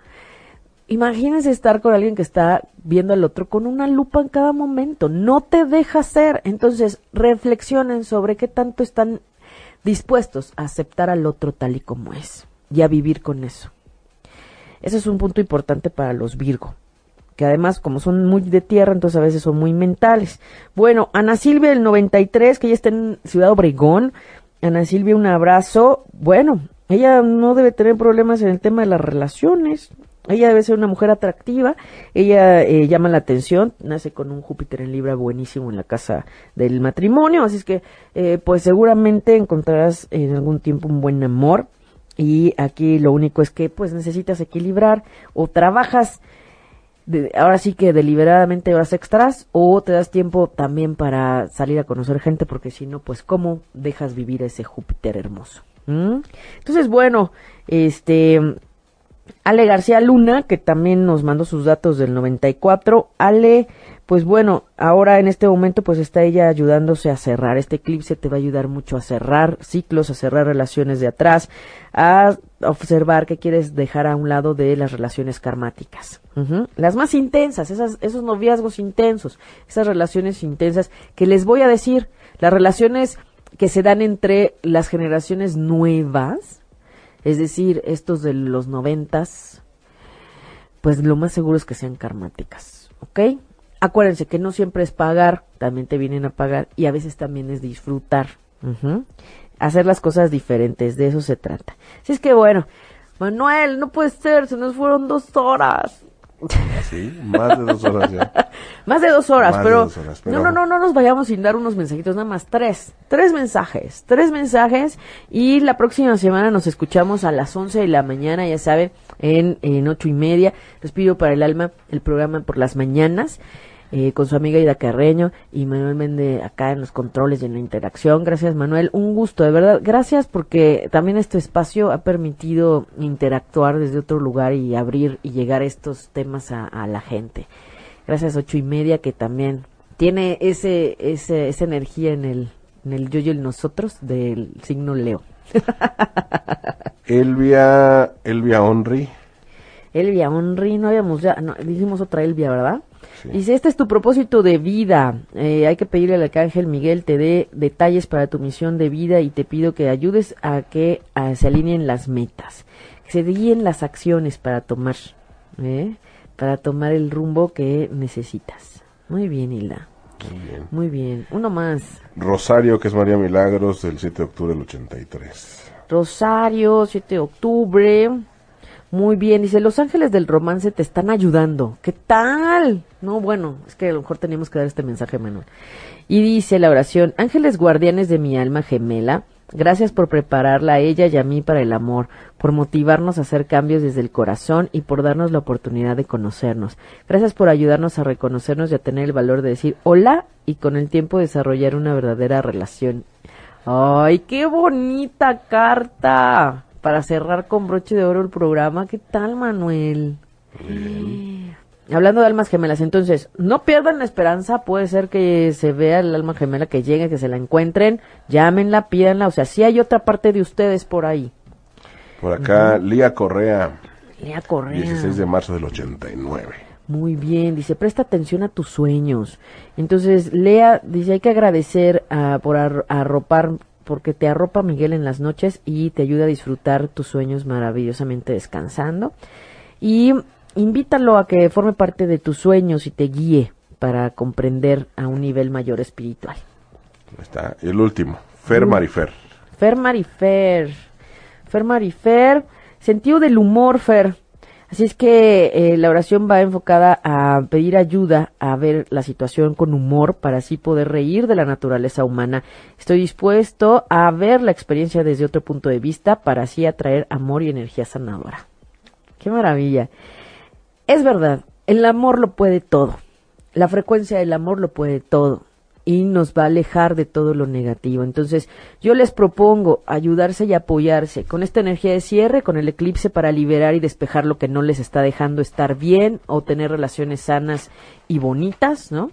Imagínense estar con alguien que está viendo al otro con una lupa en cada momento. No te deja ser. Entonces, reflexionen sobre qué tanto están dispuestos a aceptar al otro tal y como es y a vivir con eso. Ese es un punto importante para los Virgo, que además como son muy de tierra, entonces a veces son muy mentales. Bueno, Ana Silvia del 93, que ya está en Ciudad Obregón. Ana Silvia, un abrazo. Bueno, ella no debe tener problemas en el tema de las relaciones. Ella debe ser una mujer atractiva, ella eh, llama la atención, nace con un Júpiter en Libra buenísimo en la casa del matrimonio, así es que eh, pues seguramente encontrarás en algún tiempo un buen amor y aquí lo único es que pues necesitas equilibrar o trabajas ahora sí que deliberadamente horas extras o te das tiempo también para salir a conocer gente porque si no pues cómo dejas vivir ese Júpiter hermoso. ¿Mm? Entonces bueno, este Ale García Luna, que también nos mandó sus datos del 94. Ale, pues bueno, ahora en este momento pues está ella ayudándose a cerrar. Este eclipse te va a ayudar mucho a cerrar ciclos, a cerrar relaciones de atrás, a observar qué quieres dejar a un lado de las relaciones karmáticas. Las más intensas, esos noviazgos intensos, esas relaciones intensas que les voy a decir, las relaciones que se dan entre las generaciones nuevas, es decir, estos de los noventas, pues lo más seguro es que sean karmáticas, ¿ok? Acuérdense que no siempre es pagar, también te vienen a pagar y a veces también es disfrutar. Hacer las cosas diferentes, de eso se trata. Así es que bueno, Manuel, no puede ser, se nos fueron dos horas. Sí, más de dos horas ya. más de dos horas, pero, No, no, no, no nos vayamos sin dar unos mensajitos, nada más tres. Tres mensajes, tres mensajes. Y la próxima semana nos escuchamos a las once de la mañana, ya saben, en, en ocho y media. Les pido para el alma el programa por las mañanas. Eh, con su amiga Ida Carreño y Manuel Méndez acá en los controles y en la interacción. Gracias Manuel, un gusto, de verdad. Gracias porque también este espacio ha permitido interactuar desde otro lugar y abrir y llegar estos temas a, la gente. Gracias ocho y media que también tiene ese, ese esa energía en el, en el yo y el nosotros del signo Leo. Elvia, Elvia Honri. Elvia Honri, no habíamos ya, no, dijimos otra Elvia, ¿verdad? Dice, este es tu propósito de vida. Eh, hay que pedirle al arcángel Miguel te dé detalles para tu misión de vida y te pido que ayudes a que se alineen las metas, que se guíen las acciones para tomar, ¿eh? para tomar el rumbo que necesitas. Muy bien, Hilda. Muy bien. Muy bien. Uno más. Rosario, que es María Milagros, del 7 de octubre del 83. Rosario, 7 de octubre. Muy bien, dice, los ángeles del romance te están ayudando. ¿Qué tal? No, bueno, es que a lo mejor teníamos que dar este mensaje, Manuel. Y dice la oración, ángeles guardianes de mi alma gemela, gracias por prepararla a ella y a mí para el amor, por motivarnos a hacer cambios desde el corazón y por darnos la oportunidad de conocernos. Gracias por ayudarnos a reconocernos y a tener el valor de decir hola y con el tiempo desarrollar una verdadera relación. ¡Ay, qué bonita carta! Para cerrar con broche de oro el programa. ¿Qué tal, Manuel? Hablando de almas gemelas, entonces, no pierdan la esperanza, puede ser que se vea el alma gemela que llegue, que se la encuentren, llámenla, pídanla, o sea, sí hay otra parte de ustedes por ahí. Por acá, Lía Correa. Lía Correa. 16 de marzo del 89. Muy bien, dice, presta atención a tus sueños. Entonces, Lea dice, hay que agradecer uh, por arropar porque te arropa Miguel en las noches y te ayuda a disfrutar tus sueños maravillosamente descansando. Y invítalo a que forme parte de tus sueños y te guíe para comprender a un nivel mayor espiritual. Está. El último, Fer Marifer. Fer Marifer. Fer Marifer. Sentido del humor, Fer. Así es que eh, la oración va enfocada a pedir ayuda, a ver la situación con humor para así poder reír de la naturaleza humana. Estoy dispuesto a ver la experiencia desde otro punto de vista para así atraer amor y energía sanadora. Qué maravilla. Es verdad, el amor lo puede todo. La frecuencia del amor lo puede todo y nos va a alejar de todo lo negativo. Entonces, yo les propongo ayudarse y apoyarse con esta energía de cierre, con el eclipse para liberar y despejar lo que no les está dejando estar bien o tener relaciones sanas y bonitas, ¿no?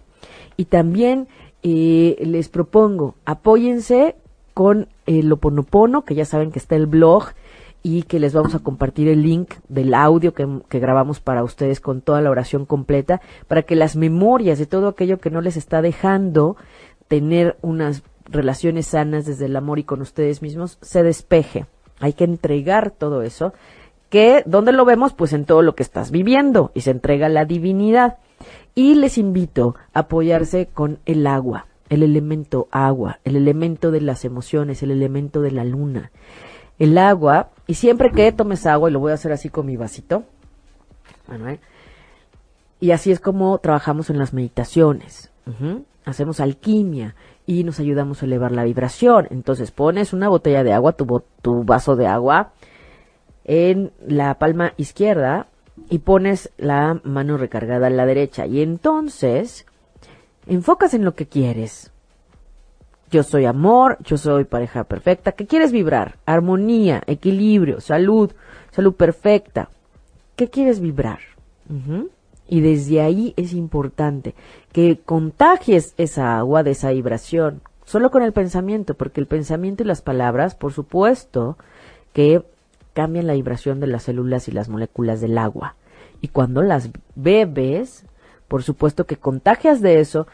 Y también eh, les propongo, apóyense con el Oponopono, que ya saben que está el blog y que les vamos a compartir el link del audio que, grabamos para ustedes con toda la oración completa, para que las memorias de todo aquello que no les está dejando tener unas relaciones sanas desde el amor y con ustedes mismos se despeje. Hay que entregar todo eso, que ¿dónde lo vemos? Pues en todo lo que estás viviendo y se entrega la divinidad. Y les invito a apoyarse con el agua, el elemento agua, el elemento de las emociones, el elemento de la luna el agua, y siempre que tomes agua, y lo voy a hacer así con mi vasito, Manuel, y así es como trabajamos en las meditaciones. Hacemos alquimia y nos ayudamos a elevar la vibración. Entonces pones una botella de agua, tu, tu vaso de agua, en la palma izquierda y pones la mano recargada en la derecha. Y entonces enfocas en lo que quieres yo soy amor, yo soy pareja perfecta. ¿Qué quieres vibrar? Armonía, equilibrio, salud, salud perfecta. ¿Qué quieres vibrar? Y desde ahí es importante que contagies esa agua de esa vibración, solo con el pensamiento, porque el pensamiento y las palabras, por supuesto, que cambian la vibración de las células y las moléculas del agua. Y cuando las bebes, por supuesto que contagias de eso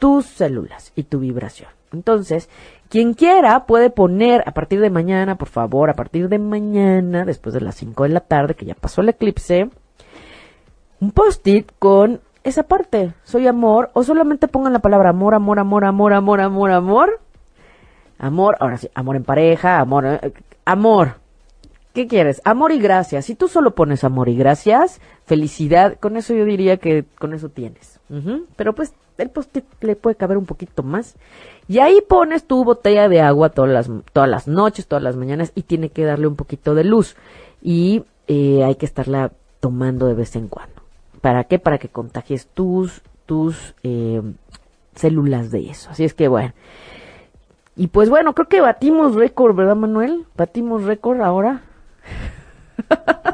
tus células y tu vibración. Entonces, quien quiera puede poner a partir de mañana, por favor, a partir de mañana, después de las 5 de la tarde, que ya pasó el eclipse, un post-it con esa parte, soy amor, o solamente pongan la palabra amor, amor, amor, amor, amor, amor, amor. Amor, ahora sí, amor en pareja, amor, eh, amor. ¿Qué quieres? Amor y gracias. Si tú solo pones amor y gracias, felicidad, con eso yo diría que con eso tienes. Pero pues el post-it le puede caber un poquito más. Y ahí pones tu botella de agua todas las, todas las noches, todas las mañanas y tiene que darle un poquito de luz. Y eh, hay que estarla tomando de vez en cuando. ¿Para qué? Para que contagies tus, tus eh, células de eso. Así es que bueno. Y pues bueno, creo que batimos récord, ¿verdad, Manuel? Batimos récord ahora.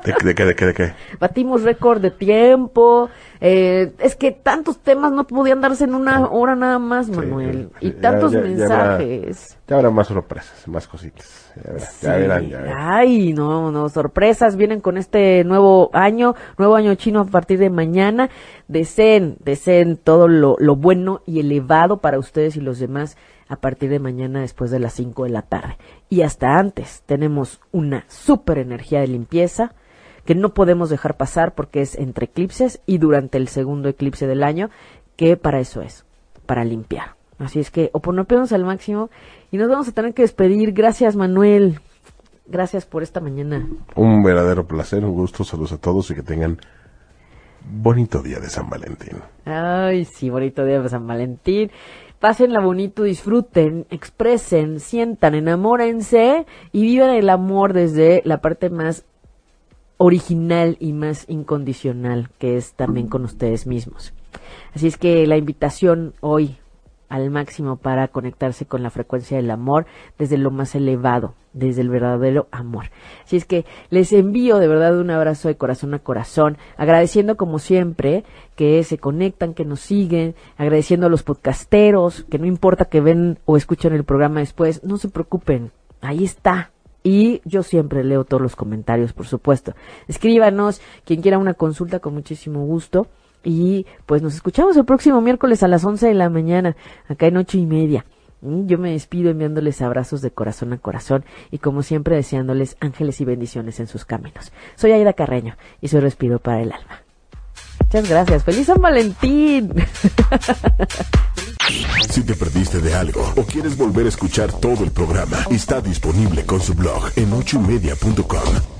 ¿De, qué, de qué, de qué? Batimos récord de tiempo. Eh, es que tantos temas no podían darse en una hora nada más, Manuel. y tantos mensajes. Ya habrá, más sorpresas, más cositas. Ya, verán, ya verán. Ay, no, no, sorpresas vienen con este nuevo año, nuevo año chino a partir de mañana. Deseen, deseen todo lo, lo bueno y elevado para ustedes y los demás a partir de mañana después de las 5 de la tarde. Y hasta antes tenemos una super energía de limpieza que no podemos dejar pasar porque es entre eclipses y durante el segundo eclipse del año, que para eso es, para limpiar. Así es que oponopeamos al máximo y nos vamos a tener que despedir. Gracias Manuel. Gracias por esta mañana. Un verdadero placer, un gusto, saludos a todos y que tengan bonito día de San Valentín. Ay, sí, bonito día de San Valentín pásenla bonito, disfruten, expresen, sientan, enamórense y vivan el amor desde la parte más original y más incondicional que es también con ustedes mismos. Así es que la invitación hoy al máximo para conectarse con la frecuencia del amor desde lo más elevado, desde el verdadero amor. Así es que les envío de verdad un abrazo de corazón a corazón, agradeciendo como siempre que se conectan, que nos siguen, agradeciendo a los podcasteros, que no importa que ven o escuchen el programa después, no se preocupen, ahí está, y yo siempre leo todos los comentarios, por supuesto. Escríbanos, quien quiera una consulta con muchísimo gusto. Y pues nos escuchamos el próximo miércoles a las 11 de la mañana, acá en ocho y media. Yo me despido enviándoles abrazos de corazón a corazón y como siempre deseándoles ángeles y bendiciones en sus caminos. Soy Aida Carreño y soy Respiro para el Alma. Muchas gracias. ¡Feliz San Valentín! Si te perdiste de algo o quieres volver a escuchar todo el programa, está disponible con su blog en ochoymedia.com